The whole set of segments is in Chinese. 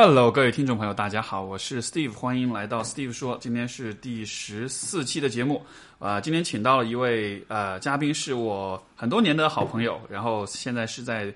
Hello，各位听众朋友，大家好，我是 Steve，欢迎来到 Steve 说。今天是第十四期的节目，啊、今天请到了一位呃嘉宾，是我很多年的好朋友，然后现在是在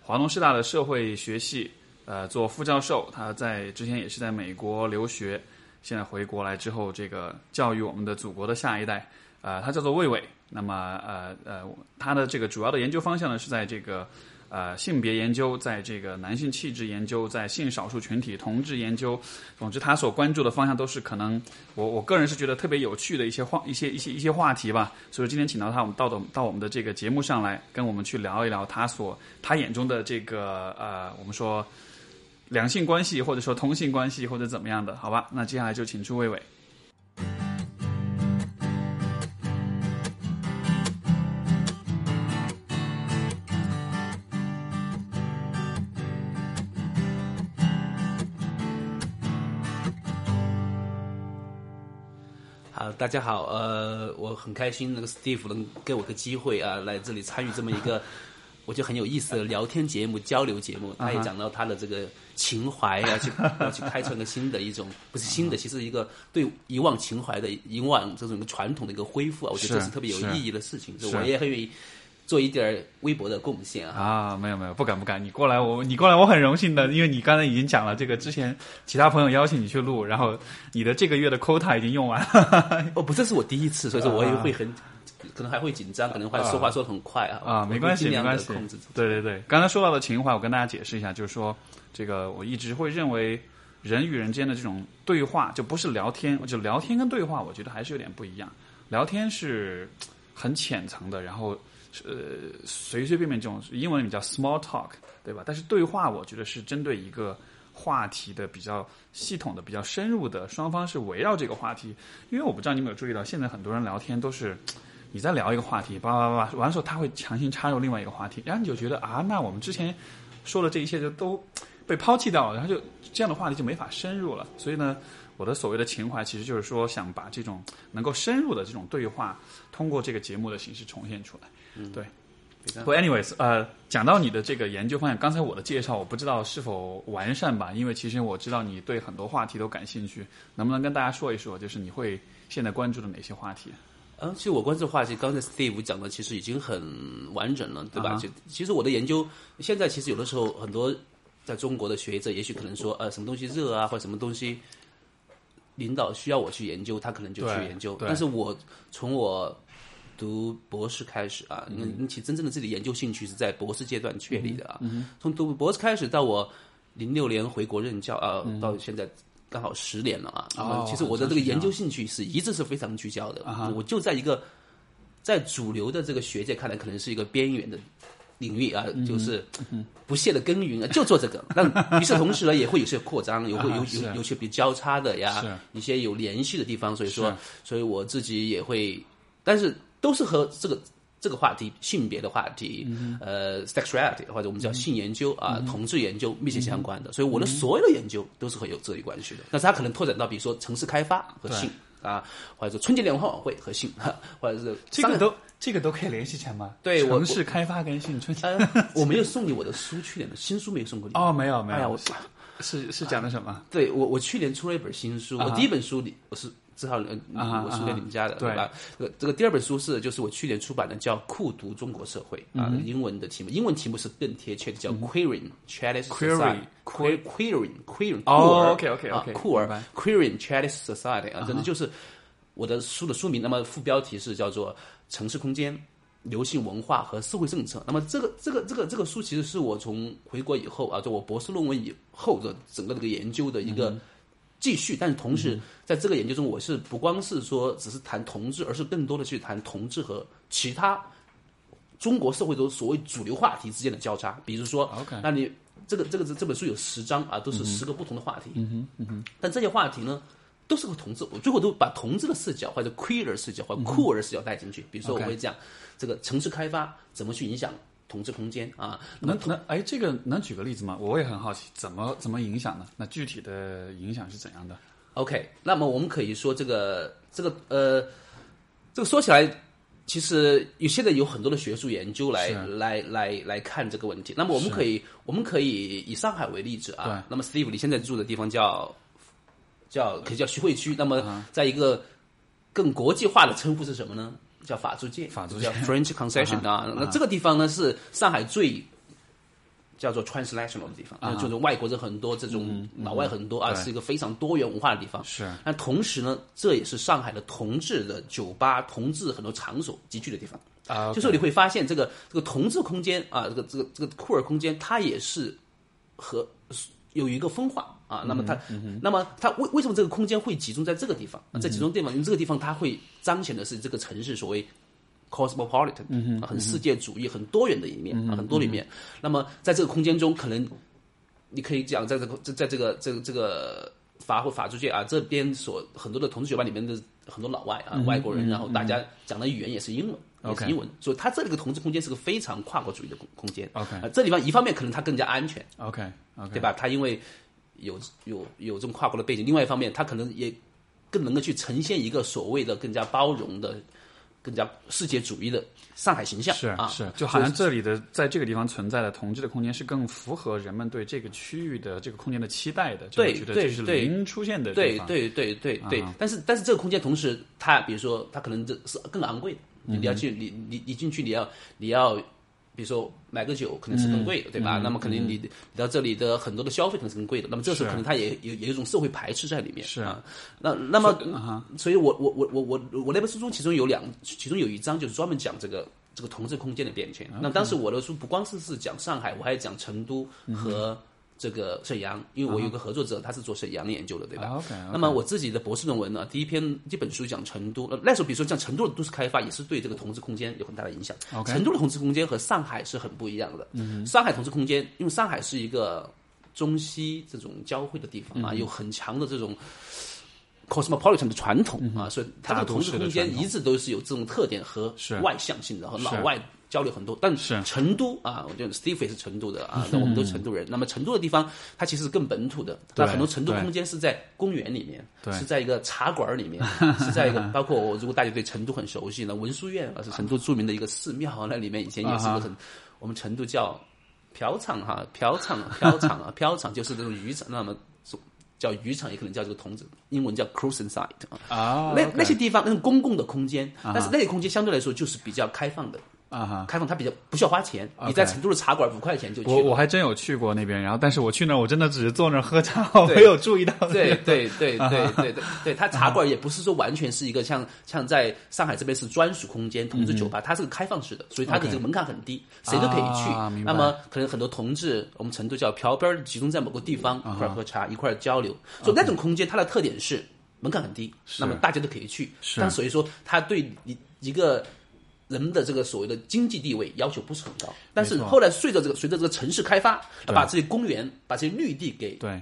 华东师大的社会学系呃做副教授，他在之前也是在美国留学，现在回国来之后，这个教育我们的祖国的下一代，呃，他叫做魏伟。那么呃呃，他的这个主要的研究方向呢是在这个。呃，性别研究，在这个男性气质研究，在性少数群体同志研究，总之他所关注的方向都是可能我我个人是觉得特别有趣的一些话一些一些一些话题吧。所以今天请到他，我们到的到我们的这个节目上来，跟我们去聊一聊他所他眼中的这个呃，我们说两性关系，或者说同性关系，或者怎么样的，好吧？那接下来就请出魏伟。大家好，呃，我很开心，那个 Steve 能给我个机会啊，来这里参与这么一个 我觉得很有意思的聊天节目、交流节目。他也讲到他的这个情怀啊，去 要去开创一个新的一种，不是新的，其实一个对以往情怀的以往这种传统的一个恢复啊，我觉得这是是特别有意义的事情，所以我也很愿意做一点儿微薄的贡献啊。啊，没有没有，不敢不敢，你过来我你过来我很荣幸的，因为你刚才已经讲了这个之前其他朋友邀请你去录，然后你的这个月的 quota 已经用完了 哦，不，这是我第一次，所以说我也会很，可能还会紧张，可能会说话说的很快啊。啊，没关系没关系对对对，刚才说到的情怀，我跟大家解释一下，就是说这个我一直会认为人与人间的这种对话就不是聊天，就聊天跟对话，我觉得还是有点不一样。聊天是很浅层的，然后呃随随便便这种英文里面叫 small talk，对吧？但是对话，我觉得是针对一个话题的比较系统的、比较深入的，双方是围绕这个话题。因为我不知道你有没有注意到，现在很多人聊天都是你在聊一个话题，叭叭叭，完了之后他会强行插入另外一个话题，然后你就觉得啊，那我们之前说的这一切就都被抛弃掉了，然后就这样的话题就没法深入了。所以呢，我的所谓的情怀，其实就是说想把这种能够深入的这种对话，通过这个节目的形式重现出来。嗯，对不，anyways，呃，讲到你的这个研究方向，刚才我的介绍我不知道是否完善吧，因为其实我知道你对很多话题都感兴趣，能不能跟大家说一说，就是你会现在关注的哪些话题？嗯，其实我关注的话题，刚才 Steve 讲的其实已经很完整了，对吧？就其实我的研究，现在其实有的时候很多在中国的学者，也许可能说，呃，什么东西热啊，或者什么东西，领导需要我去研究，他可能就去研究。但是我从我读博士开始啊，那引引起真正的自己研究兴趣是在博士阶段确立的啊。嗯从读博士开始到我零六年回国任教啊，嗯到现在。刚好十年了啊！那哦么其实我的这个研究兴趣是一直是非常聚焦的。啊我就在一个在主流的这个学界看来，可能是一个边缘的领域啊，嗯就是不懈的耕耘啊，就做这个。但与此同时呢，也会有些扩张，有会有有有些比较交叉的呀，一些有联系的地方。所以说，所以我自己也会，但是都是和这个。这个话题，性别的话题，嗯呃，sexuality 或者我们叫性研究啊，同志研究密切相关的，所以嗯我的所有的研究都是和有这一关系的。但是它可能拓展到，比如说城市开发和性啊，或者说春节联欢晚会和性，或者是这个都这个都可以联系起来吗？对我城市开发跟性春呃，我没有送你我的书，去年的新书没有送过你。哦，没有没有，哎呀我是是讲的什么？对我，我去年出了一本新书，我第一本书里我是只好呃我输给你们家的，啊对吧？这个这个第二本书是就是我去年出版的，叫《酷读中国社会》啊，嗯英文的题目，英文题目是更贴切的，叫 Queering Chinese Query Society。Queer Queering Queering 哦 OK，OK，OK，啊酷儿 Queering Chinese Society 啊，真的就是我的书的书名，那么副标题是叫做“城市空间”。流行文化和社会政策。那么这个这个这个这个书，其实是我从回国以后啊，就我博士论文以后的整个这个研究的一个继续。但是同时，在这个研究中，我是不光是说只是谈同志，而是更多的去谈同志和其他中国社会中所谓主流话题之间的交叉。比如说那你这个这个这这本书有十章啊，都是十个不同的话题。嗯哼嗯哼。但这些话题呢？都是个同志，我最后都把同志的视角或者 queer 视角或者酷儿视角带进去。比如说，我会讲这个城市开发怎么去影响同志空间啊。能能哎，这个能举个例子吗？我也很好奇，怎么怎么影响呢？那具体的影响是怎样的？OK，那么我们可以说这个这个呃，这个说起来其实有现在有很多的学术研究来来来来看这个问题。那么我们可以我们可以以上海为例子啊。对那么 Steve，你现在住的地方叫叫可以叫徐汇区。那么在一个更国际化的称呼是什么呢？叫法租界，法租界叫 French Concession 啊。那这个地方呢是上海最叫做 transnational 的地方，啊，就是外国人很多，这种老外很多啊，是一个非常多元文化的地方。是那同时呢，这也是上海的同志的酒吧、同志很多场所集聚的地方。啊，就是你会发现，这个这个同志空间啊，这个这个这个酷儿空间，它也是和有一个分化啊。那么它，那么它为为什么这个空间会集中在这个地方？在集中地方，因为这个地方它会彰显的是这个城市所谓 cosmopolitan，、啊很世界主义、很多元的一面啊，很多的一面。那么在这个空间中，可能你可以讲，在这个在在这个这个这个法或法租界啊这边所很多的同志酒吧里面的很多老外啊、外国人，然后大家讲的语言也是英文。也是英文，所以它这里个同志空间是个非常跨国主义的空空间。OK 啊，这地方一方面可能它更加安全 OK，对吧？它因为有有有这种跨国的背景，另外一方面，他可能也更能够去呈现一个所谓的更加包容的、更加世界主义的上海形象。是啊，是，就好像这里的在这个地方存在的同志的空间是更符合人们对这个区域的这个空间的期待的，就对对对零出现的地方，对对对对对，但是但是这个空间同时，它比如说它可能这是更昂贵的，你要去你你你进去你要你要。比如说买个酒可能是更贵的，对吧？那么肯定你你到这里的很多的消费可能是更贵的，那么这时候可能它也有也有一种社会排斥在里面。是啊，那那么，所以我我我我我我那本书中其中有两，其中有一章就是专门讲这个这个同质空间的变迁。那当时我的书不光是是讲上海，我还讲成都和这个沈阳，因为我有个合作者，他是做沈阳研究的，对吧？啊 OK，那么我自己的博士论文呢，第一篇一本书讲成都，呃那时候比如说像成都的都市开发，也是对这个同志空间有很大的影响。OK 成都的同志空间和上海是很不一样的。上海同志空间，因为上海是一个中西这种交汇的地方啊，有很强的这种 cosmopolitan 的传统啊，所以它这个同志空间一直都是有这种特点和外向性的，和老外交流很多。但是。成都啊，我觉得 Steve 也是成都的啊，那我们都成都人。那么成都的地方，它其实是更本土的，那很多成都空间是在公园里面，对。是在一个茶馆里面，是在一个包括我如果大家对成都很熟悉呢，文殊院啊是成都著名的一个寺庙，那里面以前也是个很，我们成都叫嫖场哈，嫖场 嫖场啊，嫖场就是这种渔场，那么叫渔场也可能叫这个同子，英文叫 cruising site 啊。啊，那那些地方那种公共的空间，但是那些空间相对来说就是比较开放的，啊哈。开放它比较不需要花钱。你在成都的茶馆五块钱就去。我我还真有去过那边，然后但是我去那儿我真的只是坐那儿喝茶，没有注意到。对对 对对对对对，它茶馆也不是说完全是一个像像在上海这边是专属空间同志酒吧，它是个开放式的，所以它的这个门槛很低，谁都可以去那么可能很多同志，我们成都叫嫖边儿，集中在某个地方一块喝茶，一块交流，所以那种空间它的特点是门槛很低，那么大家都可以去。是但所以说，它对一一个。人的这个所谓的经济地位要求不是很高，但是后来随着这个随着这个城市开发，把这些公园、把这些绿地给对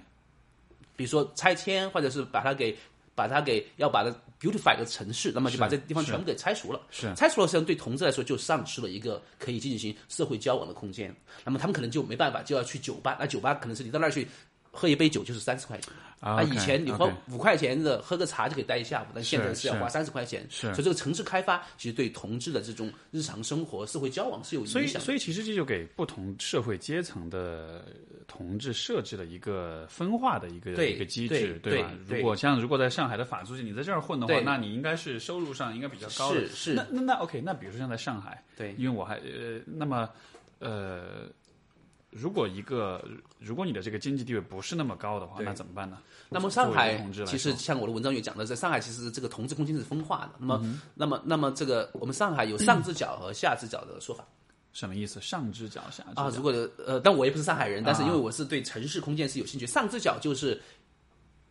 比如说拆迁，或者是把它给把它给要把它 beautify 个城市，那么就把这地方全部给拆除了。是拆除了，实际上对同志来说就丧失了一个可以进行社会交往的空间。那么他们可能就没办法，就要去酒吧。那酒吧可能是你到那儿去喝一杯酒就是三十块钱。啊以前你花五块钱的喝个茶就可以待一下午，但现在是要花三十块钱。是所以这个城市开发其实对同志的这种日常生活、社会交往是有，影响所以。所以其实这就给不同社会阶层的同志设置了一个分化的一个一个机制，对吧？如果像如果在上海的法租界，你在这儿混的话，那你应该是收入上应该比较高的。是是那那那 OK，那比如说像在上海，对因为我还呃，那么呃，如果一个如果你的这个经济地位不是那么高的话，那怎么办呢？那么上海其实像我的文章也讲的，在上海其实这个同志空间是分化的。那么，嗯那么，那么这个我们上海有上只脚和下只脚的说法什么意思？上只脚下只啊。如果呃，但我也不是上海人，但是啊因为我是对城市空间是有兴趣。上只脚就是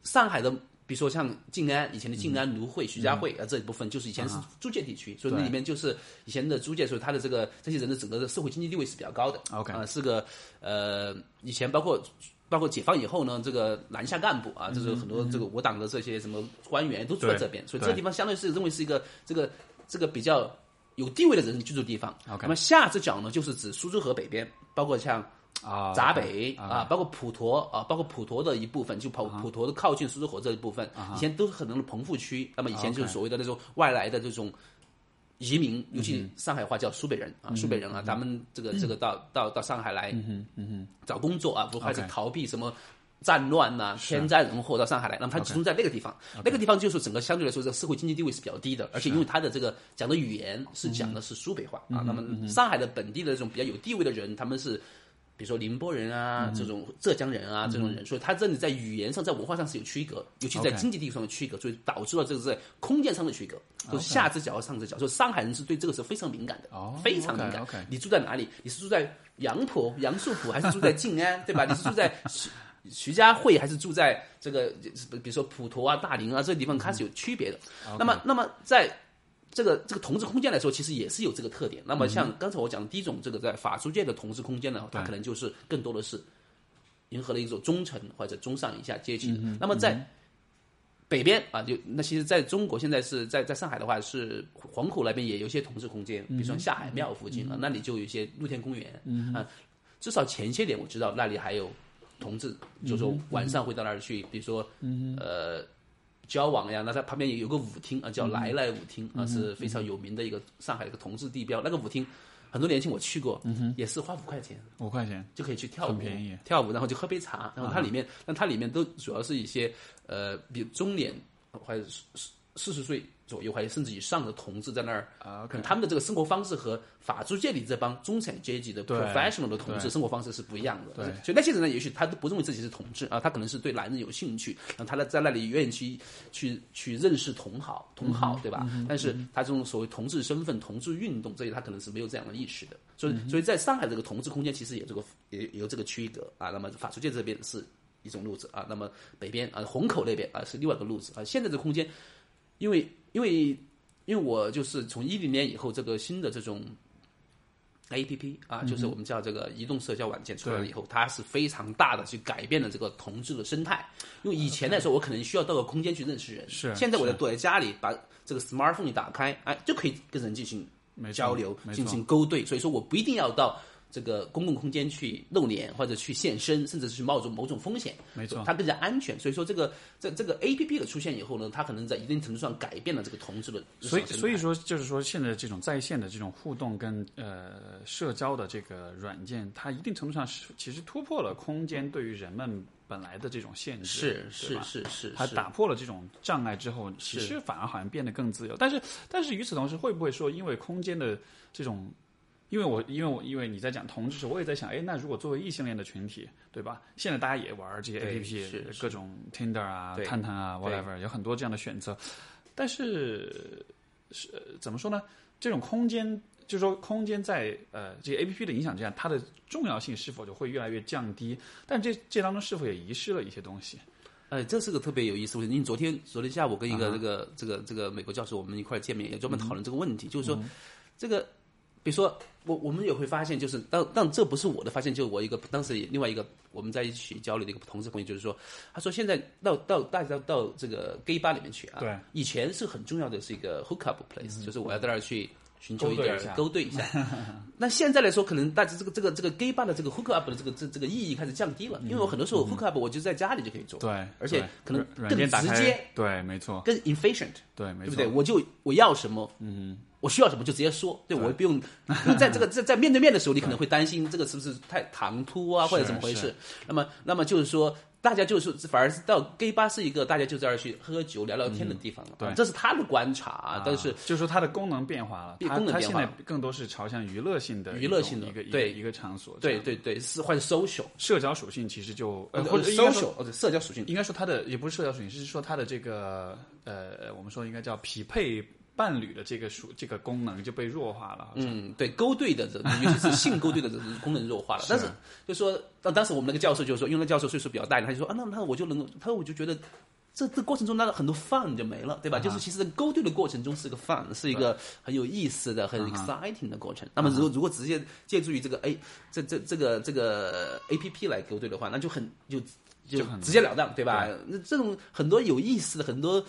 上海的，比如说像静安以前的静安、芦荟、徐家汇啊这一部分，就是以前是租界地区，所以那里面就是以前的租界，所以它的这个这些人的整个的社会经济地位是比较高的。OK 啊，是个呃，以前包括。包括解放以后呢，这个南下干部啊，就是很多这个我党的这些什么官员都住在这边，所以这个地方相对是认为是一个这个这个比较有地位的人居住地方。OK 那么下这角呢，就是指苏州河北边，包括像啊，闸北啊。啊，包括普陀啊，包括普陀的一部分，就普普陀的靠近苏州河这一部分，以前都是很多的棚户区。那么以前就是所谓的那种外来的这种移民，尤其上海话叫苏北人啊，苏北人啊，咱们这个这个到到到上海来找工作啊，不还是逃避什么。战乱呐、天灾人祸到上海来，那么他集中在那个地方，那个地方就是整个相对来说，这个社会经济地位是比较低的，而且因为他的这个讲的语言是讲的是苏北话啊，那么上海的本地的这种比较有地位的人，他们是比如说宁波人啊，这种浙江人啊，这种人，所以他这里在语言上、在文化上是有区隔，尤其在经济地位上的区隔，所以导致了这个在空间上的区隔，就是下只脚和上只脚。所以上海人是对这个是非常敏感的，哦非常敏感。你住在哪里？你是住在杨浦、杨树浦，还是住在静安，对吧？你是住在徐徐家汇，还是住在这个比如说普陀啊、大宁啊这个地方，它是有区别的。那么，那么在这个这个同志空间来说，其实也是有这个特点。那么像刚才我讲的第一种，这个在法租界的同志空间呢，它可能就是更多的是迎合了一种中层或者中上以下阶级的。那么在北边啊，就那其实在中国现在是在在上海的话，是虹口那边也有一些同志空间，比如说下海庙附近啊，那里就有一些露天公园啊。至少前些年我知道那里还有同志，就是说晚上会到那儿去，比如说呃。交往呀，那它旁边也有个舞厅啊，叫来来舞厅啊，是非常有名的一个上海的一个同志地标。那个舞厅很多年前我去过，也是花五块钱。五块钱，就可以去跳舞，很便宜。跳舞，然后就喝杯茶，然后它里面，那它里面都主要是一些呃，比如中年或者四四四十岁左右，还有甚至以上的同志在那儿啊可能他们的这个生活方式和法租界里这帮中产阶级的 professional 的同志生活方式是不一样的。对所以那些人呢，也许他都不认为自己是同志啊，他可能是对男人有兴趣，然后他在在那里愿意去去去认识同好同好，对吧？但是他这种所谓同志身份、同志运动这些，他可能是没有这样的意识的。所以，所以在上海这个同志空间，其实也有这个也也有这个区隔啊。那么法租界这边是一种路子啊，那么北边啊虹口那边啊是另外一个路子啊。现在这空间，因为因为因为我就是从一零年以后，这个新的这种 A P P 啊，就是我们叫这个移动社交软件出来了以后，它是非常大的去改变了这个同志的生态。因为以前来说，我可能需要到个空间去认识人，是。现在我在躲在家里，把这个 smartphone 一打开，哎，就可以跟人进行交流，进行勾兑。所以说我不一定要到这个公共空间去露脸或者去现身，甚至是冒着某种风险。没错它更加安全。所以说这个这这个 A P P 的出现以后呢，它可能在一定程度上改变了这个同志的所以所以说就是说，现在这种在线的这种互动跟呃社交的这个软件，它一定程度上是其实突破了空间对于人们本来的这种限制，是是是，是它打破了这种障碍之后，其实反而好像变得更自由。但是，但是与此同时，会不会说，因为空间的这种，因为我因为我因为你在讲同志时，我也在想，哎，那如果作为异性恋的群体，对吧？现在大家也玩这些 A P 是 P，各种 Tinder 啊、探探啊、whatever，有很多这样的选择。但是，是、呃怎么说呢？这种空间。就是说，空间在呃这些 A P P 的影响之下，它的重要性是否就会越来越降低？但这这当中是否也遗失了一些东西？哎，这是个特别有意思的问题。因为昨天昨天下午跟一啊个这个、这个这个美国教授我们一块儿见面，也专门嗯讨论这个问题，就是说这个。比如说，我我们也会发现，就是当但这不是我的发现，就是我一个当时另外一个我们在一起交流的一个同事朋友，就是说，他说现在到到大家到这个 gay bar 里面去啊，对，嗯以前是很重要的是一个 hook up place，、就是我要在那儿去寻求一点勾兑一下。那现在来说，可能大家这个这个这个 gay bar 的这个 hook up 的这个这这个意义开始降低了，因为我很多时候 hook up 我就在家里就可以做，对，而且可能更直接，对，没错，更 efficient，对，没错，对不对？我就我要什么，嗯，我需要什么就直接说，对我不用 在这个在在面对面的时候，你可能会担心这个是不是太唐突啊，或者怎么回事？那么那么就是说。大家就是反而是到 gay 吧是一个大家就在那儿去喝酒聊聊天的地方了，对啊这是他的观察啊。但是就是说它的功能变化了，功能变化在更多是朝向娱乐性的娱乐性的一个一个对一个场所，对，对对，是或者 social 社交属性其实就呃或或者 social 社交属性，应该说它的也不是社交属性，是说它的这个呃我们说应该叫匹配伴侣的这个属这个功能就被弱化了，嗯，对，勾兑的这，尤其是性勾兑的这功能弱化了。但是就说，当当时我们那个教授就说，因为那教授岁数比较大，他就说啊，那那我就能够，他说我就觉得。这这过程中，那个很多 fun 就没了，对吧？就是其实勾兑的过程中是个 fun，是一个很有意思的、很 exciting 的过程。那么如果如果直接借助于这个 A 这这这个这个 A P P 来勾兑的话，那就很就就直截了当，对吧？那这种很多有意思的、很多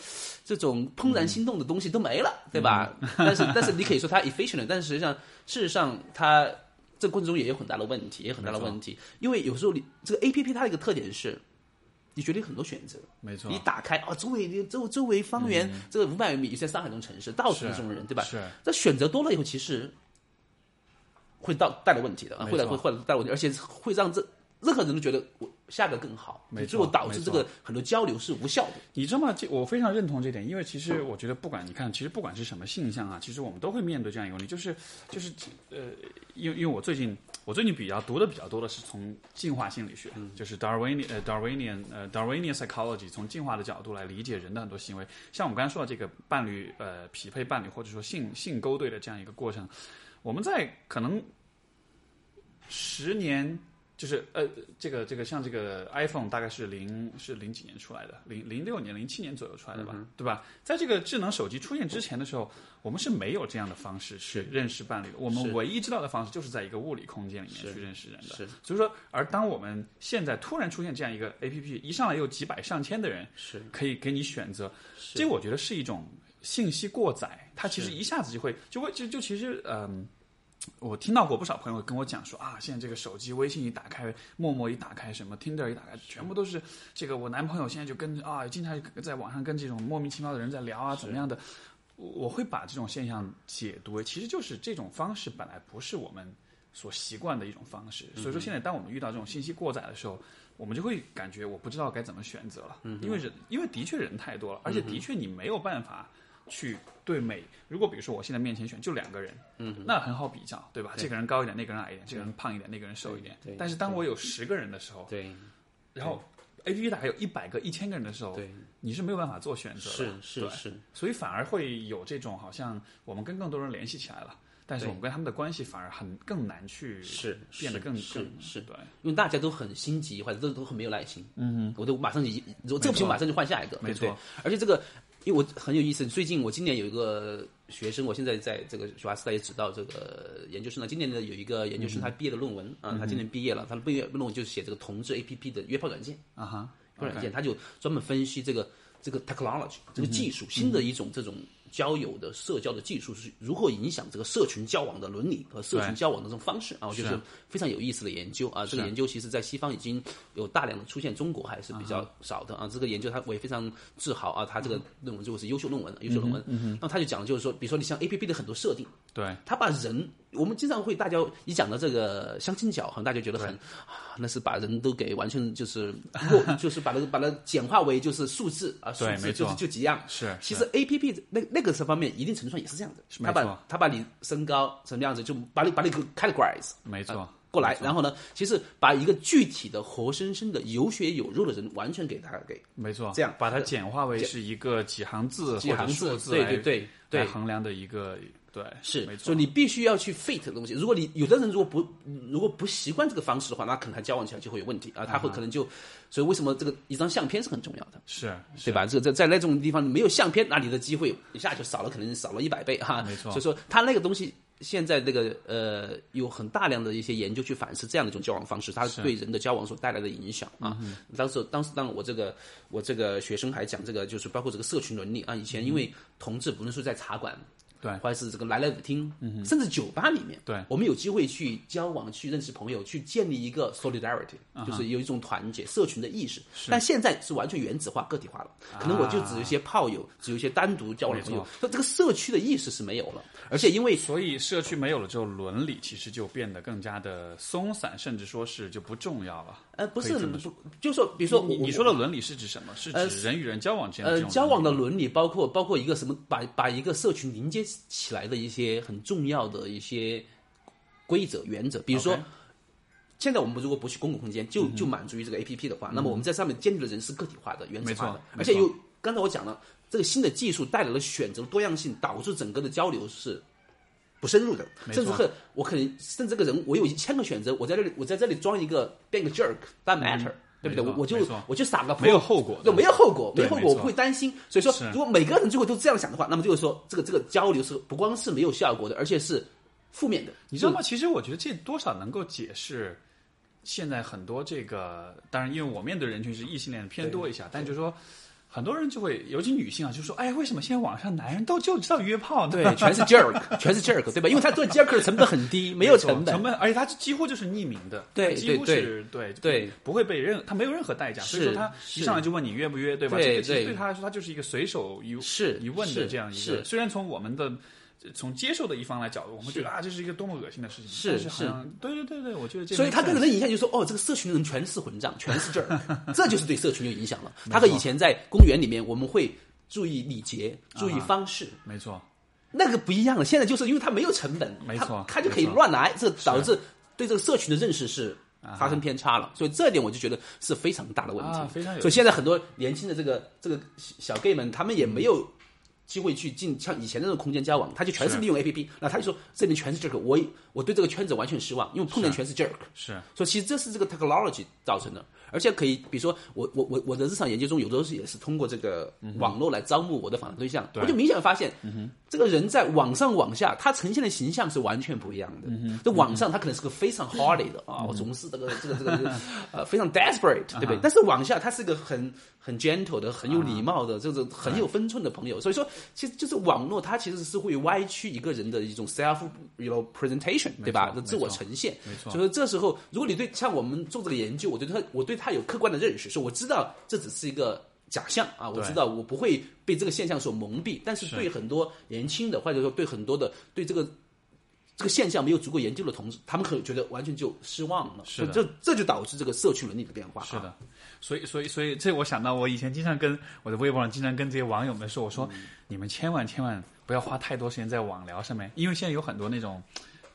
这种怦然心动的东西都没了，对吧？但是但是你可以说它 efficient，但是实际上事实上它这过程中也有很大的问题，也有很大的问题，因为有时候你这个 A P P 它的一个特点是。你觉得有很多选择。没错你，打开啊，周围周周围方圆、这个五百米，在上海这种城市，到处是这种人，对吧？是这选择多了以后，其实会到带来问题的会来会会带来问题，而且会让这任何人都觉得我下个更好，最后导致这个很多交流是无效的。你知道吗？这我非常认同这点，因为其实我觉得，不管你看，其实不管是什么现象啊，其实我们都会面对这样一个问题，就是就是呃，因为因为我最近我最近比较读的比较多的是从进化心理学，就是 Darwinian 呃 Darwinian 呃 Darwinian psychology，从进化的角度来理解人的很多行为，像我们刚才说到这个伴侣呃匹配伴侣或者说性性勾兑的这样一个过程，我们在可能十年。就是呃，这个这个像这个 iPhone 大概是零是零几年出来的，零零六年、零七年左右出来的吧，对吧？在这个智能手机出现之前的时候，我们是没有这样的方式去认识伴侣的。我们唯一知道的方式就是在一个物理空间里面去认识人的。是所以说，而当我们现在突然出现这样一个 APP，一上来有几百上千的人是可以给你选择，这我觉得是一种信息过载，它其实一下子就会就会就就其实嗯。我听到过不少朋友跟我讲说啊，现在这个手机微信一打开，陌陌一打开，什么 Tinder 一打开，全部都是这个。我男朋友现在就跟啊，经常在网上跟这种莫名其妙的人在聊啊，怎么样的？我我会把这种现象解读为，其实就是这种方式本来不是我们所习惯的一种方式。所以说，现在当我们遇到这种信息过载的时候，我们就会感觉我不知道该怎么选择了，因为人，因为的确人太多了，而且的确你没有办法。去对美，如果比如说我现在面前选就两个人，嗯，那很好比较，对吧？这个人高一点，那个人矮一点，这个人胖一点，那个人瘦一点。但是当我有十个人的时候，对，然后 A P P 打开有一百个、一千个人的时候，对，你是没有办法做选择的，是是是，所以反而会有这种好像我们跟更多人联系起来了，但是我们跟他们的关系反而很更难去是变得更是更是对，因为大家都很心急，或者都都很没有耐心。嗯，我都马上就我这个不行，马上就换下一个，没错。而且这个，因为我很有意思，最近我今年有一个学生，我现在在这个学华师大也指导这个研究生呢。今年呢有一个研究生，他毕业的论文啊，他今年毕业了，他的毕业论文就是写这个同志 A P P 的约炮软件啊哈，约炮软件，他就专门分析这个这个 technology 这个技术，新的一种这种。交友的社交的技术是如何影响这个社群交往的伦理和社群交往的这种方式啊？我觉得是非常有意思的研究啊。这个研究其实在西方已经有大量的出现，中国还是比较少的啊。这个研究他我也非常自豪啊，他这个论文就是优秀论文，优秀论文。那他就讲就是说，比如说你像 A P P 的很多设定，对，他把人，我们经常会大家一讲到这个相亲角，好像大家觉得很啊，那是把人都给完全就是 就是把它把它简化为就是数字啊，数字就是就几样。是，其实 A P P 那那个这方面一定程度上也是这样的，他把他把你身高什么样子，就把你把你 categorize，没错，过来，然后呢，其实把一个具体的活生生的有血有肉的人完全给他给，没错，这样。把它简化为是一个几行字几行字对对对对。衡量的一个。对，是，没错。所以你必须要去 fit 的东西。如果你有的人如果不如果不习惯这个方式的话，那可能他交往起来就会有问题啊。他会可能就，所以为什么这个一张相片是很重要的？是，对吧？这在在那种地方没有相片，那你的机会一下就少了，可能少了一百倍哈。没错。所以说他那个东西现在这个呃有很大量的一些研究去反思这样的一种交往方式，它对人的交往所带来的影响啊。当时当时当我这个我这个学生还讲这个，就是包括这个社群伦理啊。以前因为同志不论是在茶馆。对，或者是这个来来舞厅，甚至酒吧里面，对，我们有机会去交往、去认识朋友、去建立一个 solidarity，就是有一种团结、社群的意识。但现在是完全原子化、个体化了，可能我就只有一些炮友，只有一些单独交往的朋友，那这个社区的意识是没有了。而且因为所以社区没有了之后，伦理其实就变得更加的松散，甚至说是就不重要了。呃，不是，不，就说比如说你你说的伦理是指什么？是指人与人交往这样呃，交往的伦理包括包括一个什么，把把一个社群凝结起来的一些很重要的一些规则原则。比如说，现在我们如果不去公共空间，就就满足于这个 A P P 的话，那么我们在上面建立的人是个体化的、原子化的，而且又刚才我讲了，这个新的技术带来了选择多样性，导致整个的交流是。不深入的，甚至很我可能甚至这个人我有一千个选择，我在这里我在这里装一个变个 jerk，that matter，对不对？我我就我就撒个没有后果，就没有后果，没有后果，我不会担心。所以说，如果每个人最后都这样想的话，那么就是说，这个这个交流是不光是没有效果的，而且是负面的。你知道吗？其实我觉得这多少能够解释现在很多这个，当然因为我面对人群是异性恋偏多一下，但就是说。很多人就会，尤其女性啊，就说：“哎，为什么现在网上男人都就知道约炮呢？”对，全是 jerk，全是 jerk，对吧？因为他做 jerk 的成本很低，没有成本，成本，而且他几乎就是匿名的，对，几乎是对对，不会被任，他没有任何代价，所以说他一上来就问你约不约，对吧？这个其实对他来说，他就是一个随手一是一问的这样一个。虽然从我们的从接受的一方来角度，我们觉得啊，这是一个多么恶心的事情，是是，对对对对，我觉得。所以他给人的印象就是说，哦，这个社群的人全是混账，全是 jerk，这就是对社群有影响了。他和以前在公园里面，我们会。注意礼节，注意方式，没错，那个不一样了。现在就是因为他没有成本，没错，他就可以乱来，这导致对这个社群的认识是发生偏差了。所以这一点我就觉得是非常大的问题。非常有。所以现在很多年轻的这个这个小 gay 们，他们也没有机会去进像以前那种空间交往，他就全是利用 A P P。那他就说这里全是 jerk，我我对这个圈子完全失望，因为碰见全是 jerk。是，所以其实这是这个 technology 造成的。而且可以，比如说我我我我的日常研究中，有的时候也是通过这个网络来招募我的访谈对象，我就明显发现，这个人在网上网下，他呈现的形象是完全不一样的。在网上，他可能是个非常 hardy 的啊，我总是这个这个这个 呃非常 desperate，对不对？但是网下他是个很很 gentle 的、很有礼貌的，这种很有分寸的朋友。所以说，其实就是网络，它其实是会歪曲一个人的一种 self you know presentation，对吧？的自我呈现。没错。所以说这时候，如果你对像我们做这个研究，我对他，我对。他有客观的认识，说我知道这只是一个假象啊，我知道我不会被这个现象所蒙蔽。但是对很多年轻的，或者说对很多的对这个这个现象没有足够研究的同时，他们可能觉得完全就失望了。是的，这这就导致这个社区伦理的变化。是的，所以所以所以这我想到，我以前经常跟我的微博上经常跟这些网友们说，我说你们千万千万不要花太多时间在网聊上面，因为现在有很多那种。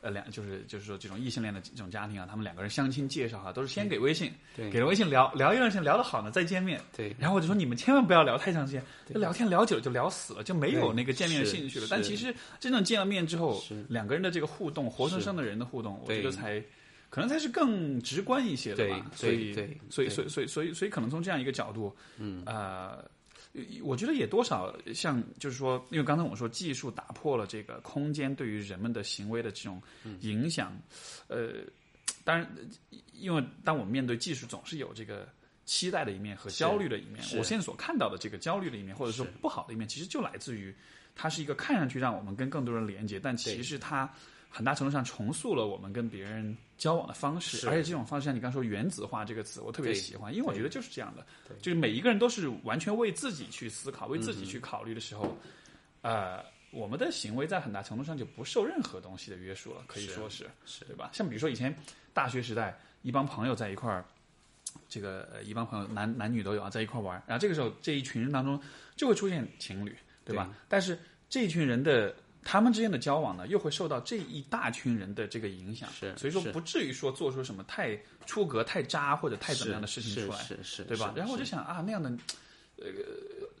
呃，两就是就是说这种异性恋的这种家庭啊，他们两个人相亲介绍哈，都是先给微信，给了微信聊聊一段时间，聊得好呢再见面，对，然后我就说你们千万不要聊太长时间，聊天聊久了就聊死了，就没有那个见面的兴趣了。但其实真正见了面之后，两个人的这个互动，活生生的人的互动，我觉得才可能才是更直观一些的吧。所以，所以，所以，所以，所以，所以，可能从这样一个角度，嗯，呃。我觉得也多少像，就是说，因为刚才我们说技术打破了这个空间对于人们的行为的这种影响，呃，当然，因为当我们面对技术，总是有这个期待的一面和焦虑的一面。我现在所看到的这个焦虑的一面，或者说不好的一面，其实就来自于它是一个看上去让我们跟更多人连接，但其实它。很大程度上重塑了我们跟别人交往的方式，而且这种方式像你刚说“原子化”这个词，我特别喜欢，因为我觉得就是这样的，就是每一个人都是完全为自己去思考、为自己去考虑的时候，呃，我们的行为在很大程度上就不受任何东西的约束了，可以说是，是对吧？像比如说以前大学时代，一帮朋友在一块儿，这个一帮朋友男男女都有啊，在一块玩，然后这个时候这一群人当中就会出现情侣，对吧？但是这一群人的。他们之间的交往呢，又会受到这一大群人的这个影响，是，所以说不至于说做出什么太出格、太渣或者太怎么样的事情出来，是是，对吧？然后我就想啊，那样的，呃。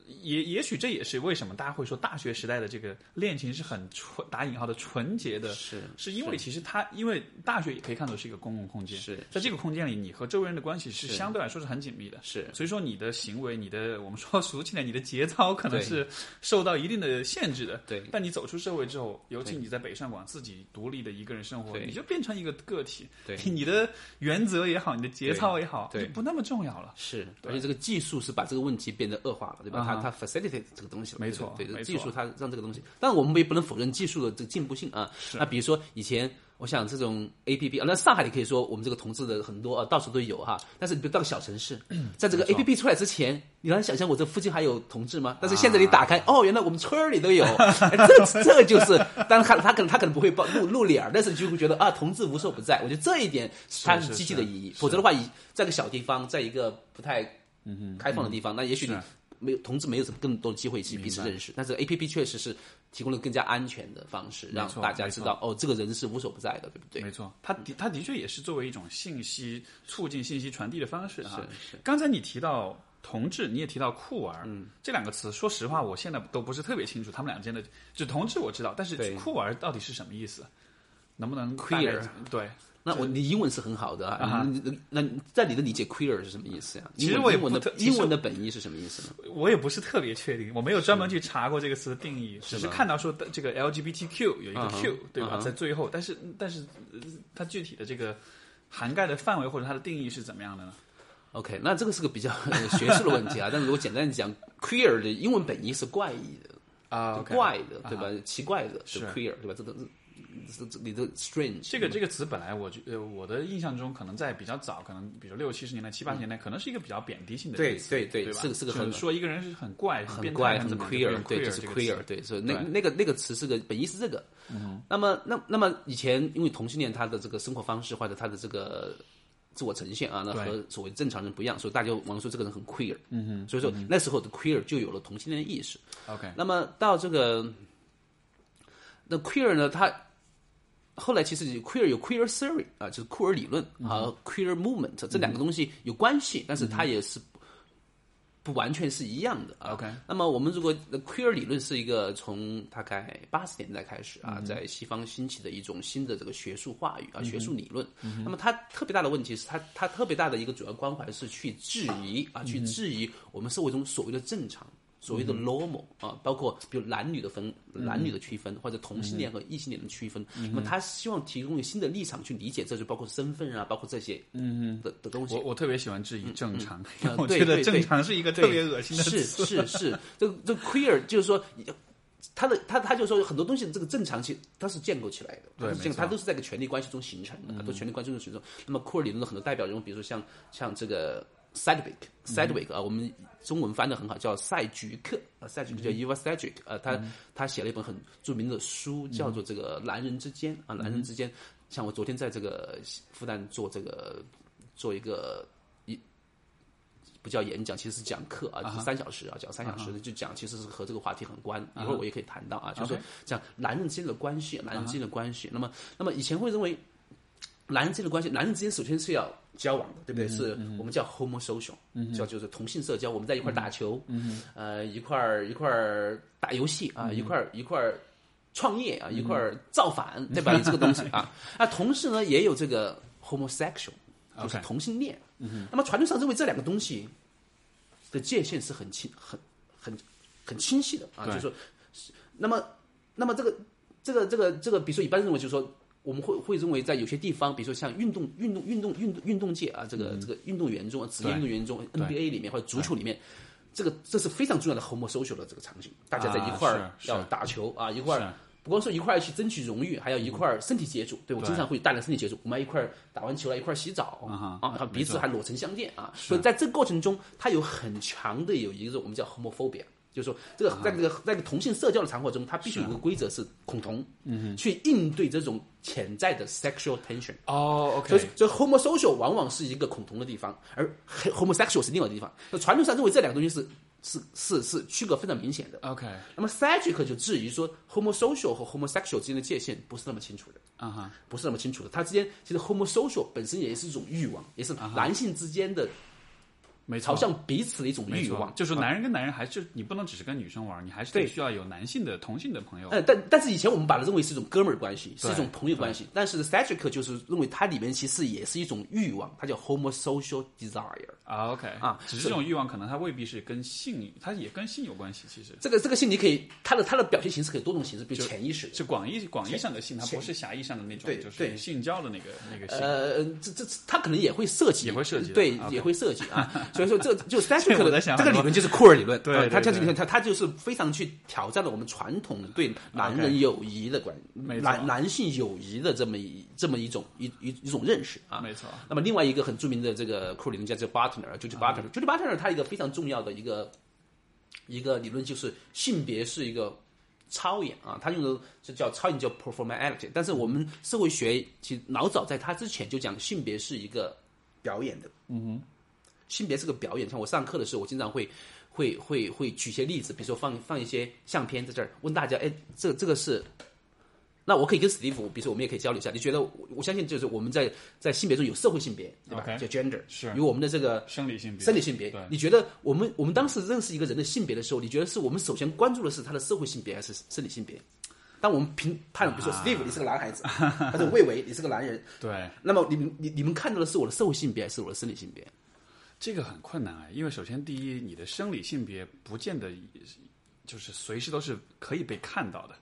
也也许这也是为什么大家会说大学时代的这个恋情是很纯打引号的纯洁的，是是因为其实它因为大学也可以看作是一个公共空间，是在这个空间里，你和周围人的关系是相对来说是很紧密的，是所以说你的行为，你的我们说俗气点，你的节操可能是受到一定的限制的，对。但你走出社会之后，尤其你在北上广自己独立的一个人生活，你就变成一个个体，对，你的原则也好，你的节操也好，对，不那么重要了，是。而且这个技术是把这个问题变得恶化了，对吧？它它 facilitate。这个东西了没错，对技术它让这个东西，但我们也不能否认技术的这个进步性啊。那比如说以前，我想这种 A P P 啊，那上海你可以说我们这个同志的很多啊，到处都有哈。但是你比如到个小城市，在这个 A P P 出来之前，你能想象我这附近还有同志吗？但是现在你打开，哦，原来我们村里都有。这这就是，当然他他可能他可能不会报露露脸，但是你就会觉得啊，同志无所不在。我觉得这一点它是积极的意义。否则的话，以在个小地方，在一个不太开放的地方，那也许你。没有同志没有什么更多的机会去彼此认识，但是 A P P 确实是提供了更加安全的方式，让大家知道哦，这个人是无所不在的，对不对？没错，他的他的确也是作为一种信息促进信息传递的方式哈。是是。刚才你提到同志，你也提到酷儿，嗯，这两个词，说实话，我现在都不是特别清楚他们俩之间的，就同志我知道，但是酷儿到底是什么意思？能不能 queer？对。那我你英文是很好的啊，那在你的理解，queer 是什么意思呀？其实我也文的英文的本意是什么意思呢？我也不是特别确定，我没有专门去查过这个词的定义，只是看到说这个 LGBTQ 有一个 Q 对吧，在最后，但是但是它具体的这个涵盖的范围或者它的定义是怎么样的呢？OK，那这个是个比较呃学术的问题啊。但是如果简单地讲，queer 的英文本意是怪异的啊怪的，对吧？奇怪的，是是 queer，对吧？这个你的 strange，这个这个词本来我觉呃我的印象中可能在比较早，可能比如六七十年代、七八十年代，可能是一个比较贬低性的对对对对，是个是个很说一个人是很怪、很怪、很 queer，对，就是 queer，对，所以那那个那个词是个本意是这个。嗯，那么那那么以前因为同性恋他的这个生活方式或者他的这个自我呈现啊，那和所谓正常人不一样，所以大家往往说这个人很 queer。嗯哼，所以说那时候的 queer 就有了同性恋的意识。OK 那么到这个那 queer 呢，它后来其实 queer 有 queer theory 啊，就是库尔理论和 queer movement 这两个东西有关系，但是它也是不不完全是一样的啊。OK 那么我们如果呃 queer 理论是一个从大概八十年代开始啊，在西方兴起的一种新的这个学术话语啊，学术理论。那么它特别大的问题是它它特别大的一个主要关怀是去质疑啊，去质疑我们社会中所谓的正常。所谓的 normal 啊，包括比如男女的分、男女的区分，或者同性恋和异性恋的区分。那么他希望提供一个新的立场去理解，这就包括身份啊，包括这些嗯的的东西我。我特别喜欢质疑正常，嗯我觉得对对对正常是一个特别恶心的是词。是是，这这 queer 就是说。他的他他就说很多东西这个正常其实它是建构起来的，对它都是在一个权力关系中形成的，它都权力关系中形成。那么库尔理论的很多代表人物，比如说像像这个 Sedgwick Sedgwick 啊，我们中文翻的很好，叫赛菊克啊，赛菊克叫 Eva Sedgwick 啊，他他写了一本很著名的书，叫做这个《男人之间》啊，男人之间。像我昨天在这个复旦做这个做一个一不叫演讲，其实是讲课啊，就是三小时啊，讲三小时的就讲，其实是和这个话题很关。一会儿我也可以谈到啊，就是说讲男人之间的关系，男人之间的关系。那么，那么以前会认为男人之间的关系，男人之间首先是要交往的，对不对？是我们叫 homosocial，叫就是同性社交，我们在一块儿打球，呃，一块儿一块儿打游戏啊，一块儿一块儿创业啊，一块儿造反，对吧？这个东西啊，那同时呢，也有这个 homosexual，就是同性恋。那么传统上认为这两个东西的界限是很清、很、很、很清晰的啊，就是说，那么，那么这个、这个、这个、这个，比如说一般认为就是说。我们会会认为，在有些地方，比如说像运动、运动、运动、运动、运动界啊，这个、这个运动员中，职业运动员中，NBA 里面或者足球里面，这个这是非常重要的 homosocial 的这个场景，大家在一块儿要打球啊，一块儿不光说一块儿去争取荣誉，还要一块儿身体接触。对我经常会大量身体接触，我们还一块儿打完球了，一块儿洗澡啊，然后，彼此还裸成相见啊。所以在这个过程中，它有很强的有一个我们叫 homophobia。就是说，这个在这个在这个同性社交的场合中，它必须有个规则是恐同，嗯，去应对这种潜在的 sexual tension。哦，OK，，所以所以 homosocial 往往是一个恐同的地方，而 homosexual 是另外的地方。那传统上认为这两个东西是是是是区隔非常明显的。OK，那么 Cedric 就质疑说，homosocial 和 homosexual 之间的界限不是那么清楚的，啊哈，不是那么清楚的。它之间其实 homosocial 本身也是一种欲望，也是男性之间的没错朝。向彼此的一种欲望，。就是男人跟男人还是你不能只是跟女生玩，你还是得需要有男性的同性的朋友。呃，但但是以前我们把它认为是一种哥们儿关系，是一种朋友关系。但是 Cedric 就是认为它里面其实也是一种欲望，它叫 homosocial desire。啊，OK 啊只是这种欲望可能它未必是跟性，它也跟性有关系。其实这个这个性你可以，它的它的表现形式可以多种形式，比如潜意识。是广义广义上的性，它不是狭义上的那种对，就是对性交的那个那个性。呃，这这它可能也会涉及，也会涉及对也会涉及啊。所以说，这就 s t c 在的 这个理论就是库尔理论，对对呃它它对这个它它就是非常去挑战了我们传统对男人友谊的观，没错。男男性友谊的这么一这么一种一一一种认识啊。没错。那么另外一个很著名的这个库尔理论家叫 Butler，Judy Butler，Judy Butler 他一个非常重要的一个一个理论就是性别是一个超演啊，他用的是叫超演叫 performality，但是我们社会学其实老早在他之前就讲性别是一个表演的，嗯哼，性别是个表演。像我上课的时候，我经常会会会会举些例子，比如说放放一些相片在这儿，问大家，哎，这这个是。那我可以跟史蒂夫，比如说我们也可以交流一下。你觉得？我我相信就是我们在在性别中有社会性别，对吧叫 gender，是有我们的这个生理性别，生理性别，你觉得我们我们当时认识一个人的性别的时候，你觉得是我们首先关注的是他的社会性别还是生理性别？当我们评判，比如说 Steve 你是个男孩子，或者魏伟你是个男人，对，那么你们你你们看到的是我的社会性别还是我的生理性别？这个很困难啊，因为首先第一，你的生理性别不见得就是随时都是可以被看到的，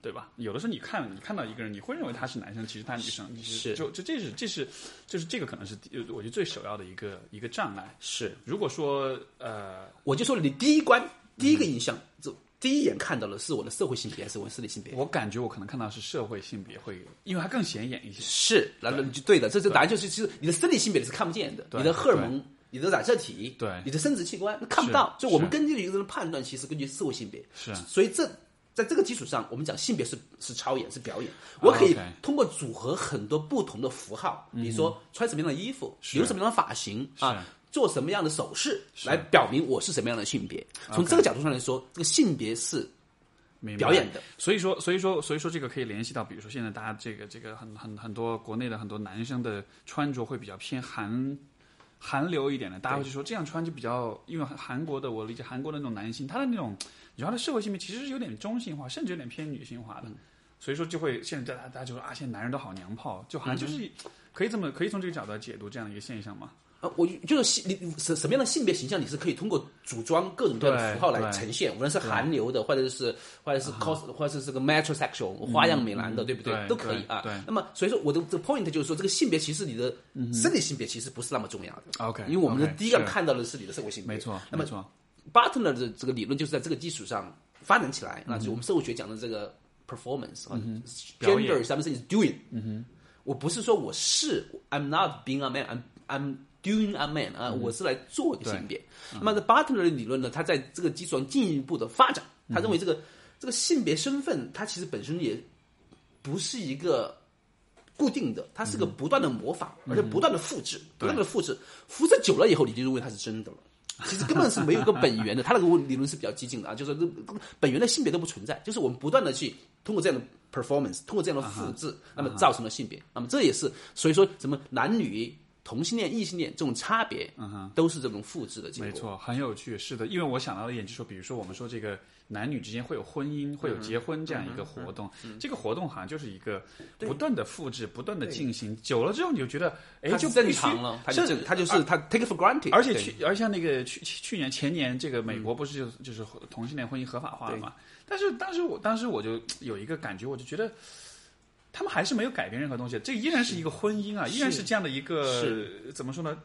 对吧？有的时候你看你看到一个人，你会认为他是男生，其实他是女生，你是就就这是这是就是这个可能是呃我觉得最首要的一个一个障碍。是，如果说呃我就说了，你第一关第一个印象，就第一眼看到的是我的社会性别还是我的生理性别？我感觉我可能看到是社会性别会，因为它更显眼一些。是，然后就对的，这这答案就是，其实你的生理性别你是看不见的，你的荷尔蒙、你的染色体、对你的生殖器官看不到，是所以我们根据一个人的判断，其实根据社会性别，是所以这在这个基础上，我们讲性别是是超演是表演，我可以通过组合很多不同的符号，比如说穿什么样的衣服，留什么样的发型啊。做什么样的手势来表明我是什么样的性别？从这个角度上来说，这个性别是表演的。所以说，所以说，所以说，这个可以联系到，比如说现在大家这个这个很很很多国内的很多男生的穿着会比较偏韩韩流一点的，大家会就说这样穿就比较，因为韩国的我理解韩国的那种男性，他的那种，你说他的社会性别其实是有点中性化，甚至有点偏女性化的。所以说就会现在大家大家就说啊，现在男人都好娘炮，就好像就是可以这么可以从这个角度来解读这样的一个现象嘛。呃，我就是性你你什什么样的性别形象，你是可以通过组装各种各样的符号来呈现，无论是韩流的，或者是或者是 cos，或者是这个 metrosexual 花样美男的，对不嗯对都可以啊。那么所以说我的这个 point 就是说，这个性别其实你的生理性别其实不是那么重要的。OK，因为我们的第一个看到的是你的社会性别，没错，那么，Butler 的这个理论就是在这个基础上发展起来，嗯那就我们社会学讲的这个 performance 啊，gender something is doing。嗯哼，我不是说我是 I'm not being a man，I'm I'm doing a man 啊，我是来做一个性别。那么在 Butler 的理论呢，他在这个基础上进一步的发展，他认为这个这个性别身份，它其实本身也不是一个。固定的，它是个不断的模仿，而且不断的复制，不断的复制，复制久了以后，你就认为它是真的了。其实根本是没有一个本源的，他那个理论是比较激进的啊，就是这本源的性别都不存在，就是我们不断的去通过这样的 performance，通过这样的复制，那么造成了性别。那么这也是所以说什么男女、同性恋、异性恋这种差别，嗯哼都是这种复制的结果。没错，很有趣。是的，因为我想到的一点就是说，比如说我们说这个男女之间会有婚姻、会有结婚这样一个活动，这个活动好像就是一个不断的复制、不断的进行，久了之后你就觉得，哎，就是必须常了，它就它就是它 take for granted，而且去，而像那个去去去年前年，这个美国不是就就是同性恋婚姻合法化了嘛？但是当时我当时我就有一个感觉，我就觉得。他们还是没有改变任何东西，这依然是一个婚姻啊，依然是这样的一个怎么说呢？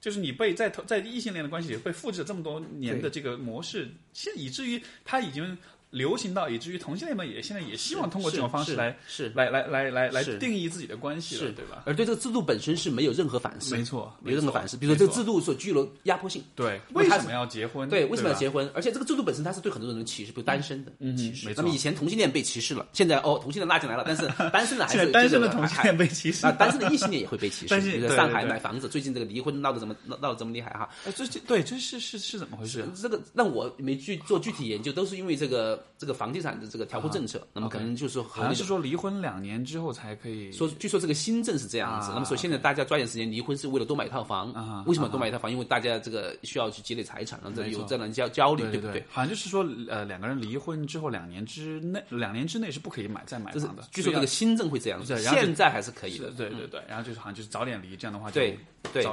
就是你被在在异性恋的关系里被复制了这么多年的这个模式，现以至于他已经流行到以至于同性恋们也现在也希望通过这种方式来是来来来来来定义自己的关系了，是对吧？而对这个制度本身是没有任何反思，没错没有任何反思。比如说这个制度所具有压迫性，对，为什么要结婚？对，为什么要结婚？而且这个制度本身它是对很多人的歧视，比如单身的歧视。没错那么以前同性恋被歧视了，现在哦同性恋拉进来了，但是 单身的还是单身的同性恋被歧视啊，单身的异性恋也会被歧视。比如说上海买房子，最近这个离婚闹得怎么闹闹得这么厉害哈。哎，这这对这是是是怎么回事？这个让我没去做具体研究，都是因为这个这个房地产的这个调控政策，那么可能就是好像是说离婚两年之后才可以说，据说这个新政是这样子。啊那么说现在大家抓紧时间离婚是为了多买一套房啊，为什么多买一套房？因为大家这个需要去积累财产，让这没错。有这样的焦焦虑，对不对？好像就是说呃两个人离婚之后两年之内两年之内是不可以买再买就是房的，据说这个新政会这样子，现在还是可以的。对对对，然后就是好像就是早点离，这样的话就对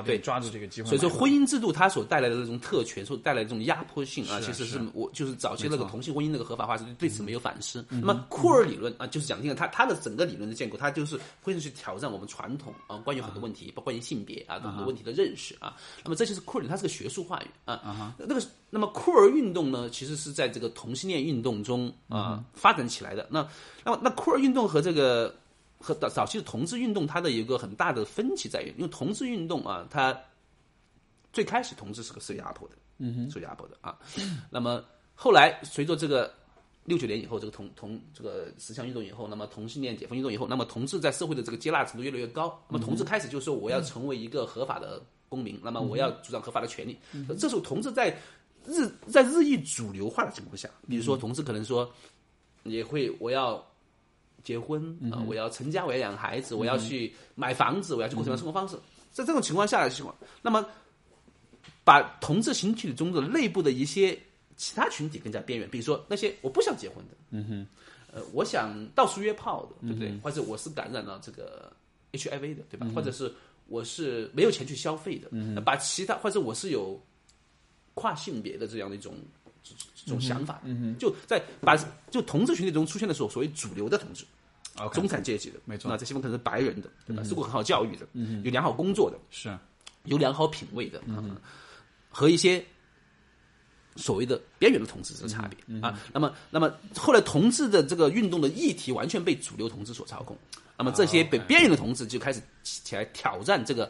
对抓住这个机会。所以说，婚姻制度它所带来的这种特权，所带来的这种压迫性啊，其实是是。我就是早期那个同性婚姻那个合法化是对此没有反思。嗯那么库尔理论啊，就是讲定了它它的整个理论的建构，它就是会去挑战我们传统啊关于很多问题，包括关于性别啊很多问题的认识啊。那么这就是库尔它是个学术话语啊。那个那么库尔运动呢，其实是在这个同性恋运动中啊发展起来的。那那么那库尔运动和这个和早早期的同志运动，它的一个很大的分歧在于，因为同志运动啊，它最开始同志是个受压迫的，嗯哼，受压迫的啊。那么后来随着这个六九年以后，这个同同这个十项运动以后，那么同性恋解放运动以后，那么同志在社会的这个接纳程度越来越高。那么同志开始就说我要成为一个合法的公民，那么我要主张合法的权利。这时候同志在日在日益主流化的情况下，比如说同志可能说也会我要。结婚啊、我要成家，我要养孩子，我要去买房子，我要去过什么样生活方式？在这种情况下的情况，那么把同志群体中的内部的一些其他群体更加边缘，比如说那些我不想结婚的，嗯哼，呃，我想到处约炮的，对不对？或者我是感染了这个 HIV 的，对吧？或者是我是没有钱去消费的，嗯把其他或者我是有跨性别的这样的一种这这种想法，嗯就在把就同志群体中出现的时候所谓主流的同志，OK。中产阶级的，没错。那这西方可能是白人的，对吧？受过很好教育的，有良好工作的，是。有良好品味的，嗯，和一些所谓的边缘的同志这个差别、啊。那么，那么后来同志的这个运动的议题完全被主流同志所操控。那么这些被边缘的同志就开始起起来挑战这个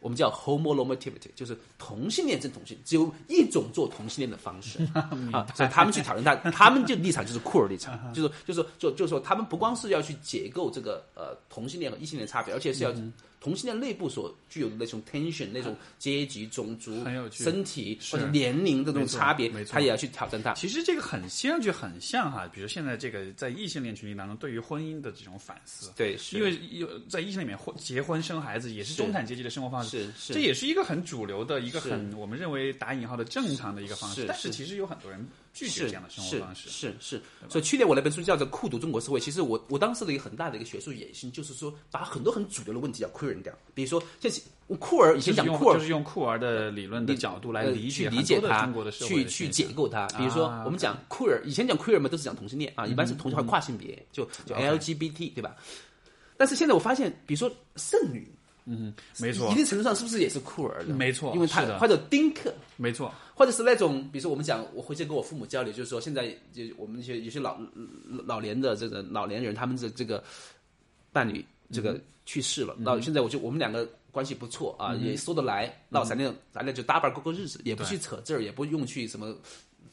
我们叫 homonormativity，就是同性恋正同性，只有一种做同性恋的方式 啊，所以他们去讨论他，他们就立场就是酷儿立场，就是就是就就是说他们不光是要去解构这个呃同性恋和异性恋的差别，而且是要同性恋内部所具有的那种 tension、那种阶级、种族身体或者年龄的这种差别没，错。他也要去挑战它。其实这个很听上去很像哈，比如现在这个在异性恋群体当中对于婚姻的这种反思，对，是。因为有在异性里面婚结婚生孩子也是是中产阶级的生活方式，是是。这也是一个很主流的一个很我们认为打引号的正常的一个方式，是但是是其实有很多人拒绝是这样的生活是方式。是是，所以去年我那本书叫做《酷读中国社会》，其实我我当时的一个很大的一个学术野心，就是说把很多很主流的问题要 q u e r y 掉，比如说像是酷儿以前讲酷儿就是用酷儿的理论的角度来呃理解去理解它去去解构它。比如说啊，我们讲 queer，以前讲 queer 嘛，都是讲同性恋啊，一般是同性化跨性别，就就 LGBT 对吧？但是现在我发现，比如说剩女，嗯没错。一定程度上是不是也是酷儿的？没错因为他是的。或者丁克，没错，或者是那种，比如说我们讲，我回去跟我父母交流，就是说现在就我们一些有些老老年的这个老年人，他们的这个伴侣这个去世了，那、现在我就我们两个关系不错啊，也说得来，那咱俩咱俩就搭伴过过日子，也不去扯字儿，也不用去什么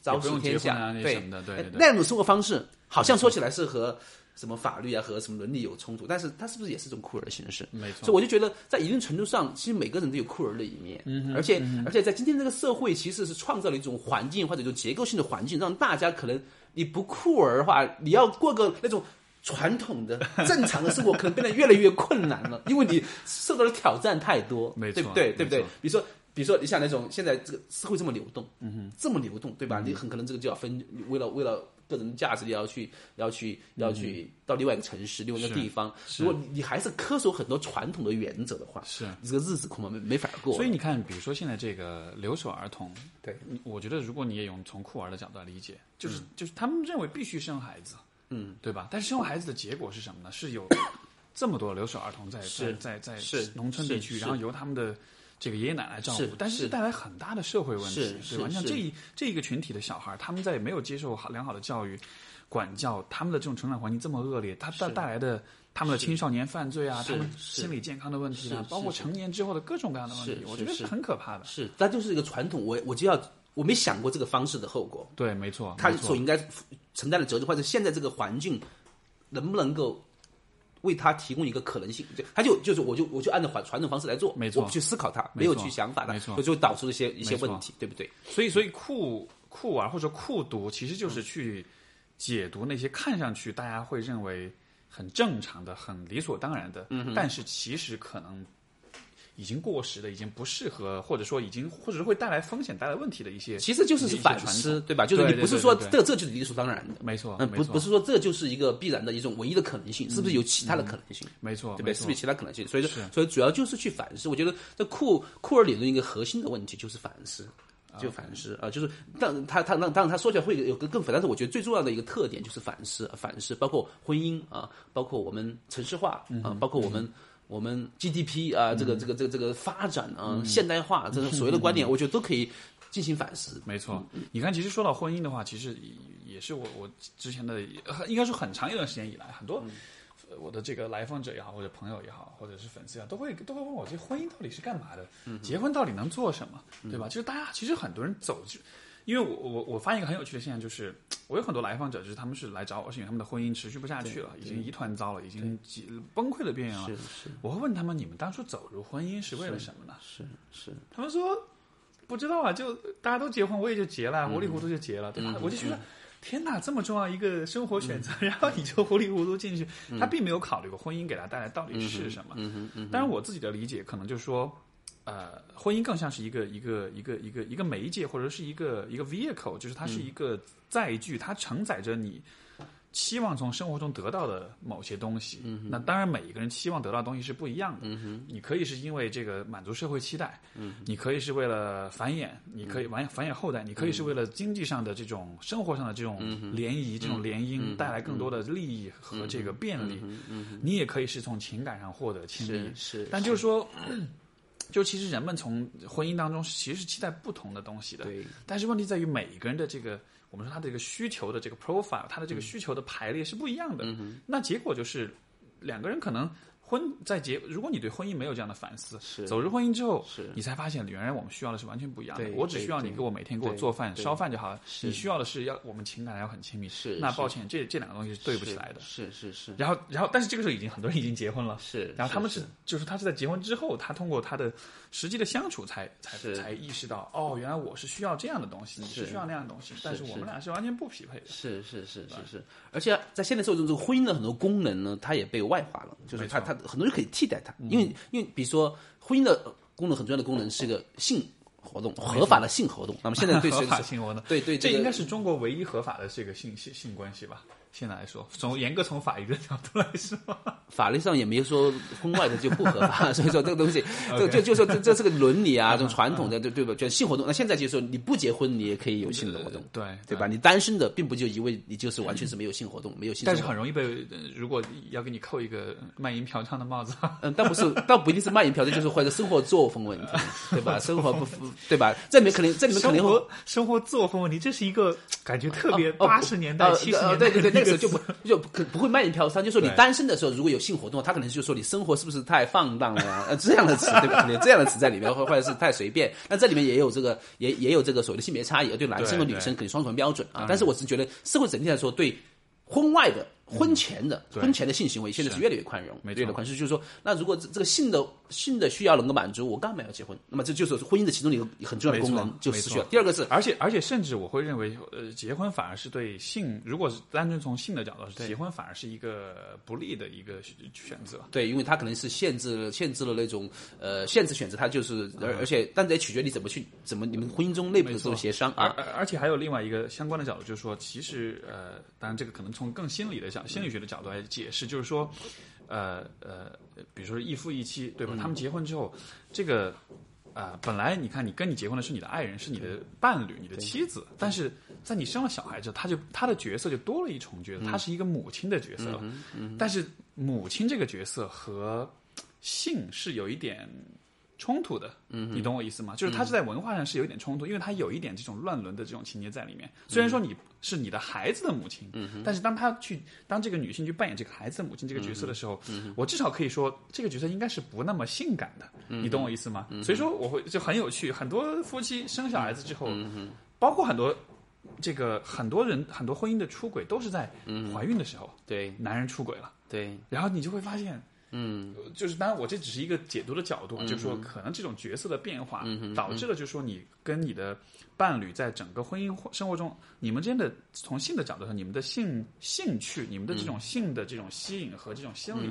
朝也不用夕天下，对对对。那种生活方式好像说起来是和。什么法律啊和什么伦理有冲突，但是它是不是也是一种酷儿的形式？没错所以我就觉得，在一定程度上，其实每个人都有酷儿的一面，嗯而且、而且在今天这个社会，其实是创造了一种环境或者一种结构性的环境，让大家可能你不酷儿的话，你要过个那种传统的 正常的生活，可能变得越来越困难了，因为你受到的挑战太多，没错对不对？对不对？比如说。比如说，你像那种现在这个社会这么流动，嗯哼，这么流动，对吧？你很可能这个就要分，为了为了个人价值，你要去要去要去到另外一个城市、另外一个地方。如果你还是恪守很多传统的原则的话，是你这个日子恐怕没没法过。所以你看，比如说现在这个留守儿童，对，我觉得如果你也用从酷儿的角度来理解，就是、就是他们认为必须生孩子，嗯，对吧？但是生完孩子的结果是什么呢？是有这么多留守儿童在在是在在是农村地区，然后由他们的。这个爷爷奶奶照顾是，但是是。带来很大的社会问题是，对吧？像这一这一个群体的小孩，他们在没有接受好良好的教育、管教，他们的这种成长环境这么恶劣，他带带来的他们的青少年犯罪啊，他们心理健康的问题啊，包括成年之后的各种各样的问题，我觉得是是。很可怕的。是，它就是一个传统，我我就要我没想过这个方式的后果，对，没错，他所应该承担的责任，或者现在这个环境能不能够为他提供一个可能性？就他就就是我就我就按照传传统方式来做，没错我不去思考它，没没有去想法它，没错所以就导致了一些一些问题，对不对？所以，所以酷酷玩或者酷读，其实就是去解读那些看上去大家会认为很正常的、很理所当然的，但是其实可能已经过时的、已经不适合，或者说已经或者是会带来风险、带来问题的一些，其实就是反思，对吧？就是你不是说这这就是理所当然的，没错，嗯，不不是说这就是一个必然的一种唯一的可能性，是不是有其他的可能性？没错，对不对？是不是有其他可能性？所以说，所以主要就是去反思。我觉得这库库尔理论一个核心的问题就是反思，就反思啊，就是当他他当当然他说起来会有个更复杂，但是我觉得最重要的一个特点就是反思，反思包括婚姻啊，包括我们城市化啊，包括我们。我们 GDP 啊，这个这个这个这个发展啊，现代化这种所谓的观点，我觉得都可以进行反思。没错，你看，其实说到婚姻的话，其实也是我我之前的，应该说很长一段时间以来，很多呃我的这个来访者也好，或者朋友也好，或者是粉丝也好，都会都会问我，这婚姻到底是干嘛的？结婚到底能做什么？对吧？就是大家其实很多人走就。因为我我我发现一个很有趣的现象，就是我有很多来访者，就是他们是来找我，是因为他们的婚姻持续不下去了，已经一团糟了，已经几崩溃的边缘了。是是我会问他们，你们当初走入婚姻是为了什么呢？是是，他们说不知道啊，就大家都结婚，我也就结了，糊里糊涂就结了，对嗯吧？我就觉得。天哪，这么重要一个生活选择，然后你就糊里糊涂进去，嗯他并没有考虑过婚姻给他带来到底是什么。嗯嗯嗯当然，我自己的理解可能就是说，呃，婚姻更像是一个一个一个一个一个媒介，或者是一个一个 vehicle，就是它是一个载具，它承载着你期望从生活中得到的某些东西。嗯，那当然每一个人期望得到的东西是不一样的。嗯哼，你可以是因为这个满足社会期待，嗯，你可以是为了繁衍，你可以繁繁衍后代，你可以是为了经济上的这种生活上的这种联谊、这种联姻带来更多的利益和这个便利。嗯，你也可以是从情感上获得亲密。是，但就是说。就其实人们从婚姻当中其实是期待不同的东西的，对。但是问题在于每一个人的这个，我们说他的这个需求的这个 profile，他的这个需求的排列是不一样的。嗯那结果就是两个人可能。婚在结，如果你对婚姻没有这样的反思，是走入婚姻之后，是你才发现原来我们需要的是完全不一样的。对我只需要你给我每天给我做饭、烧饭就好了。是你需要的是要我们情感要很亲密。是那抱歉，这这两个东西是对不起来的。是是是。然后然后，但是这个时候已经很多人已经结婚了。是。然后他们是就是他是在结婚之后，他通过他的实际的相处才才才意识到，哦，原来我是需要这样的东西，你是需要那样的东西，但是我们俩是完全不匹配的。是是是是是。而且在现代社会中，这个婚姻的很多功能呢，它也被外化了，就是它它很多人可以替代它。因为因为比如说婚姻的功能很重要的功能是一个性活动，合法的性活动。那么现在对 合法性活动，对对，这应该是中国唯一合法的这个性性性关系吧？现在来说，从严格从法律的角度来说，法律上也没有说婚外的就不合法，所以说这个东西，这就就说这这是个伦理啊，这种传统的对对吧？就性活动。那现在就是说你不结婚，你也可以有性的活动，对对吧？你单身的，并不就意味你就是完全是没有性活动，没有性。但是很容易被如果要给你扣一个卖淫嫖娼的帽子，嗯，倒不是，倒不一定是卖淫嫖娼，就是或者生活作风问题，对吧？生活不对吧？这里面可能这里面可能会生活作风问题，这是一个感觉特别八十年代七十年代对对对，那个时候就不 就。可不会卖淫嫖娼，就说你单身的时候如果有性活动，他可能就说你生活是不是太放荡了呀？呃，这样的词对吧？这样的词在里面，或或者是太随便。那这里面也有这个，也也有这个所谓的性别差异，对男生和女生肯定双重标准啊。但是我是觉得社会整体来说对婚外的。婚前的婚前的性行为现在是越来越宽容，越来越宽容。就是说，那如果这这个性的性的需要能够满足，我干嘛要结婚？那么这就是婚姻的其中一个很重要的功能就失去了。第二个是，而且而且甚至我会认为，呃，结婚反而是对性，如果是单纯从性的角度，结婚反而是一个不利的一个选择。对，因为它可能是限制了限制了那种呃限制选择，它就是而而且但得取决你怎么去怎么你们婚姻中内部的这种协商。而而且还有另外一个相关的角度，就是说，其实呃，当然这个可能从更心理的角心理学的角度来解释，就是说，呃呃，比如说一夫一妻，对吧？他们结婚之后，这个啊，本来你看，你跟你结婚的是你的爱人，是你的伴侣，你的妻子，但是在你生了小孩之后，他就他的角色就多了一重角色，他是一个母亲的角色了。但是母亲这个角色和性是有一点。冲突的，嗯，你懂我意思吗？就是他是在文化上是有一点冲突，因为他有一点这种乱伦的这种情节在里面。虽然说你是你的孩子的母亲，嗯，但是当他去当这个女性去扮演这个孩子的母亲这个角色的时候，嗯，我至少可以说这个角色应该是不那么性感的，你懂我意思吗？所以说我会就很有趣，很多夫妻生小孩子之后，包括很多这个很多人很多婚姻的出轨都是在怀孕的时候，对，男人出轨了，对，然后你就会发现。嗯，就是当然，我这只是一个解读的角度，就是说，可能这种角色的变化导致了，就是说，你跟你的伴侣在整个婚姻生活中，你们之间的从性的角度上，你们的性兴趣，你们的这种性的这种吸引和这种心理，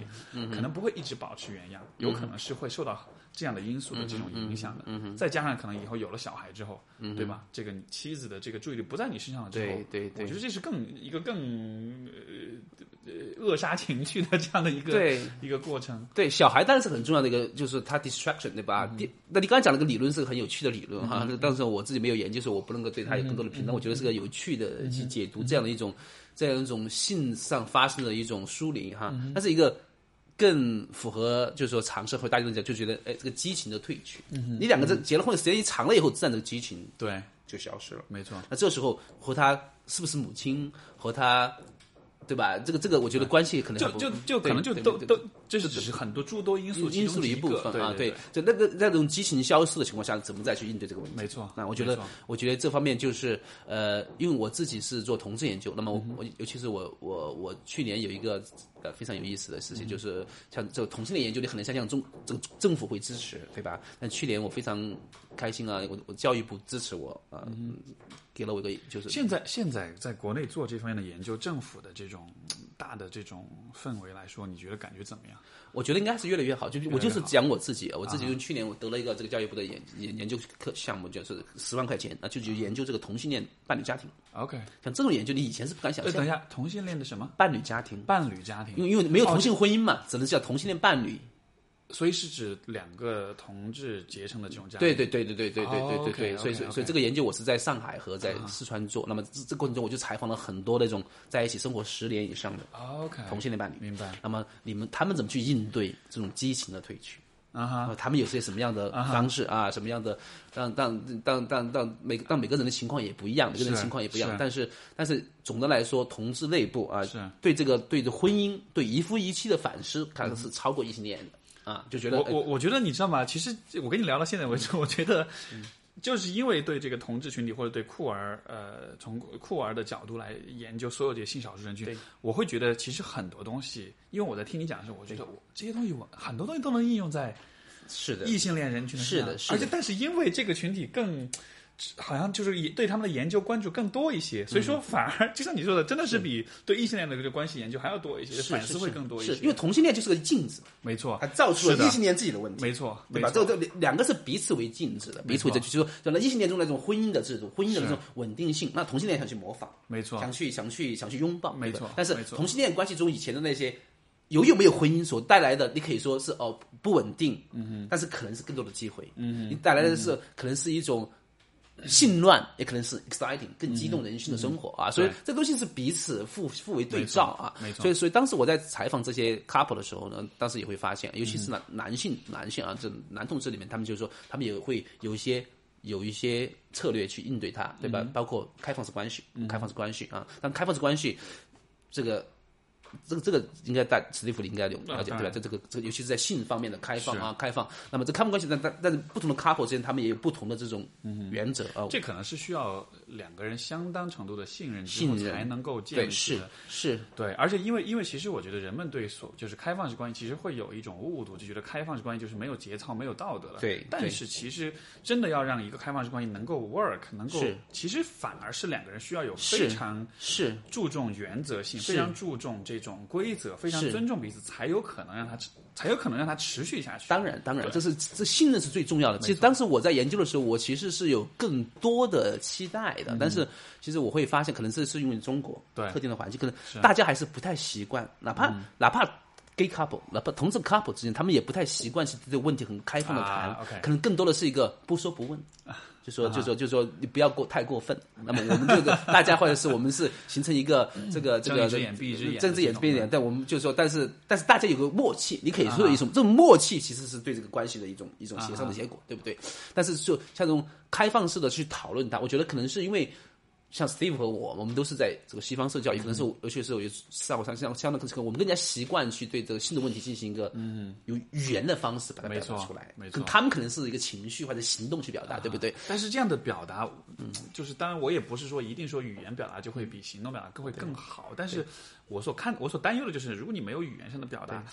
可能不会一直保持原样，有可能是会受到。这样的因素的这种影响的，嗯再加上可能以后有了小孩之后，对吧？这个妻子的这个注意力不在你身上了之后，对对，我觉得这是更一个更呃扼杀情绪的这样的一个对一个过程。对小孩当然是很重要的一个，就是他 distraction 对吧？那你刚才讲了个理论是个很有趣的理论哈，但是我自己没有研究，所以我不能够对他有更多的评论。我觉得是个有趣的去解读这样的一种这样一种性上发生的一种疏离哈，它是一个。更符合，就是说，尝试和大家讲，就觉得，哎，这个激情的褪去。你两个人结了婚，时间一长了以后，自然这个激情对就消失了。没错。那这时候和他是不是母亲，和他。对吧？这个这个，我觉得关系可能就就就可能就都都，这是只是很多诸多因素因素的一部分啊。对，就那个那种激情消失的情况下，怎么再去应对这个问题？没错。那我觉得，我觉得这方面就是呃，因为我自己是做同志研究，那么我我尤其是我我我去年有一个呃非常有意思的事情，就是像这个同性恋研究，你很难想象中这个政府会支持，对吧？但去年我非常开心啊，我我教育部支持我啊。给了我一个，就是现在现在在国内做这方面的研究，政府的这种。大的这种氛围来说，你觉得感觉怎么样？我觉得应该是越来越好。就我就是讲我自己，我自己就去年我得了一个这个教育部的研研研究课项目，就是十万块钱，那就就研究这个同性恋伴侣家庭。OK，像这种研究，你以前是不敢想象，等一。下，同性恋的什么伴侣家庭，伴侣家庭？因为因为没有哦同性婚姻嘛，只能叫同性恋伴侣。所以是指两个同志结成的这种家庭。对对对对对对对对对对，哦所以所以所以这个研究我是在上海和在四川做。那么这这过程中，我就采访了很多那种在一起生活十年以上的，OK，同性恋伴侣。明白那么你们他们怎么去应对这种激情的褪去？啊哈，啊，他们有些什么样的方式啊？什么样的？让让让让让每个让每个人的情况也不一样，每个人的情况也不一样。但是但是总的来说，同志内部啊是，对这个对这婚姻对一夫一妻的反思，可能是超过异性恋的啊，就觉得我我我觉得你知道吗？其实我跟你聊到现在为止，我觉得嗯就是因为对这个同志群体或者对酷儿呃从酷儿的角度来研究所有这些性少数人群对，我会觉得其实很多东西，因为我在听你讲的时候，我觉得我这些东西我很多东西都能应用在是的，异性恋人群的是的是的而且但是因为这个群体更。好像就是以对他们的研究关注更多一些，所以嗯说反而就像你说的，真的是比对异性恋的这个关系研究还要多一些，反思会更多一些。因为同性恋就是个镜子，没错。它，照出了异性恋自己的问题。没错，对吧？这这两个是彼此为镜子的，彼此为没错镜子，就是说，就那异性恋中那种婚姻的制度、婚姻的那种稳定性，那同性恋想去模仿，没错，想去想去想去拥抱，没错但是同性恋关系中以前的那些有有没有婚姻所带来的，你可以说是哦不稳定，嗯哼，但是可能是更多的机会，嗯哼，你带来的是可能是一种。性乱也可能是 exciting，更激动人心的生活啊，所以这东西是彼此互互为对照啊，没错所以所以当时我在采访这些 couple 的时候呢，当时也会发现，尤其是男、男性男性啊，这男同志里面，他们就是说，他们也会有一些有一些策略去应对它，对吧？包括开放式关系，开放式关系啊，但开放式关系这个。这个这个应该大史蒂夫你应该有了解对吧？在这个这个，尤其是在性方面的开放啊，开放。那么这开放关系，但但但是不同的 couple 之间，他们也有不同的这种原则啊。这可能是需要两个人相当程度的信任之后信任才能够建，立起是。是，对，而且因为因为其实我觉得人们对所就是开放式关系其实会有一种误读，就觉得开放式关系就是没有节操、没有道德了。对对但是其实真的要让一个开放式关系能够 work，能够是其实反而是两个人需要有非常是注重原则性，非常注重这种规则，非常尊重彼此，才有可能让它才有可能让它持续下去。当然，当然，这是这信任是最重要的。其实当时我在研究的时候，我其实是有更多的期待的，但是其实我会发现，可能这是因为中国嗯对特定的环境，可能大家还是不太习惯，哪怕哪怕。gay couple，哪怕同志 couple 之间，他们也不太习惯是对这个问题很开放的谈，啊，OK 可能更多的是一个不说不问，就说就说就说你不要过太过分。那么我们这个 大家或者是我们是形成一个这个这个睁一只眼闭一只眼睁一只眼闭一只眼，但我们就说，但是但是大家有个默契，你可以说有一种这种默契其实是对这个关系的一种一种协商的结果，对不对？但是就像这种开放式的去讨论它，我觉得可能是因为。像 Steve 和我，我们都是在这个西方受教育，可能是尤其是有上过上相相当这个，我们更加习惯去对这个性的问题进行一个嗯。有语言的方式把它表达出来，没错。跟他们可能是一个情绪或者行动去表达，对不对？但是这样的表达，嗯，就是当然我也不是说一定说语言表达就会比行动表达更会更好，但是我所看我所担忧的就是，如果你没有语言上的表达，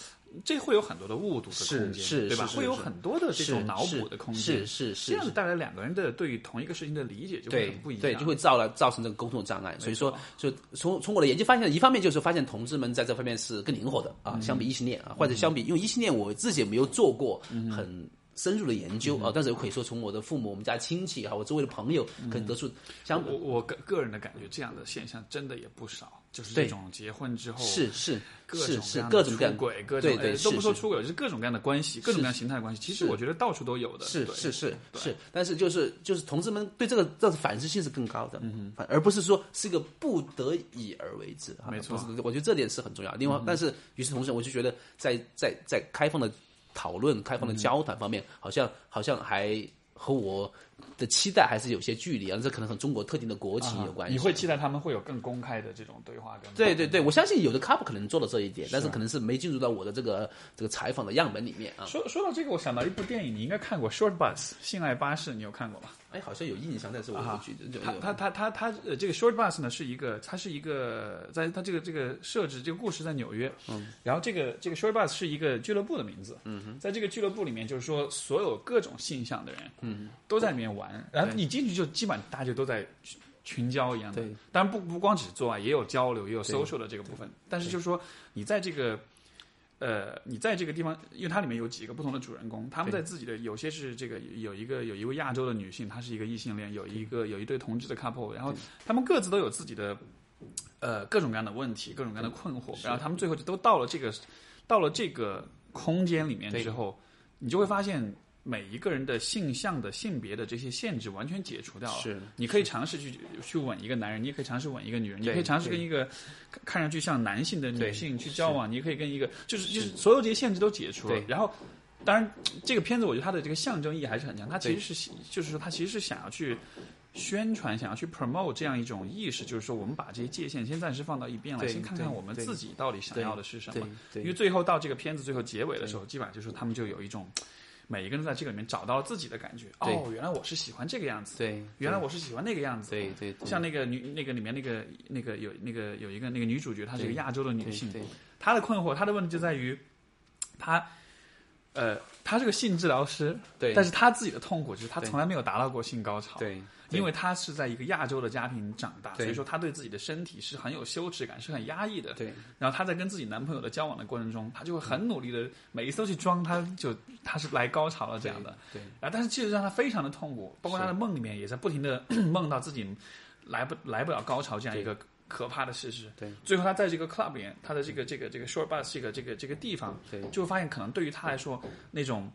这会有很多的误读的空间，是对吧？会有很多的这种脑补的空间，是是是这样子带来两个人的对于同一个事情的理解就会很不一样，对，就会造了造成这个沟通障碍。所以说，就从从我的研究发现，一方面就是发现同志们在这方面是更灵活的啊，相比异性恋啊，或者相比，因为异性恋我自己也没有做过很。深入的研究啊，但是我可以说从我的父母、我们家亲戚啊，我周围的朋友，可能得出相我我个个人的感觉，这样的现象真的也不少，就是这种结婚之后是是各是是种各种出轨，各种对对哎都不说出轨，就是各种各样的关系，各种各样形态的关系。其实我觉得到处都有的，是是是是，但是就是就是同志们对这个这个反思性是更高的，嗯反而不是说是一个不得已而为之，哈没错。我觉得这点是很重要。另外，但是与此同时，我就觉得在在在开放的讨论、开放的交谈方面，好像好像还和我的期待还是有些距离啊。这可能和中国特定的国情有关系。你会期待他们会有更公开的这种对话跟对对对，我相信有的 couple 可能做到这一点，但是可能是没进入到我的这个这个采访的样本里面啊。说说到这个，我想到一部电影，你应该看过《Short Bus》性爱巴士，你有看过吗？哎，好像有印象，但是我啊不记得。就他他他他他呃，这个 Short Bus 呢是一个，它是一个，在它这个这个设置这个故事在纽约，嗯，然后这个这个 Short Bus 是一个俱乐部的名字，嗯哼，在这个俱乐部里面，就是说所有各种性向的人，嗯，都在里面玩，然后你进去就基本上大家就都在。群交一样的。对，当然不不光只是做爱，也有交流，也有 social 的这个部分。但是就是说，你在这个。呃，你在这个地方，因为它里面有几个不同的主人公，他们在自己的有些是这个有一个有一位亚洲的女性，她是一个异性恋，有一个有一对同志的 couple，然后他们各自都有自己的呃各种各样的问题，各种各样的困惑，然后他们最后就都到了这个到了这个空间里面之后，你就会发现。每一个人的性向的性别的这些限制完全解除掉了。是，你可以尝试去去吻一个男人，你也可以尝试吻一个女人，你可以尝试跟一个看上去像男性的女性去交往，你可以跟一个就是就是所有这些限制都解除了。然后，当然这个片子我觉得它的这个象征意义还是很强，它其实是就是说它其实是想要去宣传，想要去 promote 这样一种意识，就是说我们把这些界限先暂时放到一边来，先看看我们自己到底想要的是什么。因为最后到这个片子最后结尾的时候，基本上就是他们就有一种。每一个人在这个里面找到了自己的感觉。哦，原来我是喜欢这个样子。对，原来我是喜欢那个样子。对对。像那个女，那个里面那个那个有那个有一个那个女主角，她是一个亚洲的女性。她的困惑，她的问题就在于，她，呃，她是个性治疗师。对。但是她自己的痛苦就是她从来没有达到过性高潮。对。因为他是在一个亚洲的家庭长大，所以说他对自己的身体是很有羞耻感，是很压抑的。对。然后他在跟自己男朋友的交往的过程中，他就会很努力的每一次都去装，他就他是来高潮了这样的。对。啊，但是其实让他非常的痛苦，包括他的梦里面也在不停的 梦到自己来不来不了高潮这样一个可怕的事实。对。最后他在这个 club 里面，他的这个这个这个 short bus 这个这个这个地方，对，就会发现可能对于他来说那种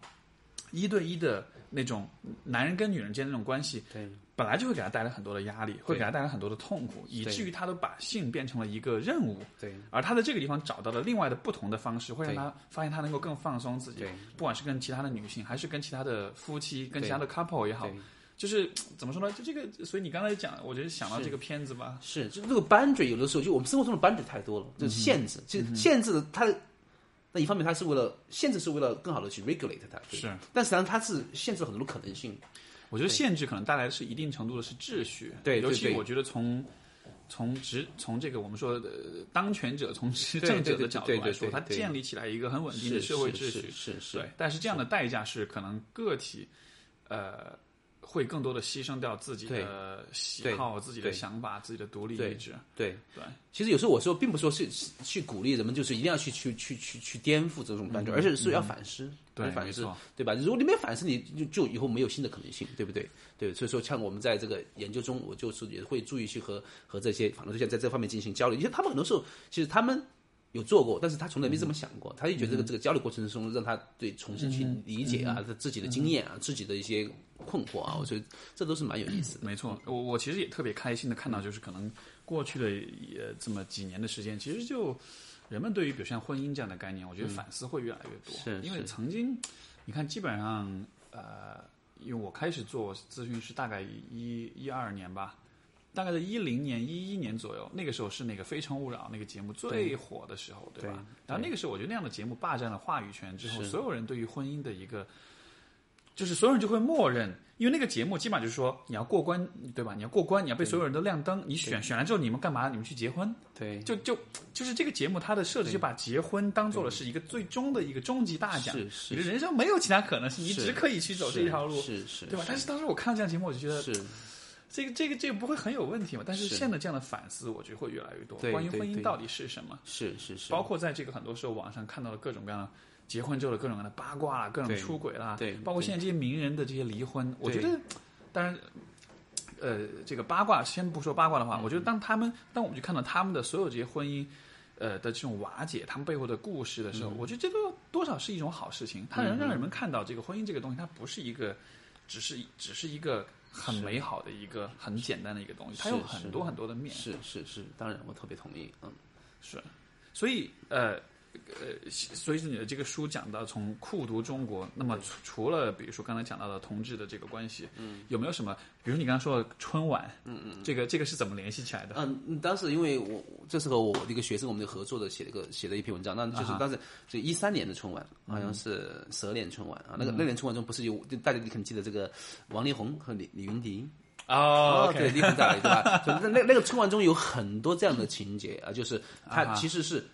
一对一的那种男人跟女人间的那种关系，对。本来就会给他带来很多的压力，会给他带来很多的痛苦，以至于他都把性变成了一个任务。对，而他在这个地方找到了另外的不同的方式，会让他发现他能够更放松自己。对，不管是跟其他的女性，还是跟其他的夫妻，跟其他的 couple 也好，就是怎么说呢？就这个，所以你刚才讲，我觉得想到这个片子吧。是，就这个 boundary 有的时候，就我们生活中的 boundary 太多了，就是限制。其实限制的它，那一方面它是为了限制，是为了更好的去 regulate 它。是，但实际上它是限制很多可能性。我觉得限制可能带来的是一定程度的是秩序，对，尤其我觉得从从执从这个我们说的当权者从执政者的角度来说，他建立起来一个很稳定的社会秩序，是是，对。但是这样的代价是可能个体，呃。会更多的牺牲掉自己的喜好、自己的想法、自己的独立意志。对对，其实有时候我说，并不说是去鼓励人们，就是一定要去去去去去颠覆这种观念，而是是要反思，对反思，对吧？如果你没有反思，你就就以后没有新的可能性，对不对？对，所以说像我们在这个研究中，我就是也会注意去和和这些反对象在这方面进行交流，因为他们很多时候其实他们。有做过，但是他从来没这么想过。他就觉得这个这个交流过程中，让他对重新去理解啊，他自己的经验啊，自己的一些困惑啊，我觉得这都是蛮有意思的。没错，我我其实也特别开心的看到，就是可能过去的也这么几年的时间，其实就人们对于比如像婚姻这样的概念，我觉得反思会越来越多。是，因为曾经你看，基本上呃，因为我开始做咨询师大概一一二年吧。大概在一零年、一一年左右，那个时候是那个《非诚勿扰》那个节目最火的时候，对吧？然后那个时候，我觉得那样的节目霸占了话语权之后，所有人对于婚姻的一个，就是所有人就会默认，因为那个节目基本上就是说你要过关，对吧？你要过关，你要被所有人都亮灯，你选选来之后，你们干嘛？你们去结婚？对，就就就是这个节目它的设置就把结婚当做了是一个最终的一个终极大奖，是是，你的人生没有其他可能性，你只可以去走这条路，是是，对吧？但是当时我看到这样节目，我就觉得是。这个这个这个不会很有问题嘛？但是现在这样的反思，我觉得会越来越多。关于婚姻到底是什么？是是是。包括在这个很多时候网上看到了各种各样的结婚之后的各种各样的八卦啦，各种出轨啦，对，包括现在这些名人的这些离婚，我觉得，当然，呃，这个八卦先不说八卦的话，我觉得当他们当我们去看到他们的所有这些婚姻，呃的这种瓦解，他们背后的故事的时候，我觉得这都多少是一种好事情。它能让人们看到这个婚姻这个东西，它不是一个，只是只是一个。很美好的一个很简单的一个东西，它有很多很多的面。是是是，当然我特别同意。嗯，是，所以呃呃，所以说你的这个书讲到从酷读中国，那么除了比如说刚才讲到的同志的这个关系，嗯，有没有什么？比如你刚刚说的春晚，嗯嗯，这个这个是怎么联系起来的？嗯，当时因为我这是和我的一个学生我们就合作的写了一个写了一篇文章，那就是当时就一三年的春晚，好像是蛇年春晚啊，那个那年春晚中不是有就大家你可能记得这个王力宏和李李云迪哦，对，李宏在对吧？那那那个春晚中有很多这样的情节啊，就是他其实是。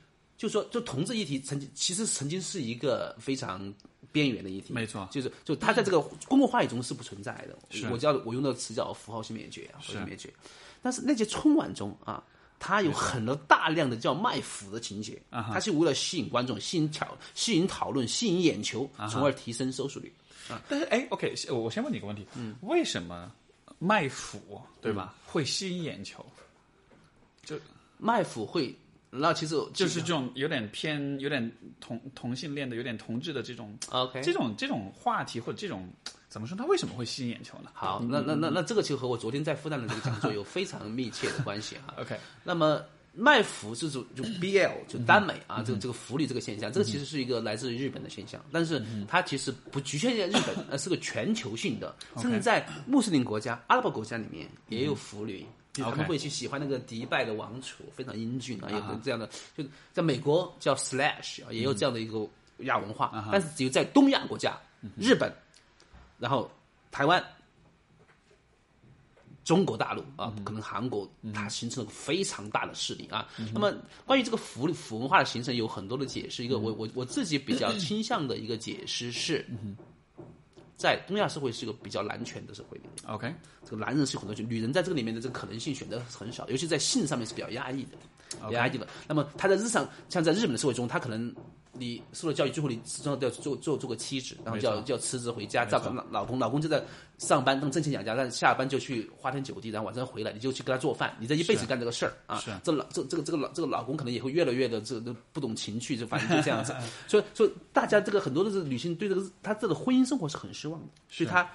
就说，就同志议题曾经其实曾经是一个非常边缘的议题，没错，就是就它在这个公共话语中是不存在的。我叫我用的词叫符号性灭绝啊，符号性灭绝。但是那届春晚中啊，它有很多大量的叫卖腐的情节，它是为了吸引观众、吸引讨、吸引讨论、吸引眼球，从而提升收视率。但是哎，OK，我我先问你一个问题，嗯，为什么卖腐对吧会吸引眼球？就卖腐会，那其实就是这种有点偏、有点同同性恋的、有点同志的这种 OK 这种这种话题或者这种怎么说？它为什么会吸引眼球呢？好，那那那那这个就和我昨天在复旦的这个讲座有非常密切的关系哈。OK 那么卖腐这种就 BL 就耽美啊，这个这个腐女这个现象，这个其实是一个来自于日本的现象，但是它其实不局限在日本，呃，是个全球性的，甚至在穆斯林国家、阿拉伯国家里面也有腐女。比如他们会去喜欢那个迪拜的王储，非常英俊啊，有这样的，就在美国叫 slash 啊，也有这样的一个亚文化，但是只有在东亚国家，日本，然后台湾、中国大陆啊，可能韩国，它形成了非常大的势力啊。那么关于这个腐腐文化的形成，有很多的解释。一个我我我自己比较倾向的一个解释是，在东亚社会是一个比较男权的社会里面，OK。这个男人是有很多选，女人在这个里面的这个可能性选择很少，尤其在性上面是比较压抑的，压抑的。那么他在日常，像在日本的社会中，他可能你受了教育，最后你始终要做做做个妻子，然后就要就要辞职回家照顾老老公，老公就在上班当挣钱养家，但是下班就去花天酒地，然后晚上回来你就去给他做饭，你这一辈子干这个事儿啊是。这老这这个这个老这个老公可能也会越来越的这个不懂情趣，就反正就这样子。所以所以大家这个很多的这个女性对这个她这个婚姻生活是很失望的，所以她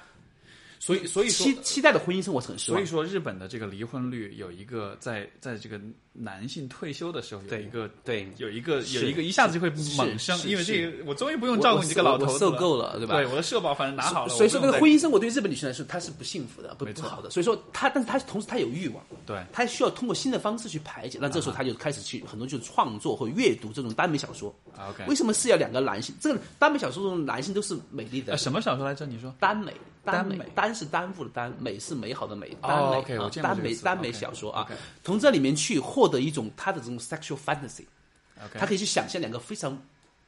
所以所以说期期待的婚姻生活是很失望。所以说日本的这个离婚率有一个在在这个男性退休的时候有对一个对有一个有一个一下子就会猛升，因为这个我终于不用照顾你这个老头子我受够了对吧对，我的社保反正拿好了，所以说，这个婚姻生活对日本女性来说，她是不幸福的，不不好的。所以说，她，但是她同时她有欲望，对她需要通过新的方式去排解。那这时候她就开始去很多就是创作或阅读这种耽美小说。OK 为什么是要两个男性？这个耽美小说中的男性都是美丽的呃，什么小说来着？你说耽美，耽耽美耽是耽误的耽，美是美好的美，耽哦美，OK，我啊耽美耽美 OK，小说啊 OK，从这里面去获得一种他的这种 sexual fantasy。OK 他可以去想象两个非常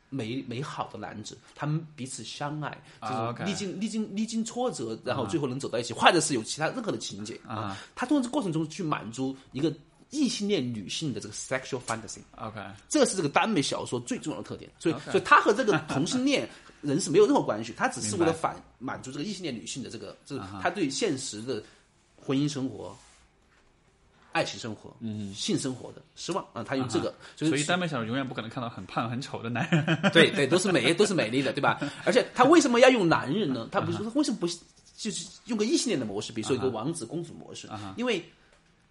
美美好的男子，他们彼此相爱，这啊种，OK 历经历经历经挫折，然后最后能走到一起，或者是有其他任何的情节啊。他通过这过程中去满足一个异性恋女性的这个 sexual fantasy，OK 这是这个耽美小说最重要的特点。所以 OK 所以他和这个同性恋人是没有任何关系，他只是为了反满足这个异性恋女性的这个，就是啊他对现实的婚姻生活。爱情生活、嗯，性生活的失望啊，他用这个，所以耽美小说永远不可能看到很胖很丑的男人。对对，都是美，都是美丽的，对吧？而且他为什么要用男人呢？他不是为什么不就是用个异性恋的模式，比如说一个王子公主模式？因为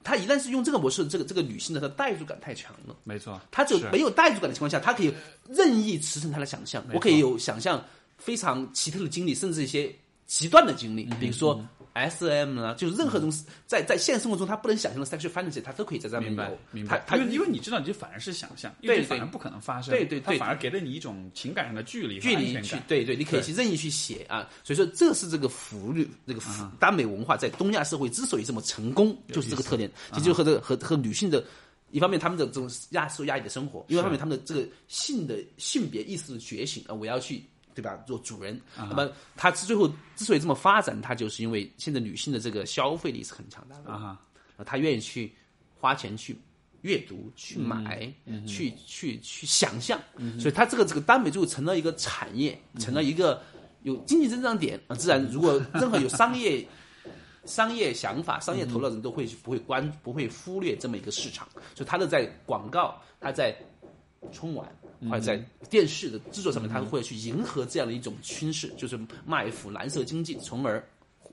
他一旦是用这个模式，这个这个女性的她代入感太强了。没错，她就没有代入感的情况下，她可以任意驰骋她的想象。我可以有想象非常奇特的经历，甚至一些极端的经历，比如说 S M 呢，就是任何东西在在现实生活中他不能想象的 sexual fantasy，他都可以在上面明白有。明白。他他因为因为你知道，你就反而是想象，因对反而不可能发生。对对对它反而给了你一种情感上的距离距离。去对对，你可以去任意去写啊。所以说，这是这个腐女这个腐耽美文化在东亚社会之所以这么成功，就是这个特点，其实就和这个和和女性的。一方面，他们的这种压受压抑的生活；，另一方面，他们的这个性的性别意识的觉醒啊，我要去对吧？做主人。那么，他之最后之所以这么发展，他就是因为现在女性的这个消费力是很强大的啊哈，啊，她愿意去花钱去阅读、去买、去去去想象，所以它这个这个耽美最后成了一个产业，成了一个有经济增长点啊。自然，如果任何有商业 商业想法、商业头脑的人都会不会关不会忽略这么一个市场，所以它的在广告，它在春晚。或者在电视的制作上面，它会去迎合这样的一种趋势，就是卖腐蓝色经济，从而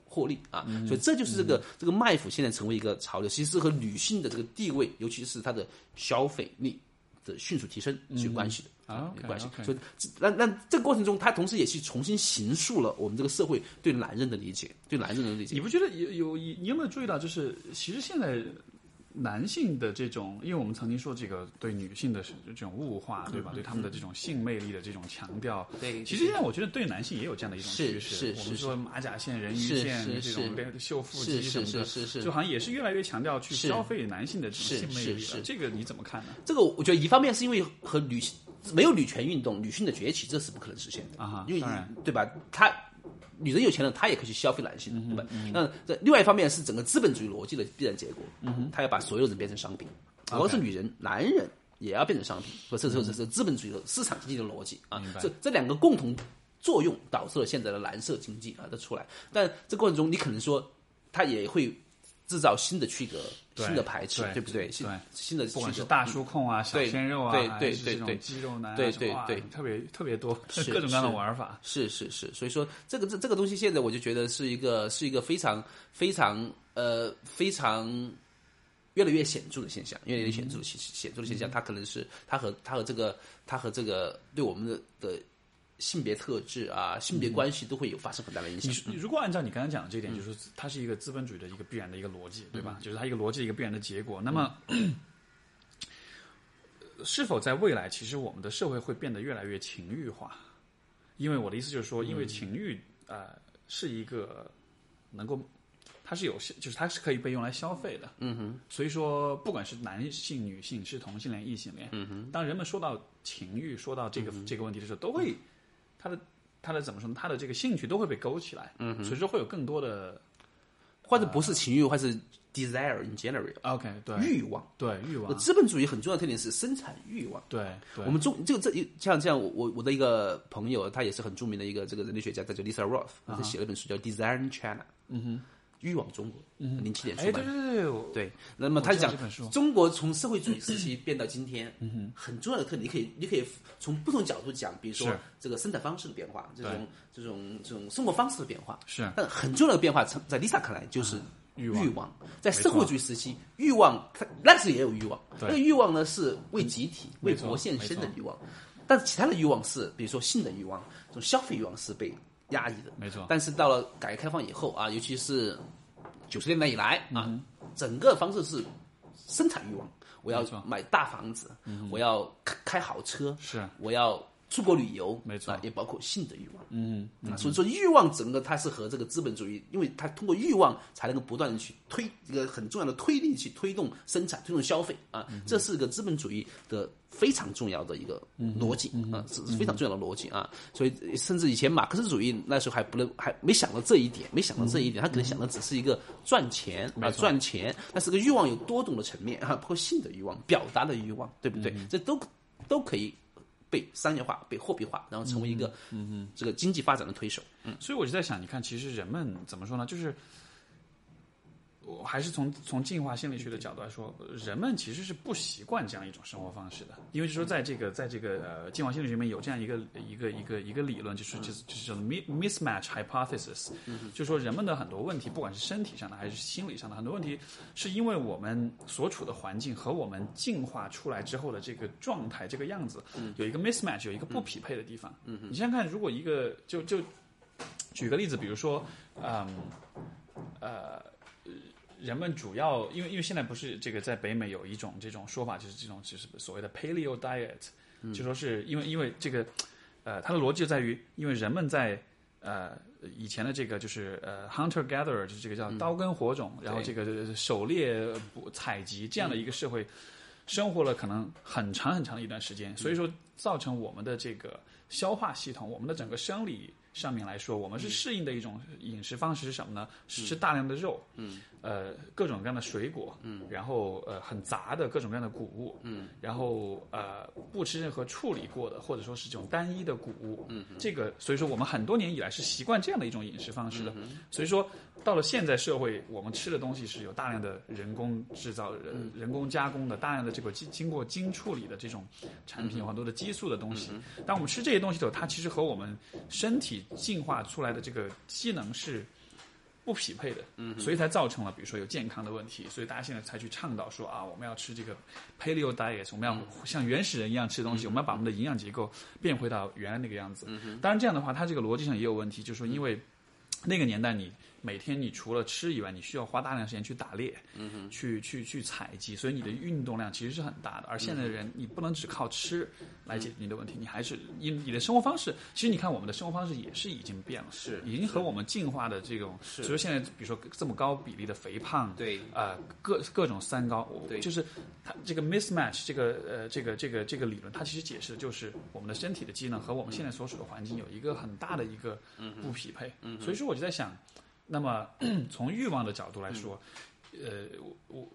获利啊，所以这就是这个这个卖腐现在成为一个潮流，其实和女性的这个地位，尤其是她的消费力的迅速提升是有关系的。啊有关系。所以那那这个过程中，他同时也去重新形塑了我们这个社会对男人的理解，对男人的理解。你。不觉得有有你你有没有注意到，就是其实现在男性的这种，因为我们曾经说这个对女性的这种物化，对吧？对他们的这种性魅力的这种强调，嗯对其实现在我觉得对男性也有这样的一种趋势。我们说马甲线、人鱼线这种秀腹肌什么的，是是是就好像也是越来越强调去消费男性的这种性魅力了。这个你怎么看呢？这个我觉得一方面是因为和女性没有女权运动、女性的崛起，这是不可能实现的啊哈因为当然对吧？它女人有钱了，她也可以去消费男性的，对吧？那这另外一方面是整个资本主义逻辑的必然结果，嗯，他要把所有人变成商品，不光是女人，男人也要变成商品，不，这这这是资本主义的市场经济的逻辑啊，这这两个共同作用导致了现在的蓝色经济啊的出来，但这过程中你可能说，它也会。制造新的区隔、新的排斥，对不对？新新的不管是大叔控啊、小鲜肉啊，对对对对，肌肉男，对对对，特别特别多，各种各样的玩法。是是是，所以说这个这这个东西，现在我就觉得是一个是一个非常非常呃非常越来越显著的现象，越来越显著的显显著的现象。它可能是它和它和这个它和这个对我们的的。性别特质啊，性别关系都会有发生很大的影响。你如果按照你刚才讲的这一点，就是它是一个资本主义的一个必然的一个逻辑，对吧？就是它一个逻辑一个必然的结果。那么，是否在未来，其实我们的社会会变得越来越情欲化？因为我的意思就是说，因为情欲呃是一个能够，它是有，就是它是可以被用来消费的。嗯哼。所以说，不管是男性、女性，是同性恋、异性恋，嗯哼，当人们说到情欲、说到这个这个问题的时候，都会。他的他的怎么说呢？他的这个兴趣都会被勾起来，嗯，所以说会有更多的，或者不是情欲，或是 desire in general。OK，对，欲望，对欲望。资本主义很重要的特点是生产欲望。对，我们中就这一像这样，我我的一个朋友，他也是很著名的一个这个人类学家，叫 Lisa Roth，他写了一本书叫《Desire in China》。嗯哼。欲望中国，零七年出版。对。那么他讲中国从社会主义时期 变到今天，很重要的特点，你可以你可以从不同角度讲，比如说这个生产方式的变化，这种这种这种生活方式的变化。是。但很重要的变化，在 Lisa 看来就是欲望。在社会主义时期，欲望那时也有欲望，那个欲望呢是为集体为国献身的欲望，但是其他的欲望是，比如说性的欲望，这种消费欲望是被。压抑的，没错。但是到了改革开放以后啊，尤其是九十年代以来啊，整个方式是生产欲望，我要买大房子，我要开开好车，是，我要。出国旅游，没错，也包括性的欲望。嗯，所以说欲望整个它是和这个资本主义，因为它通过欲望才能够不断的去推一个很重要的推力去推动生产、推动消费啊，这是个资本主义的非常重要的一个逻辑啊，是非常重要的逻辑啊。所以甚至以前马克思主义那时候还不能还没想到这一点，没想到这一点，他可能想的只是一个赚钱啊，赚钱。那是个欲望有多种的层面啊，包括性的欲望、表达的欲望，对不对？这都都可以。被商业化、被货币化，然后成为一个嗯嗯这个经济发展的推手。嗯，所以我就在想，你看，其实人们怎么说呢？就是。我还是从从进化心理学的角度来说，人们其实是不习惯这样一种生活方式的，因为就说在这个在这个呃进化心理学里面有这样一个一个一个一个理论，就是就是就是叫做 mismatch hypothesis，就说人们的很多问题，不管是身体上的还是心理上的很多问题，是因为我们所处的环境和我们进化出来之后的这个状态这个样子，有一个 mismatch，有一个不匹配的地方。你想想看，如果一个就就举个例子，比如说，嗯，呃。人们主要因为因为现在不是这个在北美有一种这种说法，就是这种就是所谓的 Paleo diet，就说是因为因为这个呃它的逻辑就在于，因为人们在呃以前的这个就是呃 hunter gatherer 就是这个叫刀耕火种，然后这个狩猎采集这样的一个社会生活了可能很长很长的一段时间，所以说造成我们的这个消化系统，我们的整个生理。上面来说，我们是适应的一种饮食方式是什么呢？是吃大量的肉，嗯，呃，各种各样的水果，嗯，然后呃很杂的各种各样的谷物，嗯，然后呃不吃任何处理过的或者说是这种单一的谷物，嗯，这个所以说我们很多年以来是习惯这样的一种饮食方式的，所以说到了现在社会，我们吃的东西是有大量的人工制造、人人工加工的，大量的这个经经过精处理的这种产品，有很多的激素的东西。当我们吃这些东西的时候，它其实和我们身体进化出来的这个机能是不匹配的，嗯，所以才造成了比如说有健康的问题，所以大家现在才去倡导说啊，我们要吃这个 paleo diet，我们要像原始人一样吃东西，我们要把我们的营养结构变回到原来那个样子。当然这样的话，它这个逻辑上也有问题，就是说因为那个年代你。每天你除了吃以外，你需要花大量时间去打猎，嗯哼，去去去采集，所以你的运动量其实是很大的。而现在的人，你不能只靠吃来解决你的问题，你还是你你的生活方式，其实你看我们的生活方式也是已经变了，是已经和我们进化的这种，是。比如现在比如说这么高比例的肥胖，对。啊，各各种三高，对。就是它这个 mismatch 这个呃这个这个这个理论，它其实解释的就是我们的身体的机能和我们现在所处的环境有一个很大的一个不匹配，所以说我就在想。那么，从欲望的角度来说，呃，我我，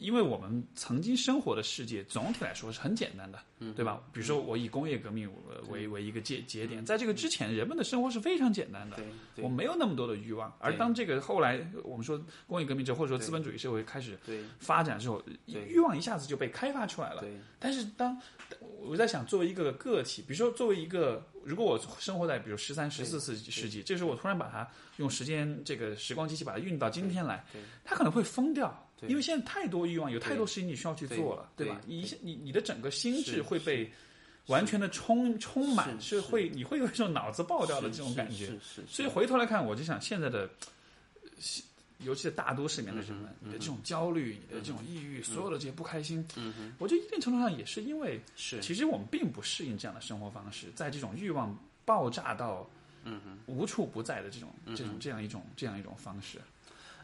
因为我们曾经生活的世界总体来说是很简单的，对吧？比如说，我以工业革命为为一个节节点，在这个之前，人们的生活是非常简单的，我没有那么多的欲望。而当这个后来我们说工业革命之后，或者说资本主义社会开始发展之后，欲望一下子就被开发出来了。但是当我在想，作为一个个体，比如说作为一个，如果我生活在比如十三、十四世世纪，这时候我突然把它用时间这个时光机器把它运到今天来，它可能会疯掉，因为现在太多欲望，有太多事情你需要去做了，对吧？你你你的整个心智会被完全的充充满，是会你会有一种脑子爆掉的这种感觉。所以回头来看，我就想现在的。尤其是大都市里面的人们，你的这种焦虑，你的这种抑郁，所有的这些不开心，我觉得一定程度上也是因为，是。其实我们并不适应这样的生活方式，在这种欲望爆炸到无处不在的这种这种这样一种这样一种方式。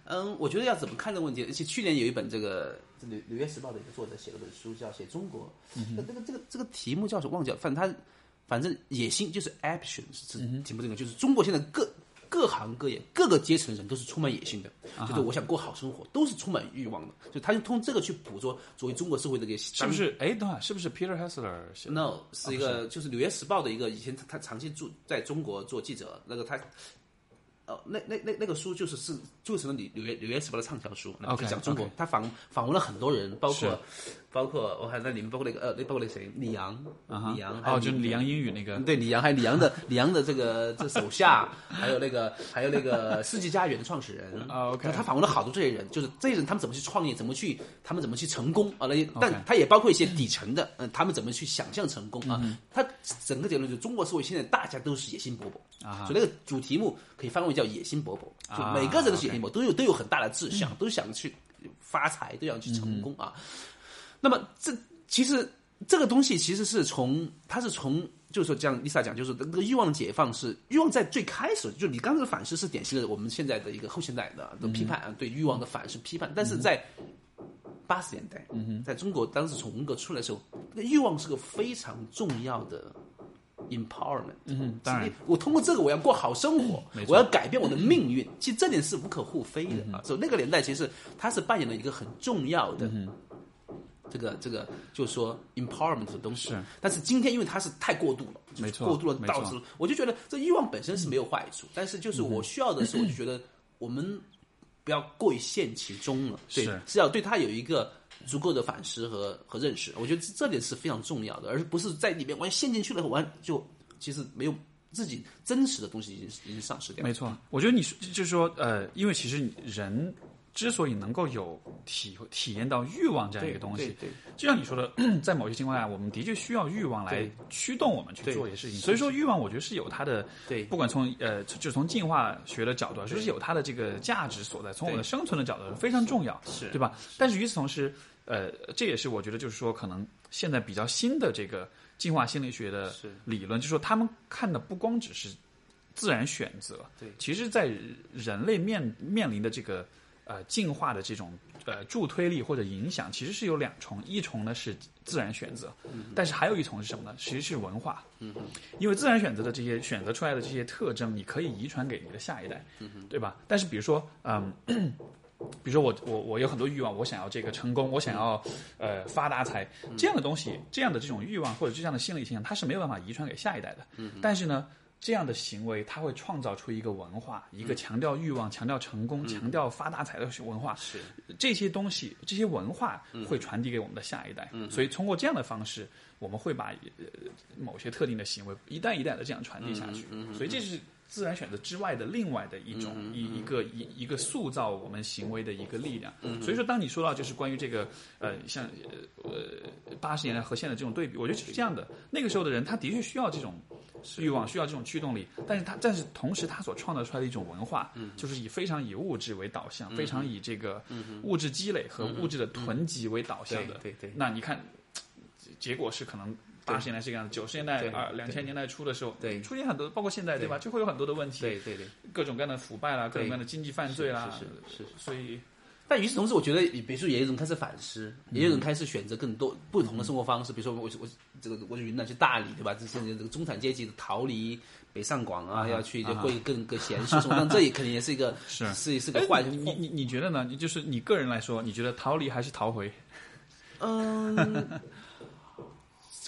嗯，我觉得要怎么看这个问题？而且去年有一本这个《纽纽约时报》的一个作者写了本书，叫《写中国》，那这个这个这个题目叫什么？忘记了。反正他反正野心就是 ambition 是题目这个，就是中国现在各。各行各业、各个阶层人都是充满野心的，就是我想过好生活，都是充满欲望的。就他就通这个去捕捉作为中国社会的一个，是不是？哎，等会是不是 Peter Hessler？No，是一个就是《纽约时报》的一个，以前他他长期住在中国做记者，那个他。哦，那那那那个书就是是做成了纽纽约纽约时报的畅销书，就讲中国。他访访问了很多人，包括包括我还在里面，包括那个呃，那包括那谁，李阳，李阳，哦，就李阳英语那个，对，李阳还有李阳的李阳的这个这手下，还有那个还有那个世纪佳缘的创始人啊，OK，他访问了好多这些人，就是这些人他们怎么去创业，怎么去他们怎么去成功啊？那些，但他也包括一些底层的，嗯，他们怎么去想象成功啊？他整个结论就是中国社会现在大家都是野心勃勃啊，所以那个主题目可以翻为。叫野心勃勃，就每个人都是野心勃勃，都有都有很大的志向，都想去发财，都想去成功啊。那么这其实这个东西其实是从它是从就是说像丽萨讲，就是那个欲望的解放是欲望在最开始，就你刚才的反思是典型的我们现在的一个后现代的的批判啊，对欲望的反思批判。但是在八十年代，在中国当时从文革出来的时候，那欲望是个非常重要的。empowerment，嗯，当然，我通过这个我要过好生活，我要改变我的命运。其实这点是无可厚非的。啊。所以那个年代，其实它是扮演了一个很重要的这个这个，就是说 empowerment 的东西。但是今天因为它是太过度了，没错，过度了导致，我就觉得这欲望本身是没有坏处，但是就是我需要的时候，我就觉得我们不要过于陷其中了，对，是。要对它有一个。足够的反思和和认识，我觉得这点是非常重要的，而不是在里面完陷进去了，完就其实没有自己真实的东西已经已经丧失掉。没错，我觉得你就是说，呃，因为其实人之所以能够有体体验到欲望这样一个东西，对，就像你说的，在某些情况下，我们的确需要欲望来驱动我们去做一些事情。所以说，欲望我觉得是有它的，对，不管从呃，就从进化学的角度，就是有它的这个价值所在，从我们的生存的角度非常重要，是对吧？但是与此同时。呃，这也是我觉得，就是说，可能现在比较新的这个进化心理学的理论，就是说，他们看的不光只是自然选择，对，其实，在人类面面临的这个呃进化的这种呃助推力或者影响，其实是有两重，一重呢是自然选择，但是还有一重是什么呢？其实是文化，嗯，因为自然选择的这些选择出来的这些特征，你可以遗传给你的下一代，嗯对吧？但是比如说，嗯。比如说我我我有很多欲望，我想要这个成功，我想要呃发大财这样的东西，这样的这种欲望或者这样的心理倾向，它是没有办法遗传给下一代的。但是呢，这样的行为它会创造出一个文化，一个强调欲望、强调成功、强调发大财的文化。是这些东西，这些文化会传递给我们的下一代。所以通过这样的方式，我们会把某些特定的行为一代一代的这样传递下去。所以这是。自然选择之外的另外的一种一一个一一个塑造我们行为的一个力量。所以说，当你说到就是关于这个呃，像呃八十年代和现在这种对比，我觉得是这样的。那个时候的人，他的确需要这种欲望需要这种驱动力，但是他但是同时他所创造出来的一种文化，嗯就是以非常以物质为导向，非常以这个物质积累和物质的囤积为导向的。对对对那你看，结果是可能。八十年代是这样子，九十年代对二两千年代初的时候，对出现很多，包括现在，对吧？就会有很多的问题，对对对，各种各样的腐败啦，各种各样的经济犯罪啦，是是是是所以但与此同时，我觉得，比如说，也有人开始反思，也有人开始选择更多不同的生活方式。比如说，我我这个我云南去大理，对吧？这现在这个中产阶级逃离北上广啊，要去就过更更闲适生活，那这也肯定也是一个 是是是个坏哎。你你你觉得呢？你就是你个人来说，你觉得逃离还是逃回？嗯，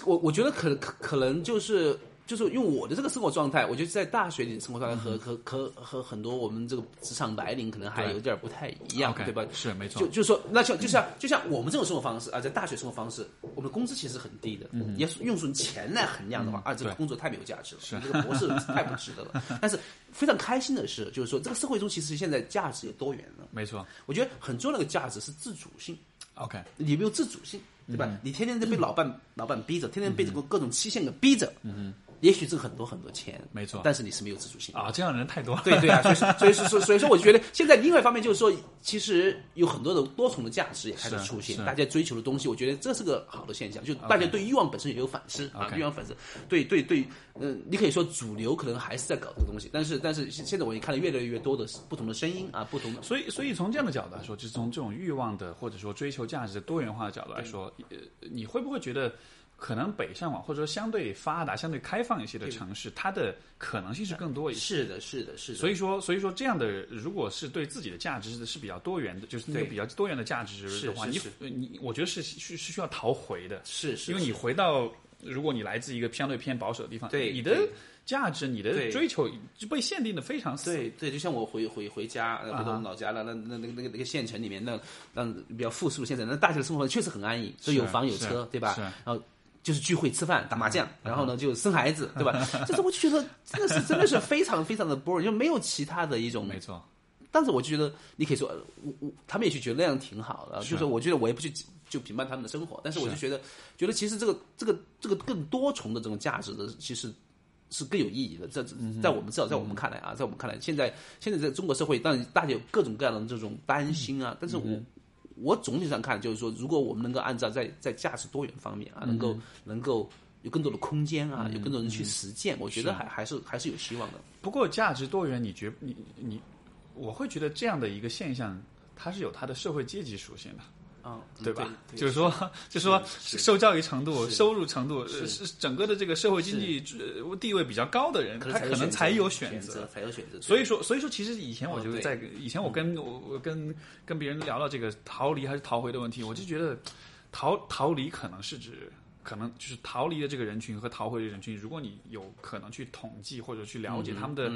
我我觉得可可可能就是就是用我的这个生活状态，我觉得在大学里的生活状态和和和和很多我们这个职场白领可能还有点不太一样对吧？是没错就就是说，那像就像就像我们这种生活方式啊，在大学生活方式，我们的工资其实很低的。嗯，要是用从钱来衡量的话，啊，这个工作太没有价值了，你这个博士太不值得了。但是非常开心的是，就是说这个社会中其实现在价值也多元了。没错我觉得很重要的一个价值是自主性。，OK，你没有自主性，对吧？嗯。你天天在被老板、老板逼着，天天被这个各种期限给逼着，嗯也许挣很多很多钱，没错但是你是没有自主性的。啊，这样的人太多了。对对啊，所以说所以说所以所以说，我觉得现在另外一方面就是说，其实有很多的多重的价值也开始出现，大家追求的东西，我觉得这是个好的现象，就大家对欲望本身也有反思啊欲望反思，对对对，嗯，你可以说主流可能还是在搞这个东西，但是但是现现在我也看到越来越多的不同的声音啊，不同的所以，所以从这样的角度来说，就是从这种欲望的或者说追求价值的多元化的角度来说，呃，你会不会觉得，可能北上广或者说相对发达、相对开放一些的城市，它的可能性是更多一些？是的，是的，是的，所以说，所以说这样的，如果是对自己的价值是比较多元的，就是那个对。比较多元的价值的话，你你我觉得是是是需要逃回的，是是因为你回到，如果你来自一个相对偏保守的地方，对你的价值、你的追求就被限定的非常死。对对，就像我回回回家，呃回到我们老家了，那那那个那个那个县城里面，那那比较富庶的县城，那大学的生活确实很安逸，就有房有车，对吧？是？然后就是聚会吃饭打麻将，然后呢就生孩子，对吧？就是我就觉得真的是真的是非常非常的 boring，就没有其他的一种没错，但是我就觉得，你可以说，呃我我他们也许觉得那样挺好的，就是我觉得我也不去就评判他们的生活，但是我就觉得，觉得其实这个这个这个更多重的这种价值的，其实是更有意义的。在在我们至少在我们看来啊，在我们看来，现在现在在中国社会，当然大家有各种各样的这种担心啊，但是我。我总体上看，就是说，如果我们能够按照在在价值多元方面啊，能够能够有更多的空间啊，有更多人去实践，我觉得还还是还是有希望的。不过价值多元，你觉你你，我会觉得这样的一个现象，它是有它的社会阶级属性的。啊，对吧？就是说，就是说，受教育程度、收入程度，呃是。整个的这个社会经济呃地位比较高的人，他可能才有选择，才有选择。所以说，所以说，其实以前我就哦对。在以前我跟我我跟跟别人聊到这个逃离还是逃回的问题，我就觉得逃逃离可能是指。可能就是逃离的这个人群和逃回的人群，如果你有可能去统计或者去了解他们的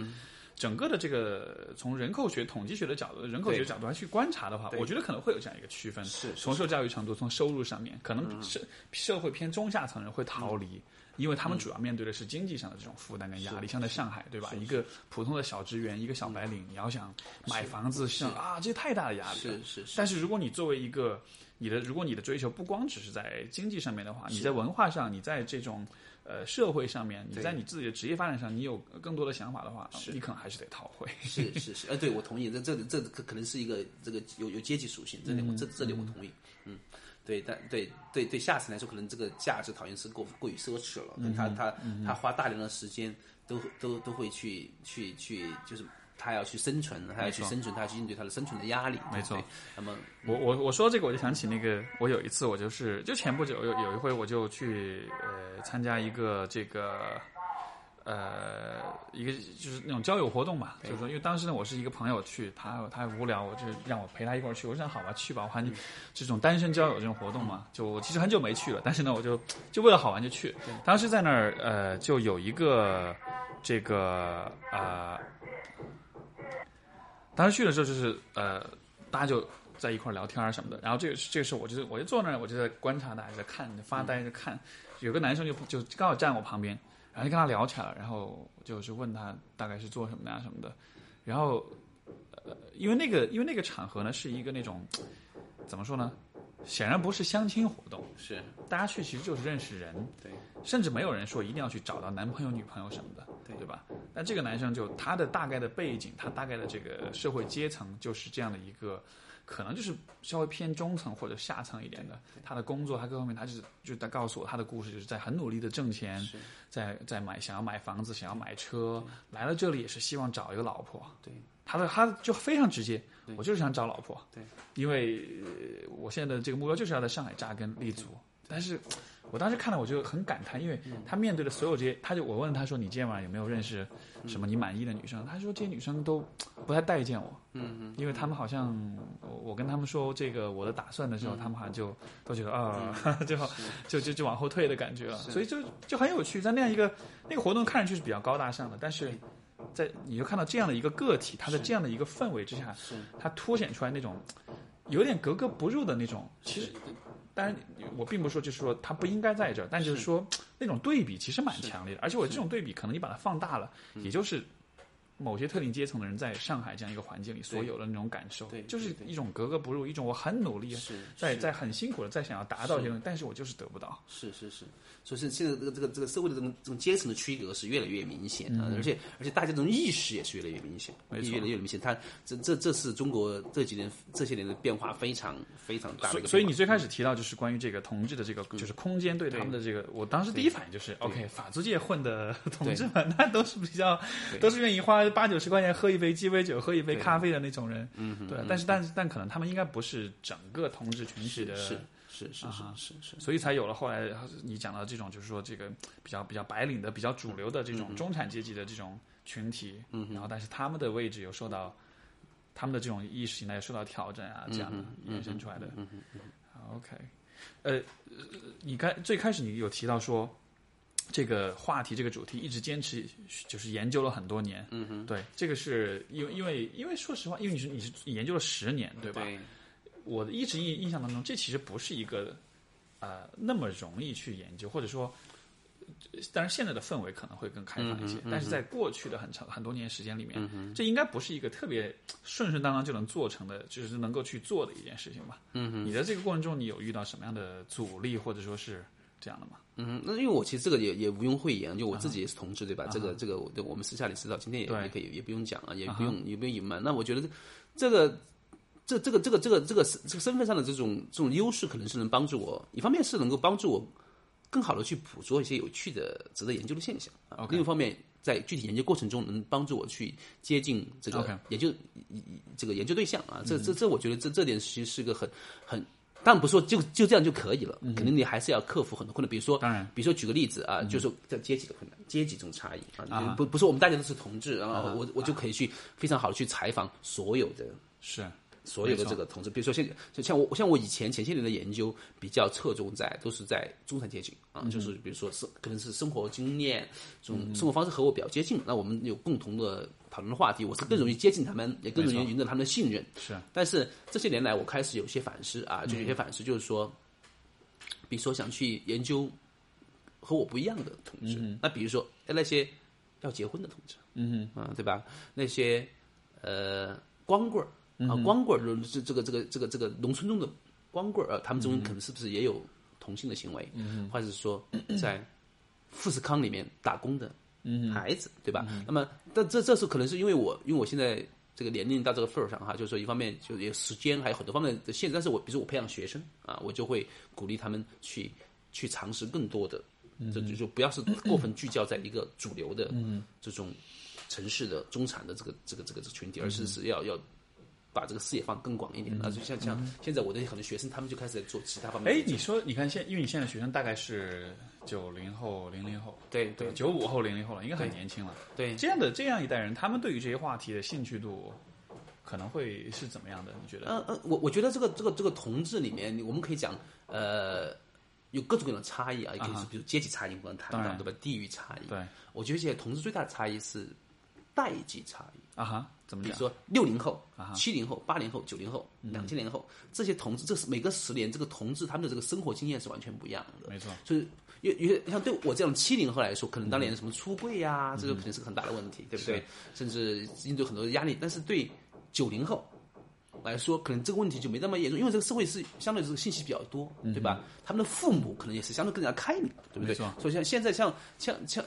整个的这个从人口学、统计学的角度、人口学角度来去观察的话，我觉得可能会有这样一个区分。是是从受教育程度、从收入上面，可能社社会偏中下层人会逃离。因为他们主要面对的是经济上的这种负担跟压力，像在上海，对吧？一个普通的小职员，一个小白领，你要想买房子，像啊，这太大的压力了。是是是。但是如果你作为一个你的，如果你的追求不光只是在经济上面的话，你在文化上，你在这种呃社会上面，你在你自己的职业发展上，你有更多的想法的话，你可能还是得逃回。是是是，呃，对我同意，这这这可可能是一个这个有有阶级属性，这里我这这里我同意，嗯。对，但对对对，下层来说，可能这个价值讨厌是过过于奢侈了。嗯他他他花大量的时间，都都都会去去去，就是他要去生存，他要去生存，他要去应对他的生存的压力。没错。那么我我我说这个，我就想起那个，我有一次我就是就前不久有有一回我就去呃参加一个这个。呃，一个就是那种交友活动嘛，就是说，因为当时呢，我是一个朋友去，他他无聊，我就让我陪他一块儿去，我说好吧，去吧，我还这种单身交友这种活动嘛，就我其实很久没去了，但是呢，我就就为了好玩就去。当时在那儿，呃，就有一个这个呃，当时去的时候就是呃，大家就在一块儿聊天什么的，然后这个这个时候我就我就坐那儿，我就在观察大家，在看发呆，在看，有个男生就就刚好站我旁边。然后就跟他聊起来了，然后就是问他大概是做什么的啊什么的，然后呃，因为那个因为那个场合呢是一个那种怎么说呢，显然不是相亲活动，是。大家去其实就是认识人，对，甚至没有人说一定要去找到男朋友、女朋友什么的，对对吧？那这个男生就他的大概的背景，他大概的这个社会阶层就是这样的一个，可能就是稍微偏中层或者下层一点的。他的工作，他各方面，他就是就在告诉我他的故事，就是在很努力的挣钱，在在买想要买房子，想要买车，来了这里也是希望找一个老婆。对，他的他就非常直接，我就是想找老婆。对，因为、呃我现在的这个目标就是要在上海扎根立足。但是我当时看到我就很感叹，因为他面对的所有这些，他就我问他说：“你今天晚上有没有认识什么你满意的女生？”他说：“这些女生都不太待见我。”嗯嗯，因为他们好像我我跟他们说这个我的打算的时候，他们好像就都觉得啊，就就就就往后退的感觉了。所以就就很有趣，在那样一个那个活动看上去是比较高大上的，但是。在你就看到这样的一个个体，他在这样的一个氛围之下，他凸显出来那种有点格格不入的那种。其实，当然我并不是说就是说它不应该在这儿，但就是说那种对比其实蛮强烈的。而且我这种对比，可能你把它放大了，也就是某些特定阶层的人在上海这样一个环境里所有的那种感受对，就是一种格格不入，一种我很努力，在在很辛苦的在想要达到这些东西，但是我就是得不到。是是是，所以是现在这个这个这个社会的这种这种阶层的区隔是越来越明显啊，而且而且大家这种意识也是越来越明显，越来越明显。它这这这是中国这几年这些年的变化非常非常大。所以你最开始提到就是关于这个同志的这个，就是空间对他们的这个，我当时第一反应就是，OK，法租界混的同志们，那都是比较，都是愿意花八九十块钱喝一杯鸡尾酒、喝一杯咖啡的那种人，嗯，对。但是，但是，但可能他们应该不是整个同志群体的，是是是是是是，所以才有了后来你讲到这种，就是说这个比较比较白领的、比较主流的这种中产阶级的这种群体，嗯，然后但是他们的位置有受到他们的这种意识形态受到调整啊，这样的衍生出来的。嗯嗯 OK，呃，你开最开始你有提到说，这个话题这个主题一直坚持，就是研究了很多年。嗯哼，对，这个是因为因为因为说实话，因为你是你是研究了十年，对吧？对我的一直印印象当中，这其实不是一个呃那么容易去研究，或者说，呃当然现在的氛围可能会更开放一些，但是在过去的很长很多年时间里面，这应该不是一个特别顺顺当当就能做成的，就是能够去做的一件事情吧。嗯哼，你在这个过程中，你有遇到什么样的阻力，或者说是这样的吗？嗯，那因为我其实这个也也毋庸讳言，就我自己也是同志，对吧？这个这个我我们私下里知道，今天也也可以也不用讲啊，也不用也不用隐瞒。那我觉得这个这这个这个这个这个这个身份上的这种这种优势，可能是能帮助我，一方面是能够帮助我更好的去捕捉一些有趣的、值得研究的现象啊另一方面，在具体研究过程中，能帮助我去接近这个研究这个研究对象啊。这这这，我觉得这这点其实是个很很。当然不是说就就这样就可以了，肯定你还是要克服很多困难。比如说，当然，比如说举个例子啊，就是说在阶级的困难，阶级这种差异啊，不不是我们大家都是同志，然后我我就可以去非常好的去采访所有的是所有的这个同志，比如说现就像我像我以前前些年的研究比较侧重在都是在中产阶级啊，就是比如说是可能是生活经验这种生活方式和我比较接近，那我们有共同的讨论的话题，我是更容易接近他们，也更容易赢得他们的信任。是。但是这些年来，我开始有些反思啊，就有些反思，就是说，比如说想去研究和我不一样的同志，那比如说哎那些要结婚的同志，嗯嗯，啊，对吧？那些呃光棍儿啊，光棍儿，这这个这个这个这个农村中的光棍儿啊，他们中可能是不是也有同性的行为，嗯、或者是说在富士康里面打工的孩子，对吧？那么，但这这是可能是因为我，因为我现在这个年龄到这个份儿上哈，就是说一方面就是有时间，还有很多方面的限制。但是我比如说我培养学生啊，我就会鼓励他们去去尝试更多的，这就就不要是过分聚焦在一个主流的这种城市的中产的这个这个这个这个群体，而是是要要。把这个视野放更广一点，那就像像现在我的很多学生，他们就开始在做其他方面哎。你说，你看现，因为你现在学生大概是九零后、零零后，对对九五后、零零后了，应该很年轻了。对这样的这样一代人，他们对于这些话题的兴趣度可能会是怎么样的？你觉得？嗯嗯，我我觉得这个这个这个同志里面，我们可以讲，呃，有各种各样的差异啊，也可以是比如阶级差异，我们谈到对吧？地域差异，对我觉得这些同志最大的差异是代际差异。啊哈，怎么讲？比如说六零后、七零后、八零后、九零后、两千年后这些同志，这是每个十年这个同志他们的这个生活经验是完全不一样的。没错，所以有有些像对我这样七零后来说，可能当年什么出柜呀、这个肯定是个很大的问题，对不对？甚至应对很多的压力。但是对九零后，来说，可能这个问题就没那么严重，因为这个社会是相对这个信息比较多，对吧？他们的父母可能也是相对更加开明，对不对？所以像现在像像像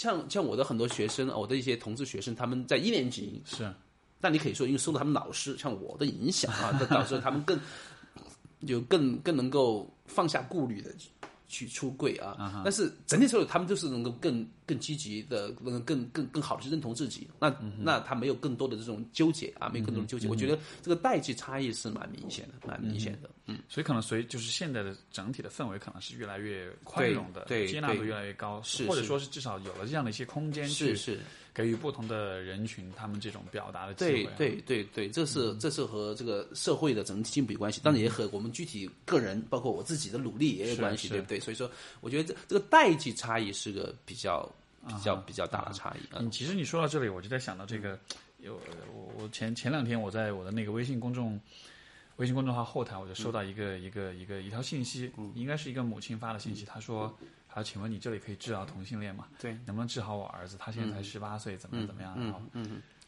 像像我的很多学生，我的一些同志学生，他们在一年级，是。但你可以说，因为受到他们老师像我的影响啊，这导致他们更 有更更能够放下顾虑的去出柜啊。但是整体来说，他们就是能够更更积极的，能够更更更好的去认同自己。那、那他没有更多的这种纠结啊，没有更多的纠结。我觉得这个代际差异是蛮明显的，蛮明显的。嗯，所以可能随就是现在的整体的氛围可能是越来越宽容的，对对接纳度越来越高，或者说是至少有了这样的一些空间去是是。给予不同的人群他们这种表达的机会啊。对对对对，这是这是和这个社会的整体进步有关系，当然也和我们具体个人，包括我自己的努力也有关系，对不对？所以说，我觉得这这个代际差异是个比较比较比较大的差异啊。嗯，其实你说到这里，我就在想到这个，有我我前前两天我在我的那个微信公众微信公众号后台，我就收到一个、一个一个一条信息，应该是一个母亲发的信息，她说。他说：“请问你这里可以治疗同性恋吗？对，能不能治好我儿子？他现在才十八岁，怎么样怎么样？然后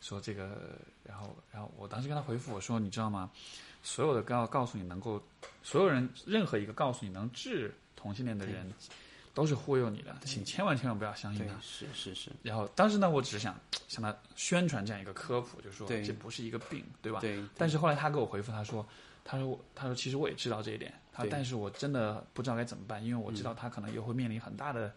说这个，然后然后我当时跟他回复我说：你知道吗？所有的告告诉你能够，所有人任何一个告诉你能治同性恋的人，都是忽悠你的，请千万千万不要相信他。是是是，然后当时呢，我只是想向他宣传这样一个科普，就是说这不是一个病，对吧？对。但是后来他给我回复，他说：“他说我，他说其实我也知道这一点，他但是我真的不知道该怎么办，因为我知道他可能也会面临很大的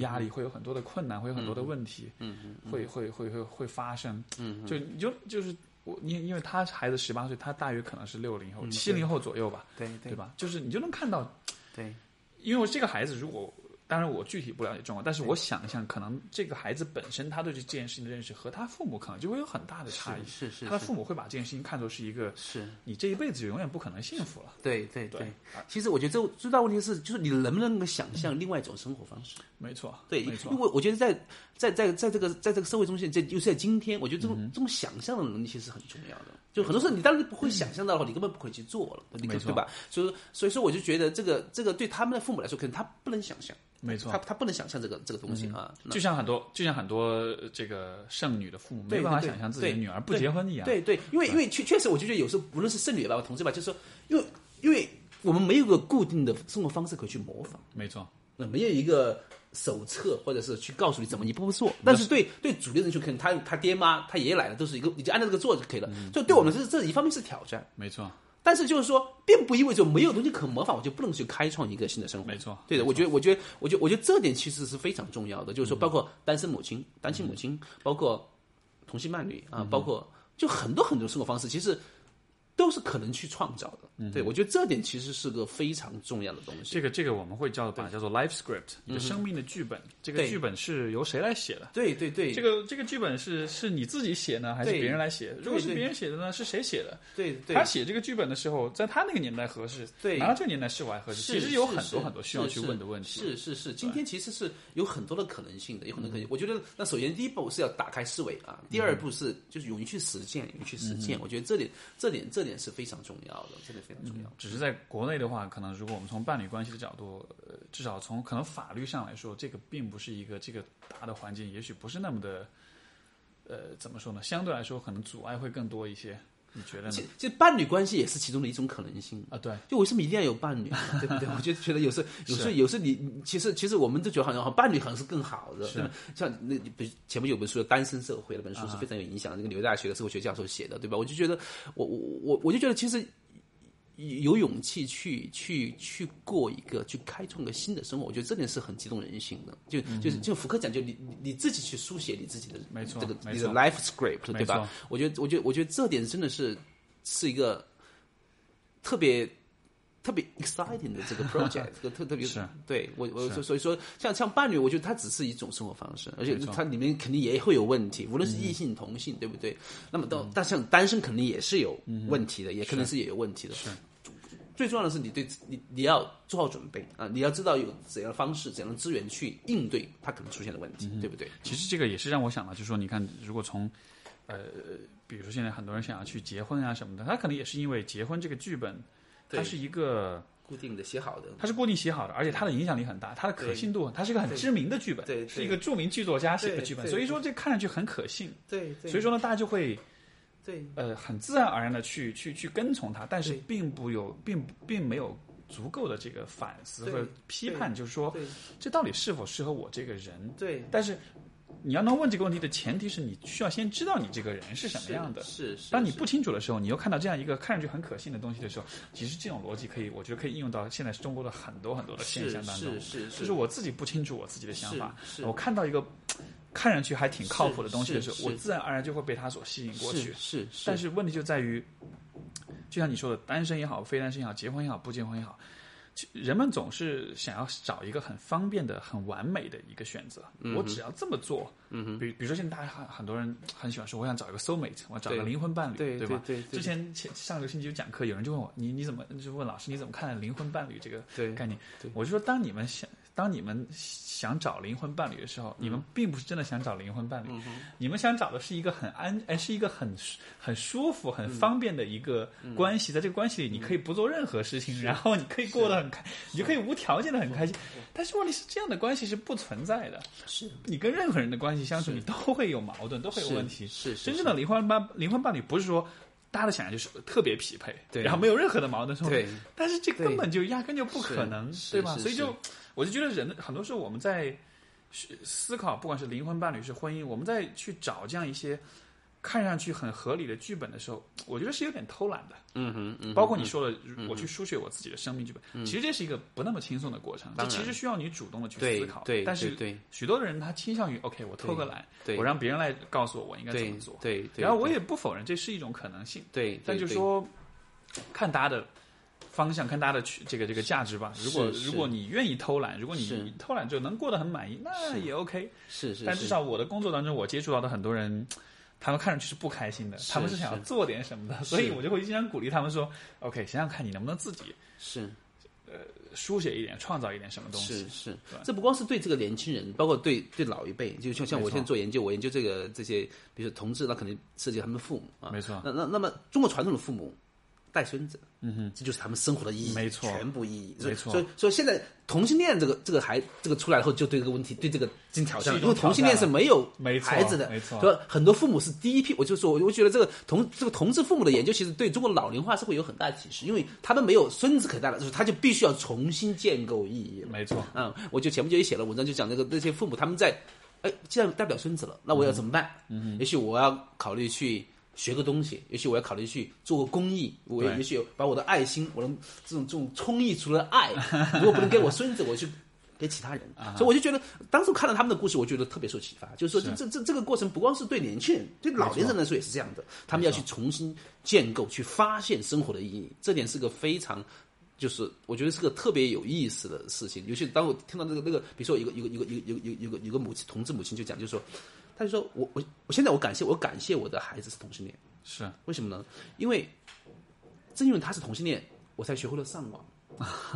压力，会有很多的困难，会有很多的问题，嗯。嗯。会会会会会发生。嗯，就你就就是我，因因为他孩子十八岁，他大约可能是六零后、七零后左右吧，对对。吧？就是你就能看到，对。因为这个孩子如果。当然，我具体不了解状况，但是我想象，可能这个孩子本身他对这件事情的认识和他父母可能就会有很大的差异。是是是他的父母会把这件事情看作是一个，是你这一辈子就永远不可能幸福了。对对对其实我觉得这最大问题是，就是你能不能够想象另外一种生活方式？没错，对，没错因。为我觉得在在在在这个在这个社会中，心在尤其在今天，我觉得这种、嗯这种想象的能力其实很重要的。就很多时候你当然不会想象到的话，你根本不会去做了，你可没错对吧？所以说所以说我就觉得这个这个对他们的父母来说，可能他不能想象，没错他他不能想象这个这个东西啊。那就像很多，就像很多呃这个剩女的父母没办法想象自己的女儿不结婚一样。对对，因为因为确确实，我就觉得有时候无论是剩女吧，同志吧，就是说，因为因为我们没有个固定的生活方式可以去模仿。没错，那没有一个手册，或者是去告诉你怎么一步步做。但是对对主流人群，可能他他爹妈、他爷爷奶奶都是一个，你就按照这个做就可以了。所以对我们这这一方面是挑战，没错，但是就是说，并不意味着没有东西可模仿，我就不能去开创一个新的生活。没错对的，我觉得，我觉得，我觉得，我觉得这点其实是非常重要的，就是说，包括单身母亲、单亲母亲，包括同性伴侣啊，包括就很多很多生活方式，其实都是可能去创造的。对我觉得这点其实是个非常重要的东西。这个这个我们会叫把它叫做 life script，一个生命的剧本。这个剧本是由谁来写的？对对对，这个这个剧本是是你自己写呢，还是别人来写？如果是别人写的呢，是谁写的？对对他写这个剧本的时候，在他那个年代合适，对拿到这个年代是否还合适？其实有很多很多需要去问的问题。是是是，今天其实是有很多的可能性的，有很多可能嗯性。我觉得，那首先第一步是要打开思维啊，第二步是就是勇于去实践，勇于去实嗯践。我觉得这点这点这点是非常重要的，这点非常重要。只是在国内的话，可能如果我们从伴侣关系的角度，呃，至少从可能法律上来说，这个并不是一个这个大的环境，也许不是那么的，呃，怎么说呢？相对来说，可能阻碍会更多一些。你觉得呢其？其实伴侣关系也是其中的一种可能性。啊，对，就为什么一定要有伴侣，对不对？我就觉得有时候，有时候，有时候你你其实其实我们都觉得好像好伴侣好像是更好的，是对吧？像那你不是前面有本书《单身社会》那本书是非常有影响，那个纽约大学的社会学教授写的，对吧？我就觉得，我我我我就觉得其实。有勇气去去去过一个去开创个新的生活，我觉得这点是很激动人心的。就就是就福克讲，就你你你自己去书写你自己的没错这个你的 life script，对吧？我觉得我觉得我觉得这点真的是是一个特别特别 exciting 的这个 project，这个特特别是。对我我所所以说像像伴侣，我觉得它只是一种生活方式，而且它里面肯定也会有问题，无论是异性同性，对不对？那么到但像单身肯定也是有问题的，也可能是。也有问题的。是最重要的是你对你你要做好准备啊，你要知道有怎样的方式、怎样的资源去应对它可能出现的问题，对不对？其实这个也是让我想到，就是说，你看，如果从，呃，比如说现在很多人想要去结婚啊什么的，他可能也是因为结婚这个剧本，它是一个，固定的写好的，它是固定写好的，而且它的影响力很大，它的可信度，它是一个很知名的剧本，对对。是一个著名剧作家写的剧本，所以说这看上去很可信，对。所以说呢，大家就会对呃很自然而然的去去去跟从他，但是并不有并并没有足够的这个反思和批判，就是说这到底是否适合我这个人？对，但是你要能问这个问题的前提是你需要先知道你这个人是什么样的。是是。是当你不清楚的时候，你又看到这样一个看上去很可信的东西的时候，其实这种逻辑可以，我觉得可以应用到现在中国的很多很多的现象当中。是是是就是我自己不清楚我自己的想法，是是我看到一个看上去还挺靠谱的东西的时候，我自然而然就会被它所吸引过去。是是，但是问题就在于，就像你说的，单身也好，非单身也好，结婚也好，不结婚也好，人们总是想要找一个很方便的、很完美的一个选择。嗯我只要这么做，嗯哼，比比如说现在大家很很多人很喜欢说，我想找一个 soul mate，我找个灵魂伴侣，对吧？对对对之前前上个星期有讲课，有人就问我，你你怎么就问老师你怎么看灵魂伴侣这个概念对？我就说，当你们想当你们想找灵魂伴侣的时候，你们并不是真的想找灵魂伴侣，你们想找的是一个很安，哎，是一个很很舒服、很方便的一个关系。在这个关系里，你可以不做任何事情，然后你可以过得很开，你就可以无条件的很开心。但是问题是，这样的关系是不存在的。是。你跟任何人的关系相处，你都会有矛盾，都会有问题。是。是真正的灵魂伴灵魂伴侣不是说。大家的想象就是特别匹配，对。然后没有任何的矛盾冲突，对。但是这根本就压根就不可能，对吧？所以就是我就觉得人很多时候我们在思考，不管是灵魂伴侣是婚姻，我们在去找这样一些看上去很合理的剧本的时候，我觉得是有点偷懒的。嗯哼嗯，包括你说的，我去书写我自己的生命剧本，其实这是一个不那么轻松的过程，这其实需要你主动的去思考。对但是对对许多的人他倾向于 OK，我偷个懒，对我让别人来告诉我我应该怎么做。对对，然后我也不否认这是一种可能性，对，但就是说看大家的方向，看大家的这个这个价值吧。如果如果你愿意偷懒，如果你偷懒就能过得很满意，那也 OK。是是，但至少我的工作当中，我接触到的很多人。他们看上去是不开心的，他们是想要做点什么的，所以我就会经常鼓励他们说：“OK，想想看你能不能自己是。呃书写一点，创造一点什么东西。是是，这不光是对这个年轻人，包括对对老一辈，就像像我现在做研究，我研究这个这些，比如说同志，那肯定涉及他们的父母啊，没错。那那那么中国传统的父母带孙子，嗯哼，这就是他们生活的意义，没错。全部意义，没错。所以所以现在同性恋这个这个还这个出来后，就对这个问题对这个进行挑战因为同性恋是没有孩子的，没错。所以很多父母是第一批，我就说，我我觉得这个同这个同志父母的研究，其实对中国老龄化是会有很大的启示，因为他们没有孙子可带了，就是他就必须要重新建构意义。没错，嗯，我就前不久也写了文章，就讲那个那些父母他们在，哎，既然带不了孙子了，那我要怎么办？嗯，也许我要考虑去学个东西，也许我要考虑去做个公益，我对也许把我的爱心，我的这种这种充溢出了爱，如果不能给我孙子，我去。给其他人，所以我就觉得，当时看到他们的故事，我觉得特别受启发。就是说，这这这这个过程不光是对年轻人，对老年人来说也是这样的。他们要去重新建构，去发现生活的意义，这点是个非常就是我觉得是个特别有意思的事情，尤其当我听到那个那个，比如说有个有个有个有有有有个有个母亲同志母亲就讲，就是说，他就说我我我现在我感谢我感谢我的孩子是同性恋，是为什么呢？因为正因为他是同性恋，我才学会了上网。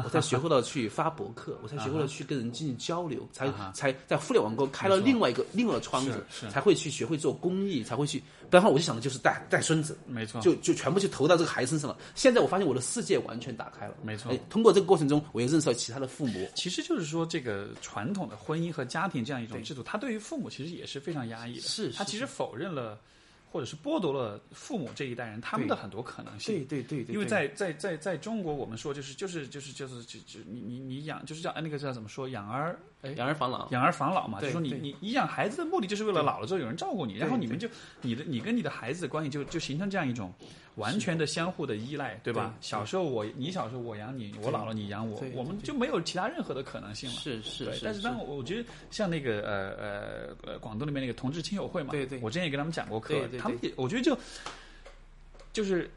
我才学会了去发博客，我才学会了去跟人进行交流，才才在互联网中开了另外一个另外一个窗子，才会去学会做公益，才会去。不然的话，我就想的就是带带孙子，没错，就就全部去投到这个孩子身上了。现在我发现我的世界完全打开了，没错哎。通过这个过程中，我也认识到其他的父母，其实就是说，这个传统的婚姻和家庭这样一种制度，它对于父母其实也是非常压抑的。是是它其实否认了，或者是剥夺了父母这一代人他们的很多可能性。对对对因为在在在在中国，我们说就是就是就是就是就就你你你养就是叫哎那个叫怎么说养儿哎养儿防老，养儿防老嘛，就说你你你养孩子的目的就是为了老了之后有人照顾你，然后你们就你的你跟你的孩子的关系就就形成这样一种完全的相互的依赖，对吧？对？小时候我你小时候我养你，我老了你养我，我们就没有其他任何的可能性了。是是是，但是当我我觉得像那个呃呃呃广东那边那个同志亲友会嘛，对对。我之前也跟他们讲过课他们也我觉得就就是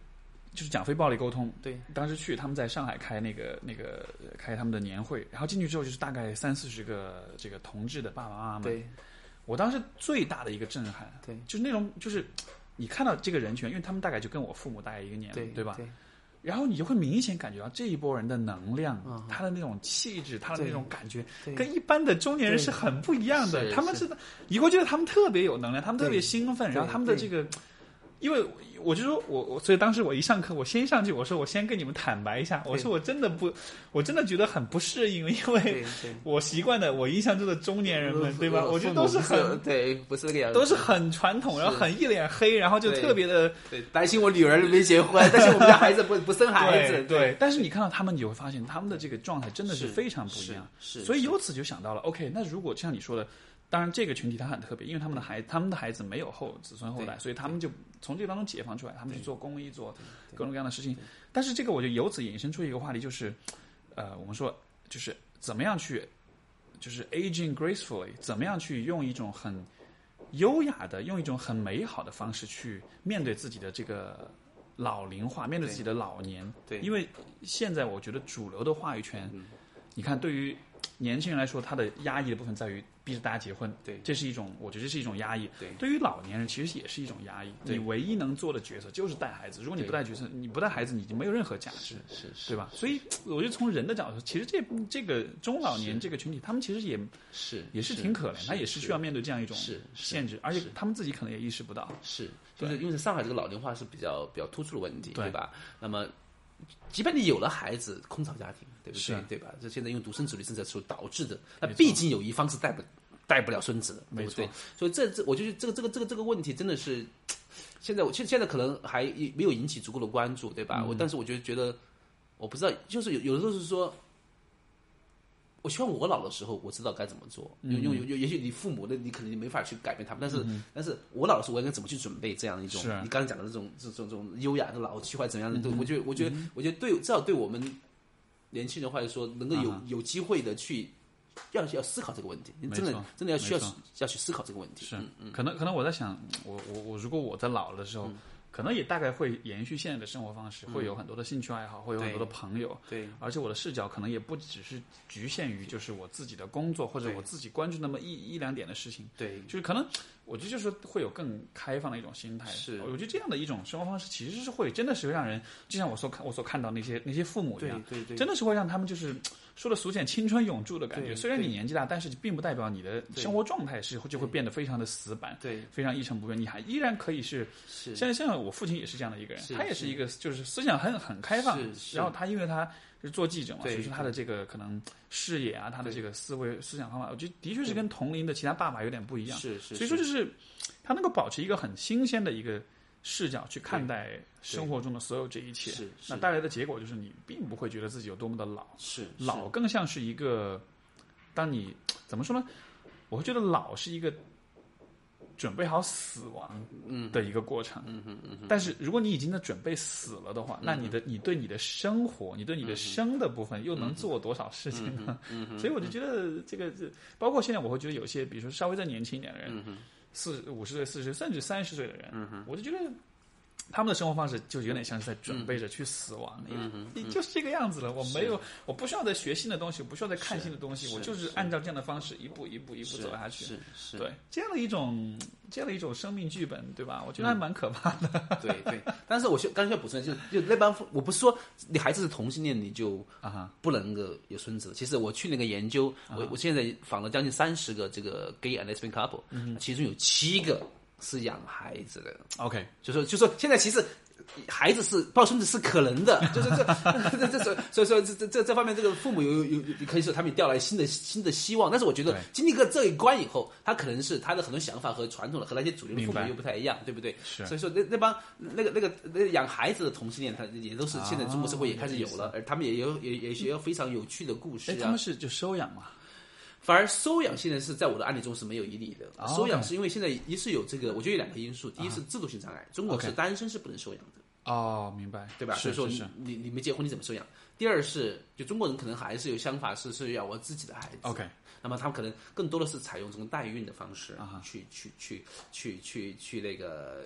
就是讲非暴力沟通，对当时去他们在上海开那个那个呃开他们的年会，然后进去之后就是大概三四十个这个同志的爸爸妈妈们，对我当时最大的一个震撼，对就是那种就是你看到这个人群，因为他们大概就跟我父母大概一个年龄，对对吧？对然后你就会明显感觉到这一波人的能量，他的那种气质，他的那种感觉，对跟一般的中年人是很不一样的。他们是，你会觉得他们特别有能量，他们特别兴奋，然后他们的这个因为我就说我我，所以当时我一上课，我先上去，我说我先跟你们坦白一下，我说我真的不，我真的觉得很不适应，因为 我习惯的，我印象中的中年人们，对吧？我觉得都是很对，不是那个样子，都是很传统，然后很一脸黑，然后就特别的对，担心我女儿没结婚，但是我们家孩子不 不生孩子，对对。但是你看到他们，你会发现他们的这个状态真的是是非常不一样。是是所以由此就想到了，OK，那如果像你说的。当然，这个群体他很特别，因为他们的孩他们的孩子没有后子孙后代，所以他们就从这个当中解放出来，他们去做公益，做各种各样的事情。但是这个我就由此引申出一个话题，就是，呃，我们说就是怎么样去，就是 aging gracefully，怎么样去用一种很优雅的、用一种很美好的方式去面对自己的这个老龄化，面对自己的老年。对。因为现在我觉得主流的话语权，你看对于年轻人来说，他的压抑的部分在于逼着大家结婚，对这是一种，我觉得这是一种压抑。对对于老年人其实也是一种压抑。你唯一能做的角色就是带孩子，如果你不带角色，你不带孩子，你就没有任何价值。是是对吧？所以我觉得从人的角度，其实这这个中老年这个群体，他们其实也是也是挺可怜，他也是需要面对这样一种限制，而且他们自己可能也意识不到。是，就是因为上海这个老龄化是比较比较突出的问题，对对吧？那么，即便你有了孩子，空巢家庭，对不对？对吧？这现在因为独生子女政策所导致的，那毕竟有一方是带不带不了孙子的，对没错不对？所以这这，我觉得这个这个这个这个问题真的是，现在我现现在可能还没有引起足够的关注，对吧？嗯我但是我觉得觉得，我不知道，就是有有的时候是说。我希望我老的时候，我知道该怎么做。嗯因为有有，也许你父母的，你可能你没法去改变他们，但是、但是我老的时候，我应该怎么去准备这样一种你刚才讲的这种这种这种优雅的老气或者怎么样的，嗯对，我觉得我觉得我觉得对，至少对我们年轻人或者说能够有、啊有机会的去要要思考这个问题，你真的真的要需要要去思考这个问题。是嗯，可能可能我在想，我我我如果我在老的时候，可能也大概会延续现在的生活方式，会有很多的兴趣爱好，会有很多的朋友，对。而且我的视角可能也不只是局限于就是我自己的工作或者我自己关注那么一一两点的事情，对。就是可能我觉得就是会有更开放的一种心态。是。我觉得这样的一种生活方式其实是会真的是会让人，就像我所看我所看到那些那些父母一对样，对对，真的是会让他们就是说的俗点，青春永驻的感觉。虽然你年纪大，但是并不代表你的生活状态是就会变得非常的死板，对。非常一成不变。你还依然可以是是。像像我父亲也是这样的一个人，他也是一个就是思想很很开放然后他因为他是做记者嘛，所以说他的这个可能视野啊，他的这个思维思想方法，我觉得的确是跟同龄的其他爸爸有点不一样。是是，所以说就是他能够保持一个很新鲜的一个视角去看待生活中的所有这一切，那带来的结果就是你并不会觉得自己有多么的老，是老更像是一个，当你怎么说呢？我会觉得老是一个准备好死亡的一个过程。嗯嗯嗯哼，但是如果你已经在准备死了的话，那你的你对你的生活，你对你的生的部分又能做多少事情呢？所以我就觉得这个这，包括现在我会觉得有些，比如说稍微再年轻一点的人，四五十岁、四十甚至三十岁的人，我就觉得。他们的生活方式就有点像是在准备着去死亡，一样你就是这个样子了。我没有，我不需要再学新的东西，我不需要再看新的东西，我就是按照这样的方式一步一步一步走下去。是是，对，这样的一种这样的一种生命剧本，对吧？我觉得还蛮可怕的。对对，但是我需刚需要补充，就就那帮父我不是说你孩子是同性恋你就啊哈，不能够有孙子。其实我去那个研究，我我现在访了将近三十个这个 gay and lesbian couple，、嗯其中有七个是养孩子的，OK，就说就说现在其实。孩子是抱孙子是可能的，就是这 这这这，所以说这这这这方面，这个父母有有有可以说他们调来新的新的希望。但是我觉得经历过这一关以后，他可能是他的很多想法和传统的和那些主流的父母又不太一样，对不对？是所以说那那帮那个那个那养孩子的同性恋，他也都是现在中国社会也开始有了，而他们也有也也也有非常有趣的故事啊，他们。是就收养嘛？反而收养现在是在我的案例中是没有一例的。哦收养是因为现在一是有这个，我觉得有两个因素，第一是制度性障碍，中国是单身是不能收养的。哦，明白，对吧？是所以说你你你没结婚你怎么收养？第二是，就中国人可能还是有想法是是要我自己的孩子。OK，那么他们可能更多的是采用这种代孕的方式啊哈去去去去去去那个。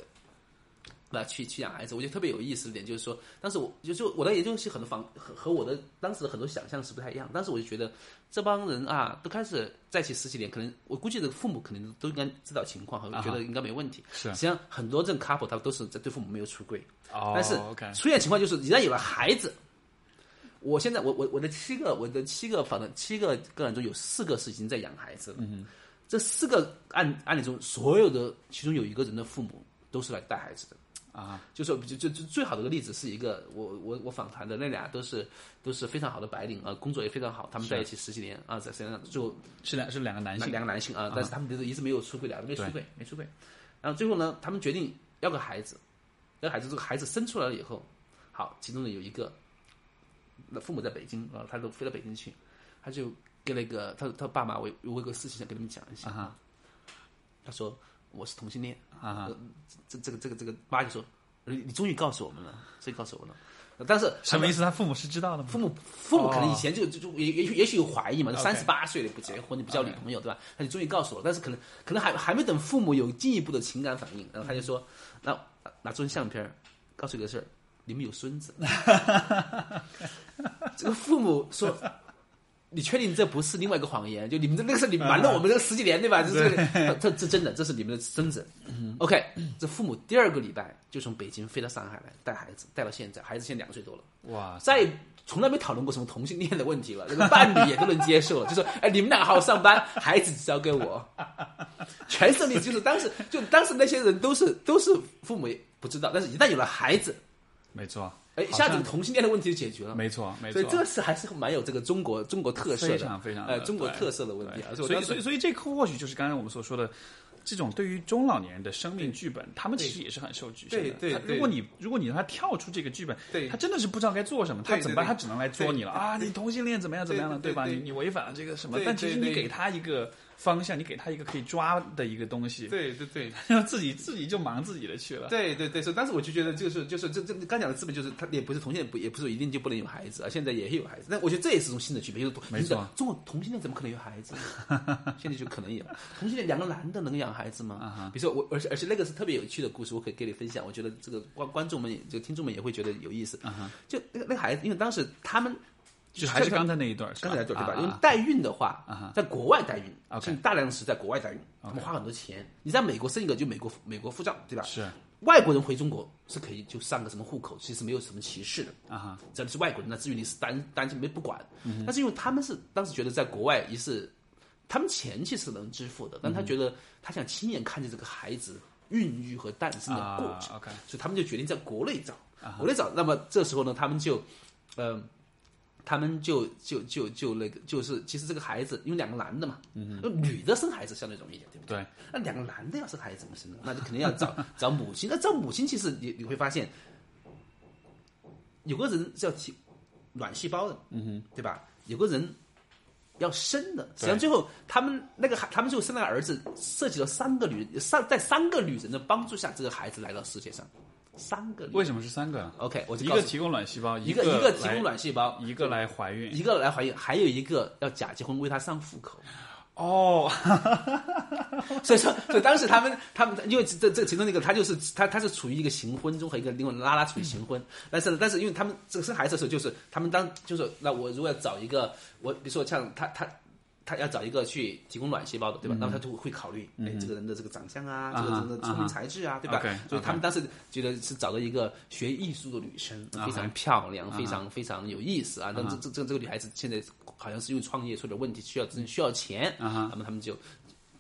那去去养孩子，我觉得特别有意思的点就是说，当时我就就我的研究是很多方和和我的当时的很多想象是不太一样。当时我就觉得这帮人啊，都开始在一起十几年，可能我估计这个父母可能都应该知道情况，哈觉得应该没问题。是实际上很多这种 couple 他们都是在对父母没有出轨，哦，但是出现情况就是，一旦有了孩子，我现在我我我的七个我的七个反正七个个案中有四个是已经在养孩子了。嗯这四个案案例中，所有的其中有一个人的父母都是来带孩子的。啊，就说就就就最好的一个例子是一个我我我访谈的那俩都是都是非常好的白领啊，工作也非常好，他们在一起十几年啊，在身上就。是两是两个男性，两个男性啊，但是他们就是一直没有出轨，俩都没出轨，没出轨。然后最后呢，他们决定要个孩子，要孩子，这个孩子生出来了以后，好，其中呢有一个，那父母在北京啊，他都飞到北京去，他就跟那个他他爸妈，我我有个事情想跟他们讲一下。他说我是同性恋啊，这这个这个这个妈就说，你你终于告诉我们了，终于告诉我了。但是什么意思？他父母是知道的吗？父母父母可能以前就就就也也也许有怀疑嘛，三十八岁了不结婚，你不交女朋友对吧？他就终于告诉我，但是可能可能还还没等父母有进一步的情感反应，然后他就说，那拿出相片告诉你个事儿，你们有孙子。这个父母说。你确定这不是另外一个谎言？就你们这那个是你瞒了我们这十几年对吧？这这这这真的，这是你们的孙子。OK，这父母第二个礼拜就从北京飞到上海来带孩子，带到现在，孩子现在两岁多了。哇！再从来没讨论过什么同性恋的问题了，这个伴侣也都能接受了，就说哎，你们俩好好上班，孩子交给我。全胜利就是当时就当时那些人都是都是父母不知道，但是一旦有了孩子，没错。哎，一下子同性恋的问题就解决了，没错，没错。所以这次还是蛮有这个中国中国特色的，非常非常呃中国特色的问题啊。所以所以所以这或许就是刚才我们所说的这种对于中老年人的生命剧本，他们其实也是很受局限的。对对，如果你如果你让他跳出这个剧本，对，他真的是不知道该做什么，他怎么办？他只能来捉你了啊！你同性恋怎么样怎么样了，对吧？你你违反了这个什么？但其实你给他一个。方向，你给他一个可以抓的一个东西，对对对，然后 自己自己就忙自己的去了。对对对，所以当时我就觉得，就是就是这这刚讲的资本，就是他也不是同性恋，不也不是一定就不能有孩子啊，现在也有孩子。那我觉得这也是种新的区别，就是没错，中国同性恋怎么可能有孩子？现在就可能有同性恋，两个男的能养孩子吗？比如说我，而且而且那个是特别有趣的故事，我可以给你分享。我觉得这个观观众们，就听众们也会觉得有意思。就那个那个孩子，因为当时他们。就还是刚才那一段，刚才那段对吧？因为代孕的话，在国外代孕，，OK，大量是在国外代孕，他们花很多钱。你在美国生一个，就美国美国护照，对吧？是。外国人回中国是可以就上个什么户口，其实没有什么歧视的啊哈。只要是外国人，那至于你是单单亲没不管。但是因为他们是当时觉得在国外，一是他们钱其实能支付的，但他觉得他想亲眼看见这个孩子孕育和诞生的过程所以他们就决定在国内找，国内找。那么这时候呢，他们就嗯。他们就就就就那个，就是其实这个孩子，因为两个男的嘛，嗯，女的生孩子相对容易一点，对不对？对。那两个男的要生孩子怎么生呢？那就肯定要找 找母亲。那找母亲，其实你你会发现，有个人是要提卵细胞的，嗯哼，对吧？有个人要生的。实际上最后他们那个孩，他们最后生了个儿子，涉及了三个女三在三个女人的帮助下，这个孩子来到世界上。三个为什么是三个？OK，我一个提供卵细胞，一个一个提供卵细胞，一个来怀孕，一个来怀孕，还有一个要假结婚为他上户口。哦，所以说，所以当时他们他们因为这这其中那个他就是他他是处于一个行婚中和一个另外拉拉处于行婚，但是但是因为他们这个生孩子的时候就是他们当就是那我如果要找一个我比如说像他他。他要找一个去提供卵细胞的，对吧？那么他就会考虑，哎，这个人的这个长相啊，这个人的聪明才智啊，对吧？所以他们当时觉得是找到一个学艺术的女生，非常漂亮，非常非常有意思啊。但这这这这个女孩子现在好像是因为创业出点问题，需要资需要钱，那么他们就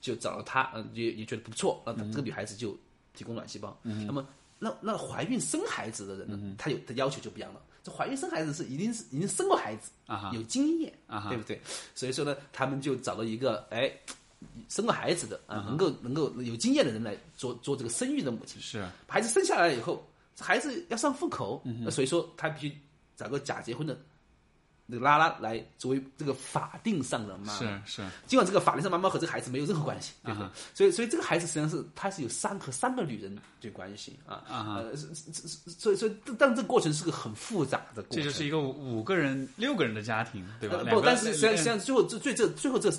就找了她，嗯，也也觉得不错，那这个女孩子就提供卵细胞。那么那那怀孕生孩子的人呢，他有的要求就不一样了。这怀孕生孩子是一定是已经生过孩子啊，有经验啊，对不对？所以说呢，他们就找到一个哎，生过孩子的啊，能够能够有经验的人来做做这个生育的母亲。是孩子生下来以后，孩子要上户口，所以说他必须找个假结婚的。那个拉拉来作为这个法定上的妈妈，是是，尽管这个法定上妈妈和这个孩子没有任何关系，对不对？所以所以这个孩子实际上是他是有三和三个女人的关系啊啊，所以所以但这个过程是个很复杂的过程，这就是一个五个人六个人的家庭，对吧？不，但是实际上实际上最后这最这最后这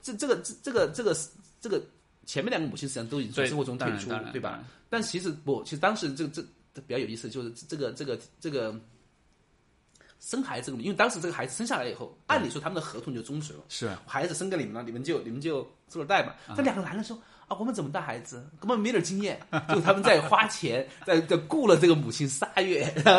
这这个这这个这个这个前面两个母亲实际上都已经从生活中退出，对吧？但其实不，其实当时这这比较有意思，就是这个这个这个。生孩子，因为当时这个孩子生下来以后，按理说他们的合同就终止了。是，孩子生给你们了，你们就你们就做了带嘛。这两个男的说啊，我们怎么带孩子？根本没点经验，就他们在花钱，在在雇了这个母亲仨月，然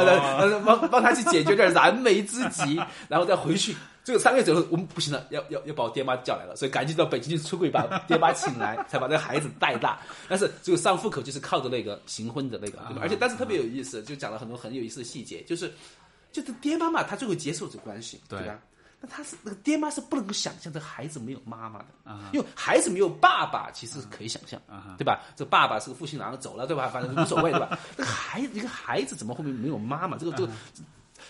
后帮帮他去解决点燃眉之急，然后再回去这个三个月之后，我们不行了，要要要把我爹妈叫来了，所以赶紧到北京去出柜，把爹妈请来，才把这个孩子带大。但是这个上户口就是靠着那个行婚的那个，对吧？而且但是特别有意思，就讲了很多很有意思的细节，就是就是爹妈嘛，他最后接受这关系，对吧？那他是那个爹妈是不能够想象这孩子没有妈妈的，因为孩子没有爸爸，其实可以想象，对吧？这爸爸是个负心郎走了，对吧？反正无所谓，对吧？那个孩一个孩子怎么后面没有妈妈？这个这个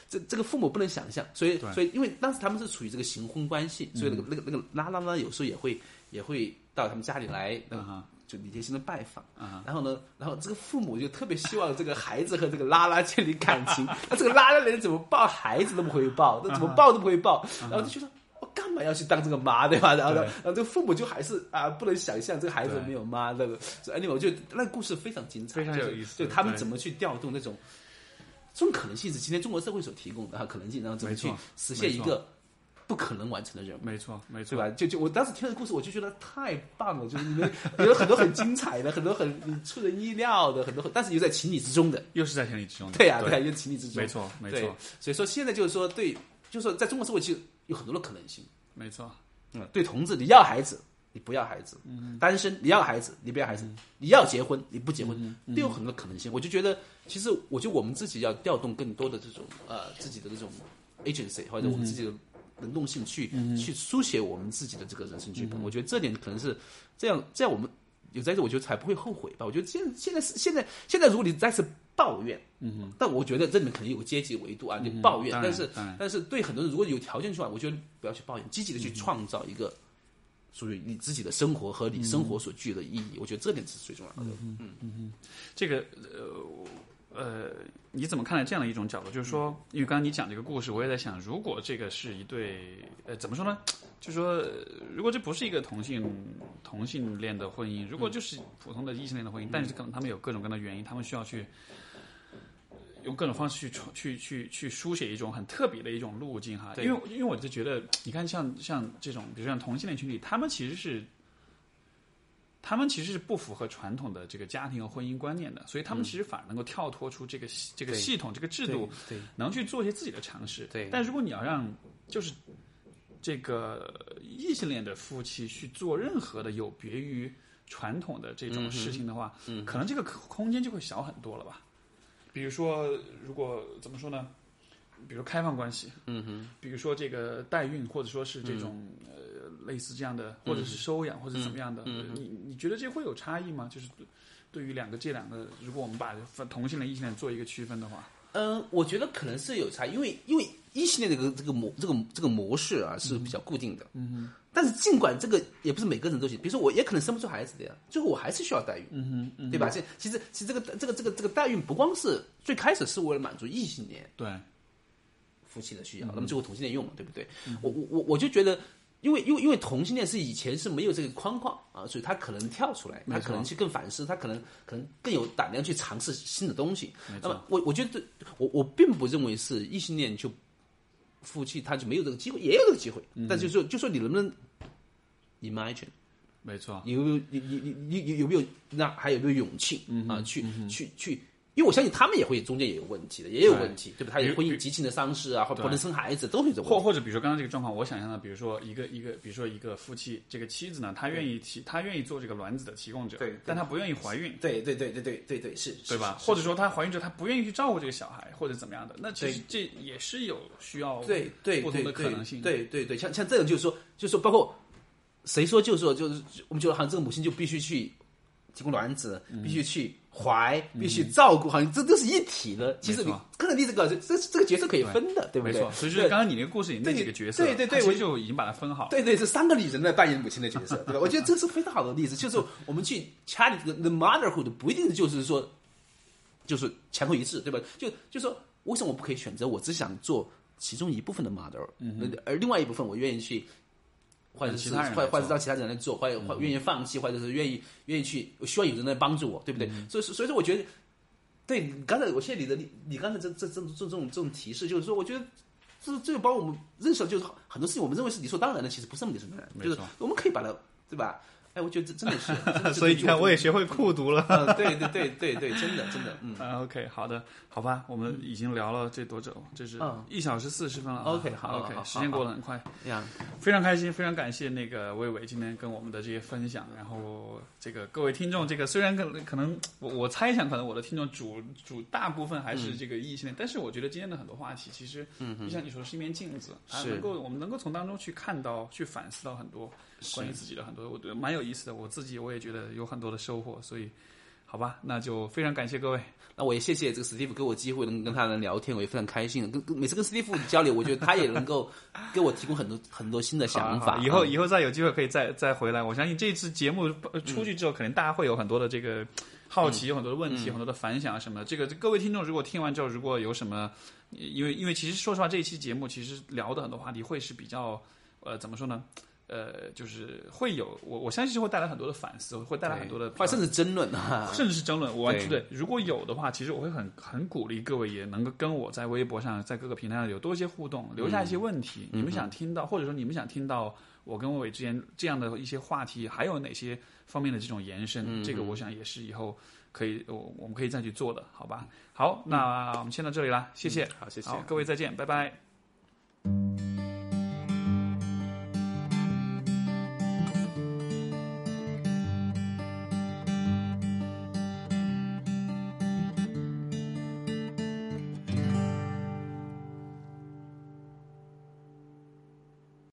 这这个父母不能想象，所以所以因为当时他们是处于这个行婚关系，所以那个那个那个拉拉呢，有时候也会也会到他们家里来，就礼节性的拜访，然后呢，然后这个父母就特别希望这个孩子和这个拉拉建立感情，那这个拉拉连怎么抱孩子都不会抱，那怎么抱都不会抱，然后就觉得我干嘛要去当这个妈，对吧？然后然后这个父母就还是啊不能想象这个孩子没有妈，那个哎，我觉得那个故事非常精彩，非常有意思，对他们怎么去调动那种。这种可能性是今天中国社会所提供的哈可能性，然后怎么去实现一个不可能完成的任务？没错，没错，对吧？就就我当时听的故事，我就觉得太棒了，就是你们有很多很精彩的，很多很出人意料的，很多，但是又在情理之中的，又是在情理之中的。对呀，对呀，又情理之中。没错，没错。所以说现在就是说，对，就是说在中国社会其实有很多的可能性。没错，嗯，对，同志，你要孩子。你不要孩子，单身你要孩子，你不要孩子，你要结婚你不结婚，都有很多可能性。我就觉得，其实我觉得我们自己要调动更多的这种呃自己的这种 agency 或者我们自己的能动性去去书写我们自己的这个人生剧本。我觉得这点可能是这样，这样我们有在这，我觉得才不会后悔吧。我觉得现现在是现在现在，如果你再次抱怨，嗯但我觉得这里面肯定有个阶级维度啊，你抱怨，但是但是对很多人如果有条件去话，我觉得不要去抱怨，积极的去创造一个。属于你自己的生活和你生活所具的意义，我觉得这点是最重要的。嗯嗯嗯，这个呃呃，你怎么看待这样的一种角度？就是说，因为刚刚你讲这个故事，我也在想，如果这个是一对呃，怎么说呢？就是说，如果这不是一个同性同性恋的婚姻，如果就是普通的异性恋的婚姻，但是可能他们有各种各样的原因，他们需要去。用各种方式去去去去书写一种很特别的一种路径哈，因为因为我就觉得，你看像像这种，比如像同性恋群体，他们其实是，他们其实是不符合传统的这个家庭和婚姻观念的，所以他们其实反而能够跳脱出这个这个系统这个制度，能去做一些自己的尝试。对，但如果你要让就是这个异性恋的夫妻去做任何的有别于传统的这种事情的话，嗯，可能这个空间就会小很多了吧。比如说，如果怎么说呢？比如开放关系，嗯哼，比如说这个代孕，或者说是这种呃类似这样的，或者是收养，或者怎么样的，你你觉得这会有差异吗？就是对于两个这两个，如果我们把同性恋、异性恋做一个区分的话，嗯，我觉得可能是有差，因为因为异性恋这个这个模这个这个模式啊是比较固定的，嗯哼。但是尽管这个也不是每个人都行，比如说我也可能生不出孩子的呀，最后我还是需要代孕，嗯哼，对吧？这其实其实这个这个这个这个代孕不光是最开始是为了满足异性恋对。夫妻的需要，那么最后同性恋用了，对不对？我我我我就觉得，因为因为因为同性恋是以前是没有这个框框啊，所以他可能跳出来，他可能去更反思，他可能可能更有胆量去尝试新的东西。那么我我觉得我我并不认为是异性恋就。夫妻他就没有这个机会，也有这个机会，但就是说，就说你能不能 imagine，没错，有有你你你你有有没有那还有没有勇气啊？去去去，因为我相信他们也会中间也有问题的，也有问题，对吧？他也婚姻激情的丧事啊，或不能生孩子，都会这或或者比如说刚刚这个状况，我想象的，比如说一个一个，比如说一个夫妻，这个妻子呢，她愿意提，她愿意做这个卵子的提供者，对，但她不愿意怀孕，对对对对对对对是，对吧？或者说她怀孕之后，她不愿意去照顾这个小孩，或者怎么样的？那其实这也是有需要对对不同的可能性，对对对，像像这种就是说，就是说，包括谁说就是说，就是我们觉得好像这个母亲就必须去提供卵子，必须去。怀必须照顾，好像这都是一体的。其实你个人例子，个这这这个角色可以分的，对不对？没错。所以说，刚刚你那个故事里那几个角色，对对对，我就已经把它分好。对对，这三个女人在扮演母亲的角色，对吧？我觉得这是非常好的例子。就是我们去掐你的 motherhood，不一定就是说就是前后一致，对吧？就就说为什么我不可以选择？我只想做其中一部分的 mother，嗯，而另外一部分我愿意去。或者是或或者让其他人来做，或者或愿意放弃，或者是愿意愿意去，我希望有人来帮助我，对不对？所以所以说，我觉得，对刚才我谢你的你你刚才这这这这这种这种提示，就是说，我觉得这这个帮我们认识，就是很多事情我们认为是理所当然的，其实不是那么理所当然，就是我们可以把它，对吧？哎，我觉得这真的是，真的是所以你看，我也学会酷读了。嗯，对对对对对，真的真的，嗯。啊，OK，好的，好吧，我们已经聊了这多久？这是嗯一小时四十分了啊。OK，好，OK，时间过得很快，呀，非常开心，非常感谢那个魏伟今天跟我们的这些分享。然后这个各位听众，这个虽然可能可能我我猜想，可能我的听众主主大部分还嗯是这个异性恋，但是我觉得今天的很多话题，其实就像你说的是一面镜子，啊，是能够我们能够从当中去看到、去反思到很多关于自己的很多，我觉得蛮有意思的。我自己我也觉得有很多的收获，所以好吧，那就非常感谢各位。那我也谢谢这个史蒂夫给我机会能跟他能聊天，我也非常开心。跟跟每次跟史蒂夫交流，我觉得他也能够给我提供很多很多新的想法。好好以后嗯以后再有机会可以再再回来。我相信这次节目呃出去之后，可能大家会有很多的这个好奇，有很多的问题，很多的反响什么的。这个各位听众如果听完之后，如果有什么，因为因为其实说实话，这一期节目其实聊的很多话题会是比较呃怎么说呢？呃，就是会有我我相信会带来很多的反思，会带来很多的甚至争论啊。甚至是争论，我完全对对。如果有的话，其实我会很很鼓励各位也能够跟我在微博上，在各个平台上有多一些互动，留下一些问题，你们想听到，或者说你们想听到我跟魏伟之间这样的一些话题，还有哪些方面的这种延伸，这个我想也是以后可以我我们可以再去做的，好吧？好，那我们先到这里啦，谢谢，好，谢谢。好，各位再见，拜拜。